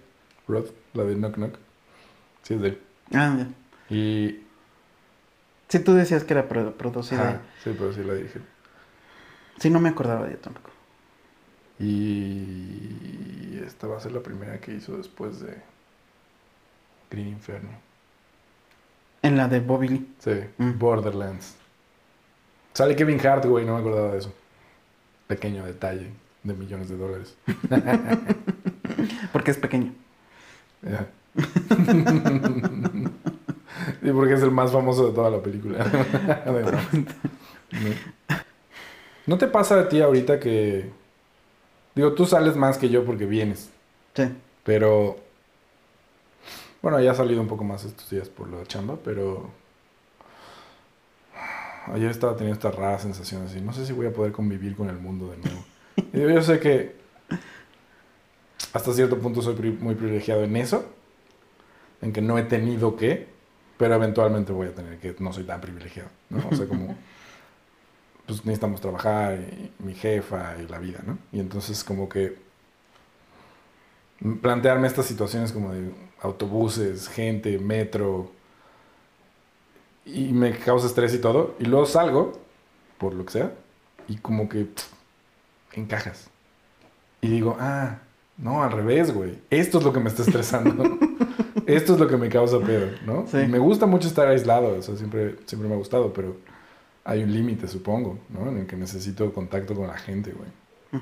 S3: Roth, la de Knock Knock. Sí, es de él.
S2: Ah, ya.
S3: Y.
S2: Sí, tú decías que era pro- producida.
S3: Ajá, sí, pero sí la dirige.
S2: Sí, no me acordaba de tampoco.
S3: Y. Esta va a ser la primera que hizo después de. Green Inferno.
S2: En la de Bobby Lee.
S3: Sí,
S2: Mm.
S3: Borderlands. Sale Kevin Hart, güey, no me acordaba de eso. Pequeño detalle de millones de dólares. *laughs*
S2: Porque es pequeño. *laughs*
S3: Y porque es el más famoso de toda la película. *laughs* ¿No te pasa a ti ahorita que... Digo, tú sales más que yo porque vienes,
S2: Sí.
S3: pero... Bueno, ya ha salido un poco más estos días por la chamba, pero... Ayer estaba teniendo esta rara sensación así. No sé si voy a poder convivir con el mundo de nuevo. Y yo sé que hasta cierto punto soy pri- muy privilegiado en eso, en que no he tenido que, pero eventualmente voy a tener que, no soy tan privilegiado, ¿no? O sea, como, pues necesitamos trabajar, y mi jefa y la vida, ¿no? Y entonces como que plantearme estas situaciones como de autobuses, gente, metro, y me causa estrés y todo, y luego salgo, por lo que sea, y como que pff, encajas. Y digo, ah, no, al revés, güey. Esto es lo que me está estresando. *laughs* Esto es lo que me causa pedo, ¿no?
S2: Sí.
S3: Y me gusta mucho estar aislado, o sea, siempre, siempre me ha gustado, pero hay un límite, supongo, ¿no? En el que necesito contacto con la gente, güey.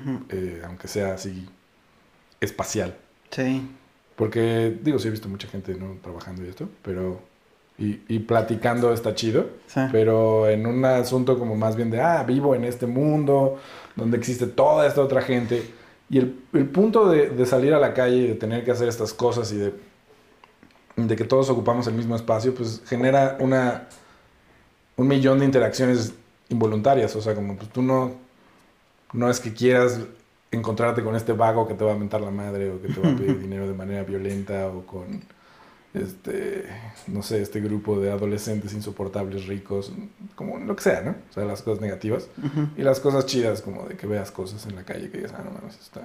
S2: Ujú.
S3: Eh, aunque sea así espacial.
S2: Sí.
S3: Porque, digo, sí he visto mucha gente, ¿no? Trabajando y esto, pero... Y, y platicando está chido,
S2: Sí.
S3: pero en un asunto como más bien de, ah, vivo en este mundo, donde existe toda esta otra gente. Y el, el punto de, de salir a la calle y de tener que hacer estas cosas y de, de que todos ocupamos el mismo espacio, pues genera una, un millón de interacciones involuntarias. O sea, como pues tú no, no es que quieras encontrarte con este vago que te va a mentar la madre o que te va a pedir *laughs* dinero de manera violenta o con este, no sé, este grupo de adolescentes insoportables, ricos, como lo que sea, ¿no? O sea, las cosas negativas y las cosas chidas, como de que veas cosas en la calle que digas, ah, no mames, esta,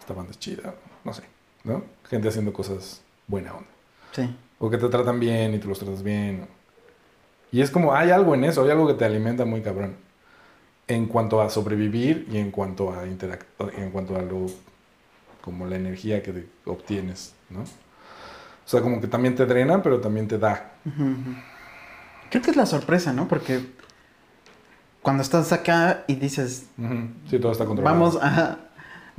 S3: esta banda es chida, no sé, ¿no? Gente haciendo cosas buena onda.
S2: Sí.
S3: O que te tratan bien y tú los tratas bien. Y es como, hay algo en eso, hay algo que te alimenta muy cabrón. En cuanto a sobrevivir y en cuanto a en cuanto a lo, como la energía que obtienes, ¿no? O sea, como que también te drena, pero también te da.
S2: Creo que es la sorpresa, ¿no? Porque cuando estás acá y dices.
S3: Sí, todo está controlado.
S2: vamos a...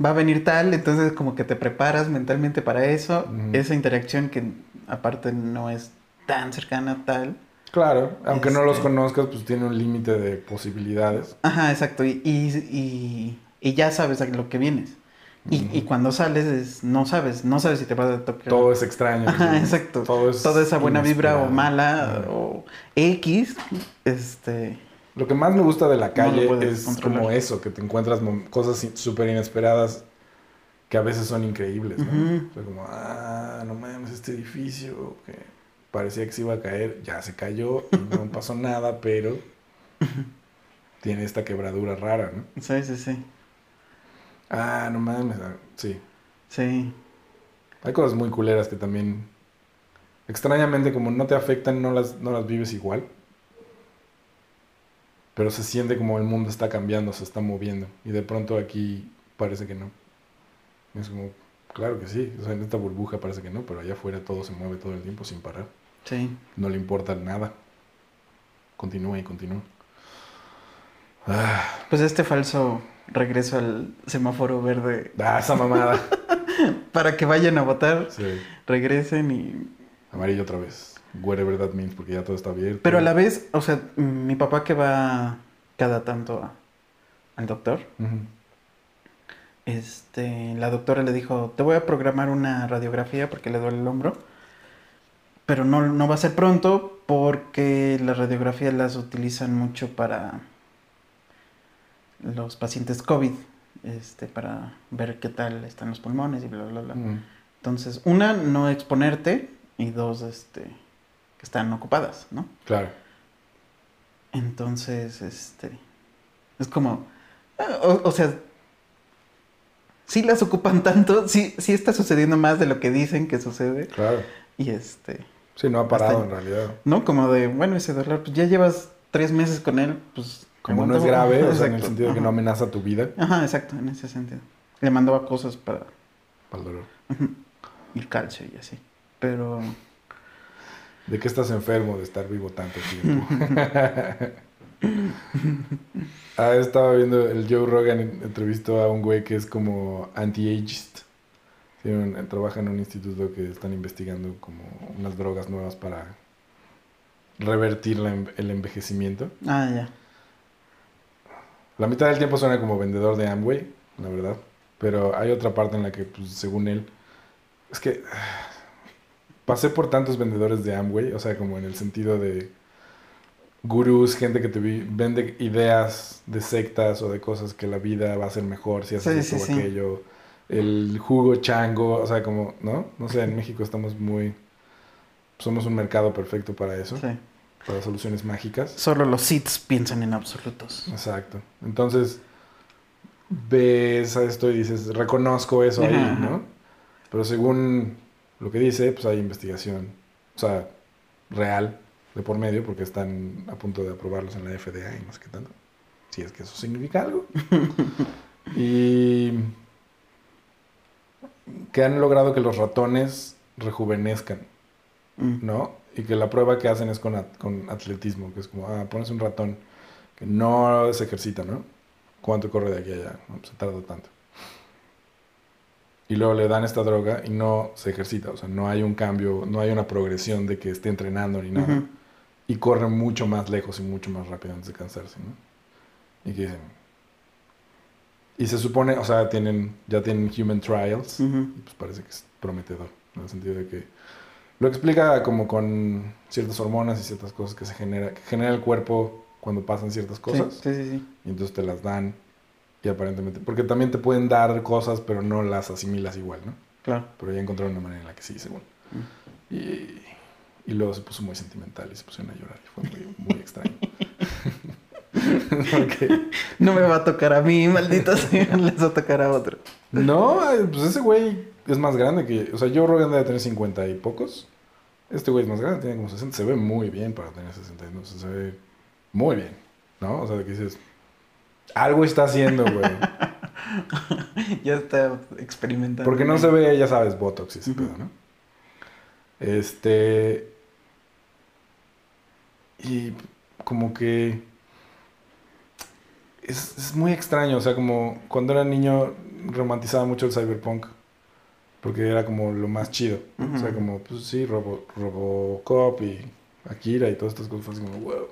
S2: Va a venir tal, entonces como que te preparas mentalmente para eso. Esa interacción que aparte no es tan cercana tal.
S3: Claro, aunque no los
S2: Este-
S3: conozcas, pues tiene un límite de posibilidades.
S2: Ajá, exacto. Y, y, y- y ya sabes a lo que vienes. Y, y cuando sales es- no sabes, no sabes si te vas a tocar.
S3: Todo es extraño.
S2: Ajá, exacto.
S3: Todo es
S2: Toda esa buena vibra o mala o X, este...
S3: Lo que más me gusta de la calle es
S2: controlar.
S3: como eso, que te encuentras cosas súper inesperadas que a veces son increíbles, ¿no?
S2: Ujú.
S3: O sea, como, ah, no mames, este edificio que parecía que se iba a caer, ya se cayó y no *laughs* pasó nada, pero tiene esta quebradura rara, ¿no?
S2: Sí, sí, sí.
S3: Ah, no mames, ah, sí.
S2: Sí.
S3: Hay cosas muy culeras que también, extrañamente, como no te afectan, no las, no las vives igual. Pero se siente como el mundo está cambiando, se está moviendo. Y de pronto aquí parece que no. Es como, claro que sí. O sea, en esta burbuja parece que no, pero allá afuera todo se mueve todo el tiempo sin parar.
S2: Sí.
S3: No le importa nada. Continúa y continúa. Ah,
S2: Pues este falso regreso al semáforo verde
S3: ah, esa mamada. *laughs*
S2: para que vayan a votar,
S3: Sí.
S2: regresen y...
S3: Amarillo otra vez. Whatever that means, porque ya todo está abierto.
S2: Pero a la vez, o sea, mi papá que va cada tanto a- al doctor, este, la doctora le dijo, te voy a programar una radiografía porque le duele el hombro, pero no, no va a ser pronto porque las radiografías las utilizan mucho para los pacientes COVID, este, para ver qué tal están los pulmones y bla, bla, bla.
S3: Ujú.
S2: Entonces, una, no exponerte y dos, este, que están ocupadas, ¿no?
S3: Claro.
S2: Entonces, este, es como, o, o sea, sí las ocupan tanto, sí, sí está sucediendo más de lo que dicen que sucede
S3: Claro.
S2: y este,
S3: Sí, no ha parado
S2: Hasta-
S3: en realidad.
S2: ¿no? Como de, bueno, ese dolor, pues ya llevas tres meses con él, pues...
S3: Como no es grave, o sea, en el sentido de que no amenaza tu vida,
S2: Ajá, exacto, en ese sentido. Le mandaba cosas para
S3: para el dolor.
S2: el calcio y así, pero...
S3: ¿De qué estás enfermo de estar vivo tanto tiempo? *laughs* *laughs* Ah, estaba viendo el Joe Rogan entrevistó a un güey que es como anti-ageist. Un- trabaja en un instituto que están investigando como unas drogas nuevas para revertir la el envejecimiento.
S2: Ah, ya.
S3: La mitad del tiempo suena como vendedor de Amway, la verdad. Pero hay otra parte en la que, pues, según él, es que *sighs* pasé por tantos vendedores de Amway, o sea, como en el sentido de gurús, gente que te vende ideas de sectas o de cosas que la vida va a ser mejor si haces
S2: Sí,
S3: esto
S2: sí,
S3: o
S2: sí.
S3: El jugo chango, o sea, como, ¿no? No sé, en México estamos muy... Somos un mercado perfecto para eso,
S2: Sí.
S3: para soluciones mágicas.
S2: Solo los Siths piensan en absolutos.
S3: Exacto. Entonces, ves a esto y dices, reconozco eso ahí,
S2: ajá.
S3: ¿no? Pero según lo que dice, pues hay investigación, o sea, real de por medio, porque están a punto de aprobarlos en la FDA y más que tanto. Si es que eso significa algo. *laughs* y que han logrado que los ratones rejuvenezcan.
S2: Mm.
S3: ¿no? Y que la prueba que hacen es con, at- con atletismo, que es como, ah, pones un ratón que no se ejercita, ¿no? ¿Cuánto corre de aquí a allá? No, pues, se tarda tanto. Y luego le dan esta droga y no se ejercita, o sea, no hay un cambio, no hay una progresión de que esté entrenando ni nada.
S2: Ujú.
S3: Y corre mucho más lejos y mucho más rápido antes de cansarse, ¿no? Y que dicen... Y se supone, o sea, tienen, ya tienen human trials.
S2: Ujú.
S3: Y pues parece que es prometedor, en el sentido de que lo explica como con ciertas hormonas y ciertas cosas que se genera, que genera el cuerpo cuando pasan ciertas cosas
S2: Sí, sí, sí.
S3: y entonces te las dan y aparentemente, porque también te pueden dar cosas pero no las asimilas igual, ¿no?
S2: Claro.
S3: Pero ya encontraron una manera en la que sí, según. Y, y luego se puso muy sentimental y se pusieron a llorar y fue muy, muy extraño. *laughs* *laughs*
S2: No me va a tocar a mí, maldita *laughs* sea, les va a tocar a otro.
S3: No, pues ese güey es más grande que... O sea, Joe Rogan debe tener 50 y pocos. Este güey es más grande, tiene como 60. Se ve muy bien para tener 60. No se ve muy bien, ¿no? O sea, que dices... Algo está haciendo, güey. *laughs*
S2: Ya está experimentando.
S3: Porque no se ve, ya sabes, Botox y ese pedo, ¿no? Este... Y como que... Es, es muy extraño, o sea, como cuando era niño romantizaba mucho el cyberpunk. Porque era como lo más chido. O sea, como, pues sí, Robo, Robocop y Akira y todas estas cosas. Fue así como, wow.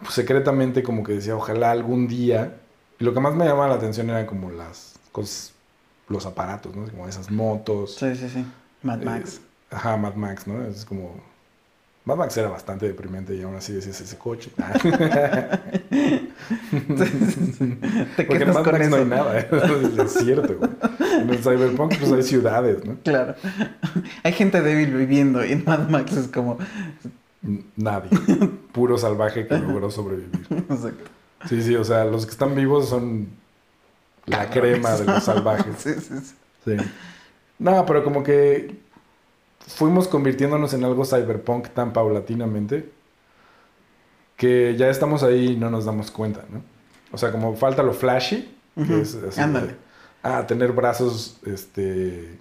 S3: Pues, secretamente como que decía, ojalá algún día. Y lo que más me llamaba la atención era como las cosas, los aparatos, ¿no? Como esas motos.
S2: Sí, sí, sí. Mad
S3: Eh,
S2: Max.
S3: ajá, Mad Max, ¿no? Es como... Mad Max era bastante deprimente y aún así decías ese coche. *laughs* *laughs*
S2: Te
S3: Porque en Mad Max no hay nada, es el desierto, güey. En el Cyberpunk pues hay ciudades, ¿no?
S2: Claro. Hay gente débil viviendo y en Mad Max es como.
S3: Nadie. Puro salvaje que logró sobrevivir.
S2: Exacto.
S3: Sí, sí, o sea, los que están vivos son la
S2: Cabrones.
S3: crema de los *laughs* salvajes.
S2: Sí, sí, sí.
S3: Sí. No, pero como que fuimos convirtiéndonos en algo cyberpunk tan paulatinamente que ya estamos ahí y no nos damos cuenta, ¿no? O sea, como falta lo flashy, que es así de-
S2: Ándale.
S3: ah, tener brazos este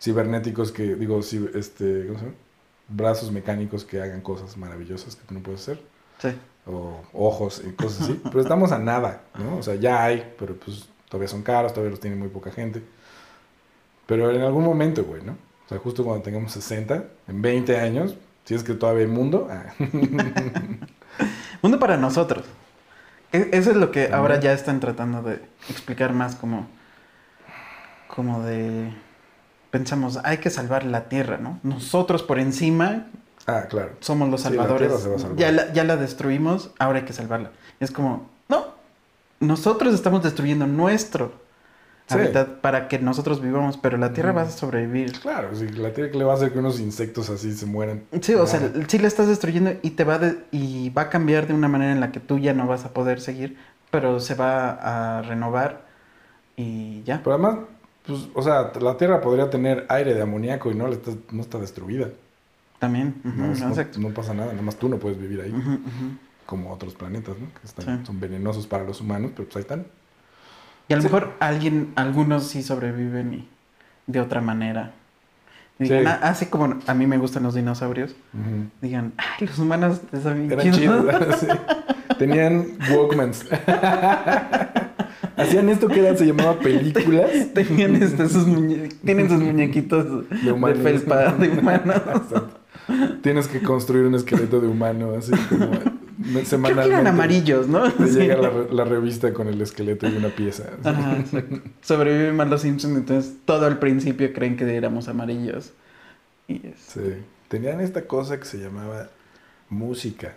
S3: cibernéticos que digo, este, ¿cómo se llama? Brazos mecánicos que hagan cosas maravillosas que tú no puedes hacer
S2: Sí.
S3: o ojos y cosas así. Pero estamos a nada, ¿no? O sea, ya hay, pero pues todavía son caros, todavía los tiene muy poca gente. Pero en algún momento, güey, ¿no? O sea, justo cuando tengamos 60, en 20 años, si es que todavía hay mundo, ah, *laughs*
S2: Mundo para nosotros. E- Eso es lo que
S3: También.
S2: ahora ya están tratando de explicar más como. Como de. Pensamos, hay que salvar la tierra, ¿no? Nosotros por encima
S3: ah, claro.
S2: somos los
S3: Sí, la
S2: salvadores.
S3: salvar.
S2: ya, la, ya la destruimos, ahora hay que salvarla. Es como, no, nosotros estamos destruyendo nuestro
S3: Sí.
S2: para que nosotros vivamos, pero la tierra va a sobrevivir.
S3: Claro, sí, la tierra que le va a hacer que unos insectos así se mueran.
S2: Sí, o sea, sí la estás destruyendo y te va de- y va a cambiar de una manera en la que tú ya no vas a poder seguir, pero se va a renovar y ya.
S3: Pero además, pues, o sea, la tierra podría tener aire de amoníaco y no, le está, no está destruida.
S2: También. ujú,
S3: ¿no? no,
S2: exacto.
S3: no pasa nada, nada más tú no puedes vivir ahí. Como otros planetas, ¿no? Que están,
S2: Sí.
S3: son venenosos para los humanos, pero pues ahí están.
S2: Y a lo
S3: Sí.
S2: mejor alguien, algunos sí sobreviven y de otra manera.
S3: Sí.
S2: digan, "Ah, así como a mí me gustan los dinosaurios, digan, ay, los humanos bien
S3: Eran chidos.
S2: chidos".
S3: ¿verdad? *laughs* *laughs* Sí. Tenían Walkmans. *laughs* Hacían esto que era, se llamaba películas.
S2: Tenían este, sus tienen sus muñequitos de,
S3: humanos.
S2: felpa de humanos.
S3: Exacto. Tienes que construir un esqueleto de humano, así como
S2: Creo que eran amarillos, ¿no?
S3: Llega la, re- la revista con el esqueleto y una pieza.
S2: Ajá, exacto. Sobreviven más los Simpsons, entonces todo al principio creen que éramos amarillos. Y es...
S3: Sí. Tenían esta cosa que se llamaba música.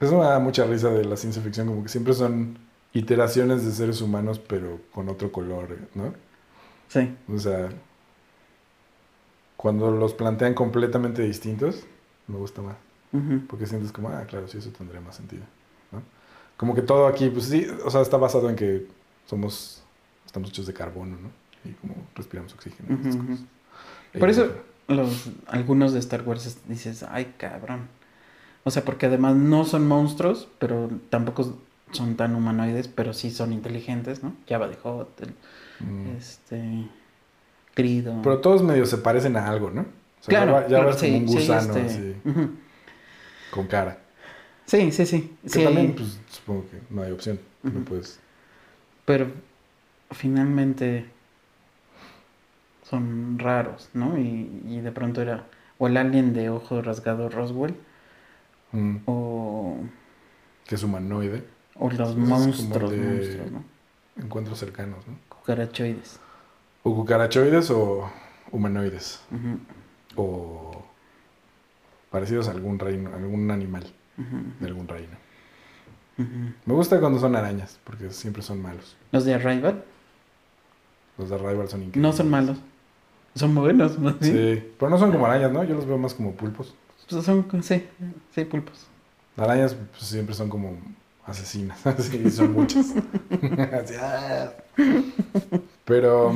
S3: Eso me da mucha risa de la ciencia ficción, como que siempre son iteraciones de seres humanos, pero con otro color, ¿no?
S2: Sí.
S3: O sea, cuando los plantean completamente distintos, me gusta más. Porque sientes como, ah, claro, sí, eso tendría más sentido. ¿no? Como que todo aquí, pues sí, o sea, está basado en que somos, estamos hechos de carbono, ¿no? Y como respiramos oxígeno. y esas
S2: Ujú, ujú.
S3: cosas.
S2: Por
S3: Eh,
S2: eso los, algunos de Star Wars es- dices, ay cabrón. O sea, porque además no son monstruos, pero tampoco son tan humanoides, pero sí son inteligentes, ¿no? Java de Hot, el-
S3: mm.
S2: este... Grido.
S3: Pero todos medio se parecen a algo, ¿no? O sea,
S2: claro,
S3: ya, ya
S2: claro,
S3: vas como
S2: sí,
S3: un
S2: sí,
S3: gusano
S2: este,
S3: así,
S2: ujú.
S3: Con cara.
S2: Sí, sí, sí.
S3: Que
S2: sí,
S3: también, pues, supongo que no hay opción. No puedes...
S2: Pero finalmente son raros, ¿no? Y, y de pronto era o el alien de ojo rasgado Roswell
S3: mm,
S2: o,
S3: que es humanoide.
S2: o los monstruos,
S3: de-
S2: monstruos, ¿no?
S3: Encuentros cercanos, ¿no?
S2: Cucarachoides.
S3: O cucarachoides o humanoides. O parecidos a algún reino, algún animal de algún reino. Me gusta cuando son arañas, porque siempre son malos.
S2: Los de Arrival
S3: Los de Rival son increíbles.
S2: no son malos. Son buenos, más
S3: Sí. pero no son como arañas, ¿no? Yo los veo más como pulpos.
S2: Pues son, sí, sí, pulpos.
S3: Arañas pues, siempre son como asesinas. *laughs* Sí, son muchas. *laughs* ¡ah! Pero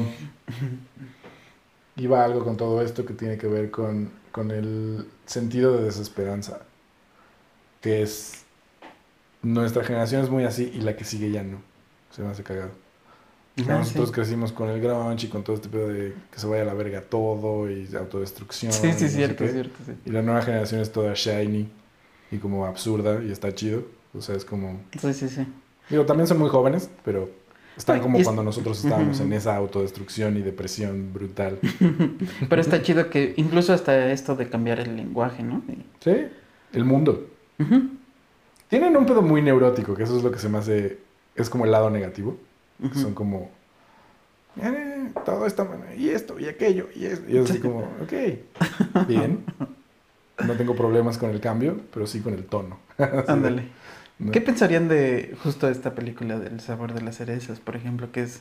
S3: iba algo con todo esto que tiene que ver con, con el sentido de desesperanza. Que es. Nuestra generación es muy así y la que sigue ya no. Se me hace cagado.
S2: Ah,
S3: nosotros
S2: sí.
S3: crecimos con el grunge y con todo este pedo de que se vaya a la verga todo y de autodestrucción.
S2: Sí,
S3: no
S2: sí, cierto, cierto, sí.
S3: Y la nueva generación es toda shiny y como absurda y está chido. O sea, es como...
S2: Sí, sí, sí.
S3: Digo, también son muy jóvenes, pero están
S2: Ay,
S3: como
S2: es-
S3: cuando nosotros estábamos en esa autodestrucción y depresión brutal. *laughs*
S2: Pero está chido que incluso hasta esto de cambiar el lenguaje, ¿no?
S3: ¿Sí? El mundo. Tienen un pedo muy neurótico, que eso es lo que se me hace... Es como el lado negativo. que. Son como... "Eh, todo está mal, y esto, y aquello, y eso. Y es así como, *laughs* ok, bien. No tengo problemas con el cambio, pero sí con el tono. *laughs*
S2: Ándale. ¿Qué pensarían de justo esta película del sabor de las cerezas, por ejemplo, que es,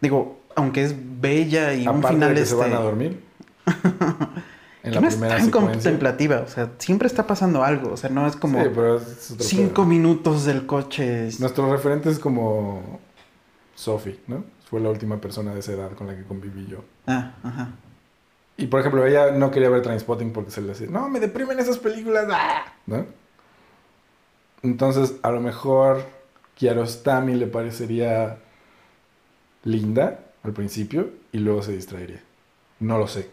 S2: digo, aunque es bella y un
S3: Aparte
S2: final
S3: de que
S2: este,
S3: se van a dormir. *laughs* en la
S2: no es
S3: primera
S2: tan
S3: secuencia.
S2: contemplativa, o sea, siempre está pasando algo, o sea, no es como
S3: Sí, pero es
S2: cinco
S3: pedo.
S2: minutos del coche. es-
S3: Nuestro referente es como Sophie, ¿no? Fue la última persona de esa edad con la que conviví yo.
S2: Ah, ajá.
S3: Y por ejemplo, ella no quería ver Trainspotting porque se le decía, no, me deprimen esas películas, ¡ah!", ¿no? Entonces, a lo mejor Kiarostami le parecería linda al principio y luego se distraería. No lo sé.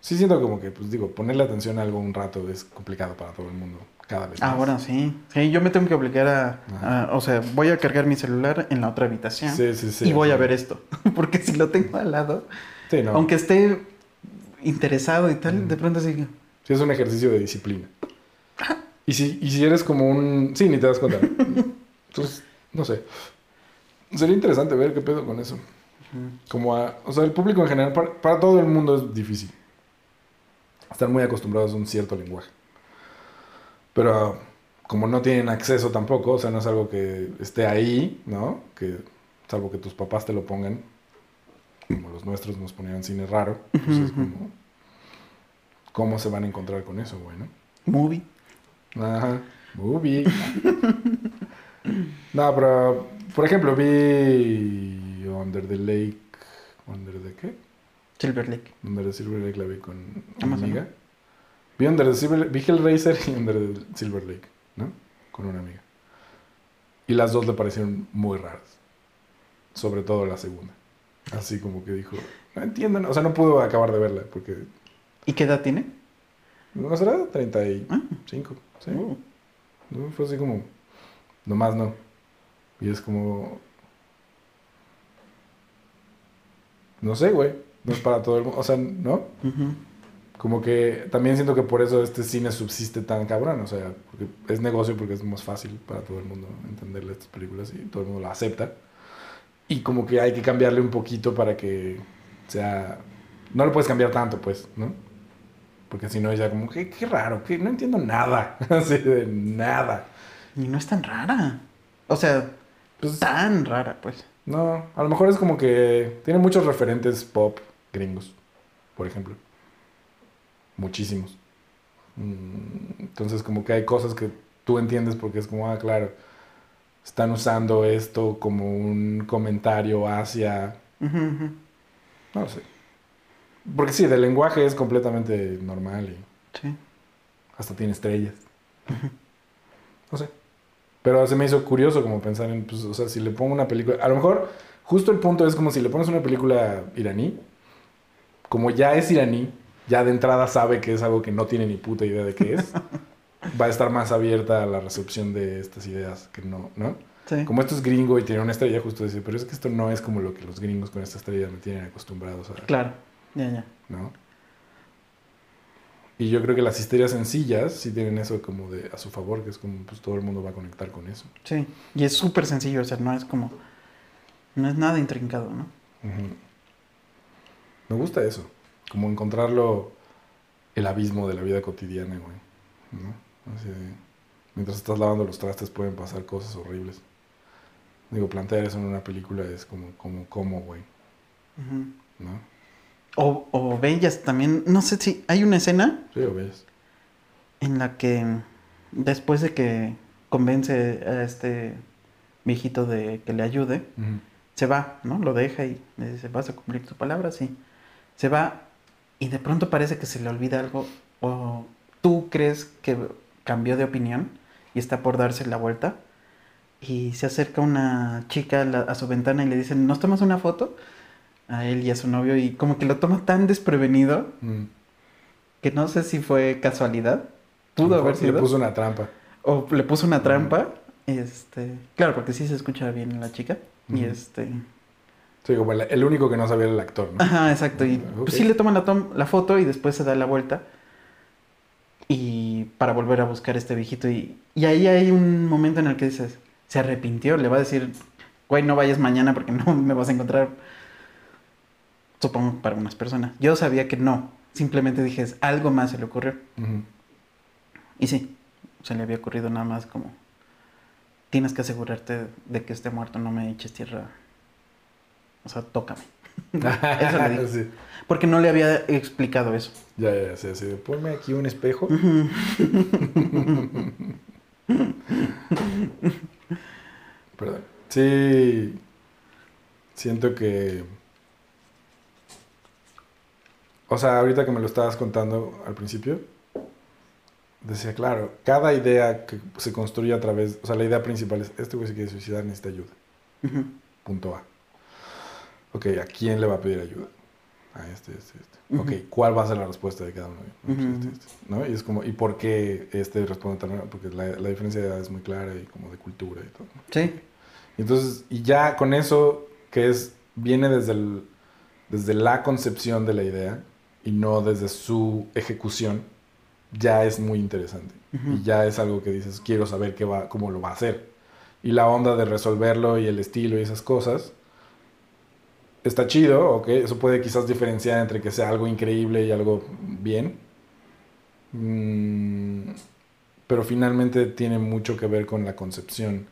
S3: Sí siento como que, pues digo, ponerle atención a algo un rato es complicado para todo el mundo, cada vez más.
S2: Ahora sí. Sí, yo me tengo que obligar a, a- o sea, voy a cargar mi celular en la otra habitación
S3: Sí, sí, sí.
S2: y voy a ver esto, *laughs* porque si lo tengo al lado,
S3: Sí, no.
S2: aunque esté interesado y tal,
S3: Mm.
S2: de pronto sí.
S3: Sí, es un ejercicio de disciplina. *laughs* Y si, y si eres como un... Sí, ni te das cuenta. *laughs* Entonces, no sé. Sería interesante ver qué pedo con eso. Como a... O sea, el público en general, para, para todo el mundo es difícil. Están muy acostumbrados a un cierto lenguaje. Pero como no tienen acceso tampoco, o sea, no es algo que esté ahí, ¿no? Que salvo que tus papás te lo pongan, como los nuestros nos ponían cine raro, pues es como... ¿Cómo se van a encontrar con eso, güey, no?
S2: Movie.
S3: Ajá. Movie. *laughs* no, pero, por ejemplo, vi Under the Lake. ¿Under the qué?
S2: Silver Lake.
S3: Under the Silver Lake la vi con una amiga. Vi Under the Silver Vi Hellraiser y Under the Silver Lake, ¿no? Con una amiga. Y las dos le parecieron muy raras. Sobre todo la segunda. Así como que dijo, no entiendo, no". o sea, no pudo acabar de verla porque,
S2: ¿Y qué edad tiene?
S3: ¿no será? 35,
S2: Ah.
S3: Sí.
S2: Uh.
S3: ¿no? Fue así como, nomás no. Y es como, no sé, güey, no es para todo el mundo, o sea, ¿no? Como que también siento que por eso este cine subsiste tan cabrón, o sea, porque es negocio porque es más fácil para todo el mundo entenderle estas películas y todo el mundo lo acepta. Y como que hay que cambiarle un poquito para que sea... No lo puedes cambiar tanto, pues, ¿no? Porque si no, ya como, qué, qué raro, que no entiendo nada, *laughs* así de nada.
S2: Y no es tan rara. O sea,
S3: Pues,
S2: tan rara, pues.
S3: no, a lo mejor es como que tiene muchos referentes pop gringos, por ejemplo. Muchísimos. Mm, Entonces como que hay cosas que tú entiendes porque es como, ah, claro, están usando esto como un comentario hacia,
S2: Ujú, ujú.
S3: no lo sé. Porque sí, del lenguaje es completamente normal y
S2: Sí.
S3: hasta tiene estrellas. No sé. Pero se me hizo curioso como pensar en, pues, o sea, si le pongo una película, a lo mejor justo el punto es como si le pones una película iraní, como ya es iraní, ya de entrada sabe que es algo que no tiene ni puta idea de qué es, *laughs* va a estar más abierta a la recepción de estas ideas que no, ¿no?
S2: Sí.
S3: Como esto es gringo y tiene una estrella, justo decir, pero es que esto no es como lo que los gringos con esta estrella me tienen acostumbrados a,
S2: Claro. Ya, ya.
S3: ¿no? Y yo creo que las historias sencillas sí tienen eso como de a su favor, que es como pues todo el mundo va a conectar con eso.
S2: Sí. Y es súper sencillo, o sea, no es como. No es nada intrincado, ¿no?
S3: Me gusta eso, como encontrarlo el abismo de la vida cotidiana, güey. ¿no? Así de, mientras estás lavando los trastes pueden pasar cosas horribles. Digo, plantear eso en una película es como, como, como, güey. ¿no?
S2: O, o bellas también. No sé si. Hay una escena
S3: Sí, o ves.
S2: en la que después de que convence a este viejito de que le ayude, se va, ¿no? Lo deja y le dice, vas a cumplir tu palabra, sí. Se va y de pronto parece que se le olvida algo o tú crees que cambió de opinión y está por darse la vuelta y se acerca una chica a, la- a su ventana y le dice, ¿nos tomas una foto? A él y a su novio y como que lo toma tan desprevenido
S3: Mm.
S2: que no sé si fue casualidad. Pudo haber sido.
S3: Le puso una trampa.
S2: O le puso una trampa. Este, claro, porque sí se escucha bien la chica. Y este.
S3: Sí, como el, el único que no sabía era el actor, ¿no?
S2: Ajá, exacto. Y pues sí le toman la, tom- la foto y después se da la vuelta. Y para volver a buscar a este viejito. Y, y ahí hay un momento en el que dices, se arrepintió. Le va a decir, güey, no vayas mañana porque *laughs* no me vas a encontrar. Supongo para unas personas. Yo sabía que no. Simplemente dije, algo más se le ocurrió. Y sí, se le había ocurrido nada más como, tienes que asegurarte de que esté muerto, no me eches tierra. O sea, tócame. *laughs* Eso le.
S3: Sí.
S2: Porque no le había explicado eso.
S3: Ya, ya, sí, de, ponme aquí un espejo. *laughs* *laughs* Perdón. Sí, siento que... O sea, ahorita que me lo estabas contando al principio, decía, claro, cada idea que se construye a través, o sea, la idea principal es, este güey se quiere suicidar, necesita ayuda.
S2: Ujú.
S3: Punto A. Ok, ¿a quién le va a pedir ayuda? A este, este, este.
S2: Ujú.
S3: Ok, ¿cuál va a ser la respuesta de cada uno? No, pues
S2: Ujú.
S3: este, este, ¿no? Y es como, ¿y por qué este responde tan Porque la, la diferencia de edad es muy clara y como de cultura y todo.
S2: Sí,
S3: Y entonces, y ya con eso, que es, viene desde, el- desde la concepción de la idea y no desde su ejecución, ya es muy interesante. Y ya es algo que dices, quiero saber qué va, cómo lo va a hacer. Y la onda de resolverlo y el estilo y esas cosas, está chido, ok, eso puede quizás diferenciar entre que sea algo increíble y algo bien. Mm, pero finalmente tiene mucho que ver con la concepción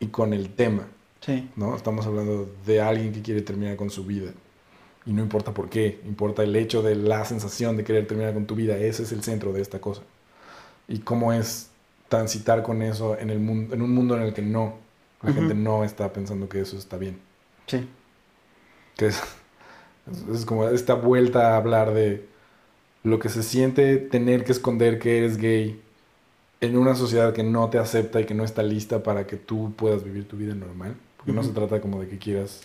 S3: y con el tema,
S2: sí.
S3: ¿no? Estamos hablando de alguien que quiere terminar con su vida. Y no importa por qué, importa el hecho de la sensación de querer terminar con tu vida. Ese es el centro de esta cosa. Y cómo es transitar con eso en, el mundo, en un mundo en el que no, la
S2: Ujú.
S3: gente no está pensando que eso está bien.
S2: Sí.
S3: Que es, es- como esta vuelta a hablar de lo que se siente tener que esconder que eres gay en una sociedad que no te acepta y que no está lista para que tú puedas vivir tu vida normal. Porque no
S2: Ujú.
S3: se trata como de que quieras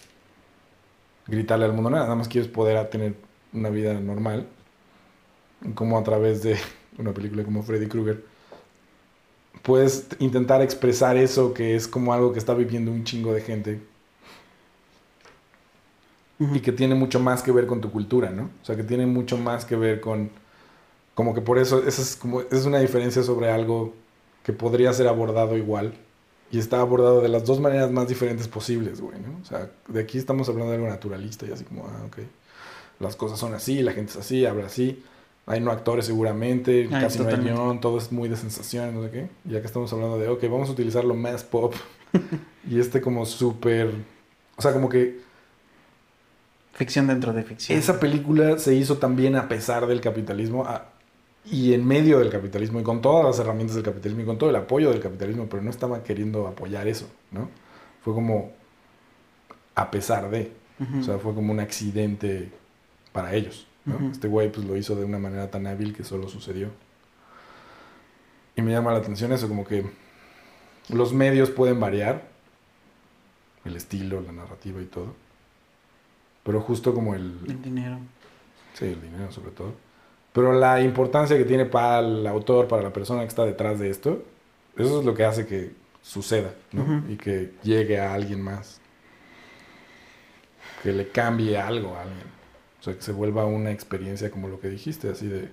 S3: gritarle al mundo nada, nada más quieres poder tener una vida normal. Como a través de *laughs* una película como Freddy Krueger puedes intentar expresar eso que es como algo que está viviendo un chingo de gente y que tiene mucho más que ver con tu cultura, ¿no? O sea, que tiene mucho más que ver con como que por eso esa es como es una diferencia sobre algo que podría ser abordado igual y está abordado de las dos maneras más diferentes posibles, güey, ¿no? O sea, de aquí estamos hablando de algo naturalista y así como, ah, ok. Las cosas son así, la gente es así, habla así. Hay no actores seguramente,
S2: Ay,
S3: casi no hay
S2: totalmente.
S3: guion, todo es muy de sensación, no sé qué. Ya que estamos hablando de, ok, vamos a utilizar lo más pop. *laughs* y este como súper... O sea, como que
S2: Ficción dentro de ficción.
S3: esa película se hizo también a pesar del capitalismo a- y en medio del capitalismo y con todas las herramientas del capitalismo y con todo el apoyo del capitalismo, pero no estaba queriendo apoyar eso, ¿no? Fue como a pesar de, o sea, fue como un accidente para ellos, ¿no? Este güey pues lo hizo de una manera tan hábil que solo sucedió. Y me llama la atención eso, como que los medios pueden variar, el estilo, la narrativa y todo, pero justo como el,
S2: El dinero.
S3: Sí, el dinero sobre todo. Pero la importancia que tiene para el autor, para la persona que está detrás de esto, eso es lo que hace que suceda, ¿no?
S2: Ujú.
S3: Y que llegue a alguien más. Que le cambie algo a alguien. O sea, que se vuelva una experiencia como lo que dijiste, así de...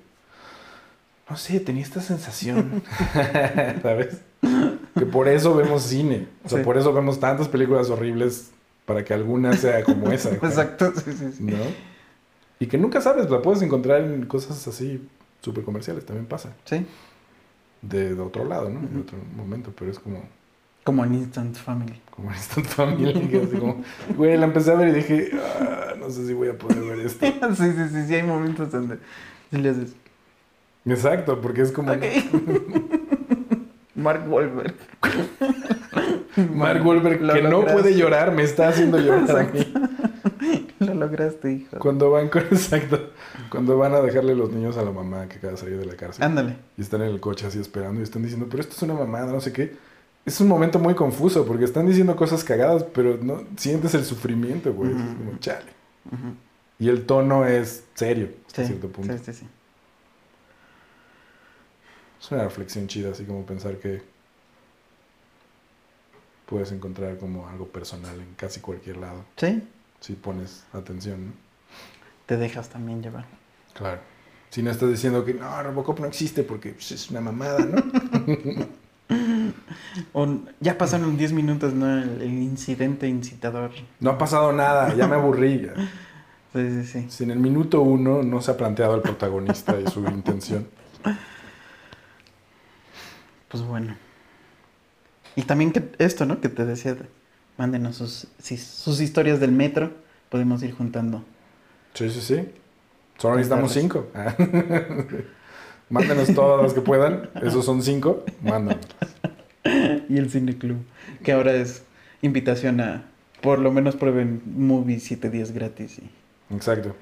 S3: No sé, tenía esta sensación. *laughs* ¿Sabes? Que por eso vemos cine. O sea,
S2: Sí.
S3: por eso vemos tantas películas horribles para que alguna sea como esa. *laughs*
S2: Exacto, sí, sí, sí.
S3: ¿No? Y que nunca sabes, la puedes encontrar en cosas así súper comerciales, también pasa.
S2: Sí,
S3: De, de otro lado, ¿no? En
S2: Ujú.
S3: otro momento, pero es como,
S2: como en Instant Family.
S3: como en Instant Family. así como, güey, la empecé a ver y dije, "Ah, no sé si voy a poder ver esto. *laughs*
S2: sí, sí, sí, sí, hay momentos donde sí le haces.
S3: Exacto, porque es como
S2: Ok. *laughs* Mark Wahlberg. *laughs* *laughs*
S3: Mark Wahlberg que no puede llorar, me está haciendo llorar a mí. *laughs*
S2: Lo lograste, hijo.
S3: Cuando van con, *laughs* exacto, cuando van a dejarle los niños a la mamá que acaba de salir de la cárcel.
S2: Ándale.
S3: y están en el coche así esperando y están diciendo, pero esto es una mamada, no sé qué. Es un momento muy confuso porque están diciendo cosas cagadas, pero no sientes el sufrimiento, güey. Es como chale. Y el tono es serio hasta
S2: Sí,
S3: cierto punto.
S2: sí, sí, sí.
S3: Es una reflexión chida, así como pensar que puedes encontrar como algo personal en casi cualquier lado,
S2: Sí,
S3: si pones atención, ¿no?
S2: te dejas también llevar.
S3: Claro. Si no estás diciendo que no, Robocop no existe porque pues, es una mamada, ¿no? *laughs*
S2: O ya pasaron 10 minutos, ¿no? El, el incidente incitador.
S3: No ha pasado nada, ya me aburrí. ya. *laughs*
S2: Sí, sí, sí.
S3: Si en el minuto uno no se ha planteado el protagonista y su intención.
S2: Pues bueno. Y también que esto, ¿no? Que te decía, de- mándenos sus, sus historias del metro. Podemos ir juntando.
S3: Sí, sí, sí. Solo necesitamos cinco. *laughs* Mándenos todas las que puedan. Esos son cinco. Mándanos. *laughs*
S2: Y el Cine Club. Que ahora es invitación a por lo menos prueben Movie 7 días gratis. Y,
S3: Exacto.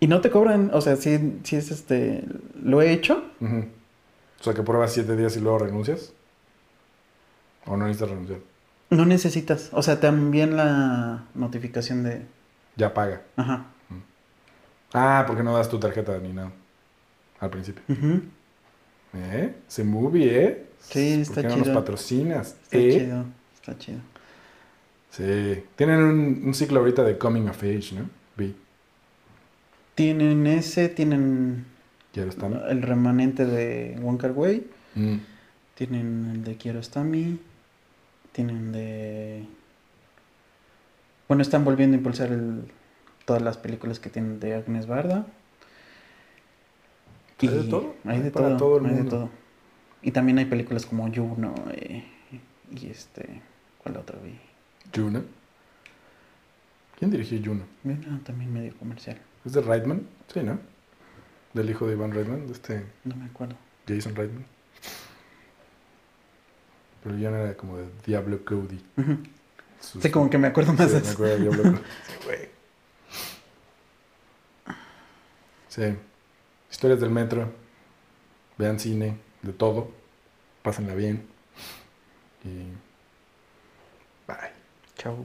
S2: y no te cobran, o sea, si, si es este. Lo he hecho.
S3: O sea, que pruebas siete días y luego renuncias. O no necesitas renunciar.
S2: No necesitas. O sea, también la notificación de.
S3: Ya paga.
S2: Ajá.
S3: Ah, porque no das tu tarjeta ni nada. Al principio.
S2: Ujú.
S3: ¿Eh? Se movie, ¿eh?
S2: Sí,
S3: ¿Por
S2: está
S3: qué no nos
S2: chido.
S3: patrocinas?
S2: Está
S3: ¿Eh?
S2: chido. Está chido.
S3: Sí. Tienen un, un ciclo ahorita de Coming of Age, ¿no? Vi.
S2: Tienen ese, tienen
S3: Quiero estar.
S2: el remanente de Wong Kar Wai,
S3: Mm.
S2: tienen el de Kiarostami, tienen de... Bueno, están volviendo a impulsar el- todas las películas que tienen de Agnes Barda.
S3: ¿Hay de todo?
S2: Hay de
S3: Para
S2: todo,
S3: todo el
S2: hay de todo. Y también hay películas como Juno eh, y este... ¿Cuál otro vi?
S3: Juno. ¿Quién dirigió Juno?
S2: Mira, también medio comercial,
S3: ¿Es de Reitman? Sí, ¿no? Del hijo de Ivan Reitman, de este
S2: no me acuerdo.
S3: Jason Reitman. Pero el guion era como de Diablo Cody. Sus-
S2: Sí, como que me acuerdo más
S3: Sí,
S2: de
S3: me
S2: eso.
S3: acuerdo de Diablo Cody. *laughs* Sí, güey. Sí. Historias del metro. Vean cine, de todo. Pásenla bien. Y. Bye.
S2: Chao.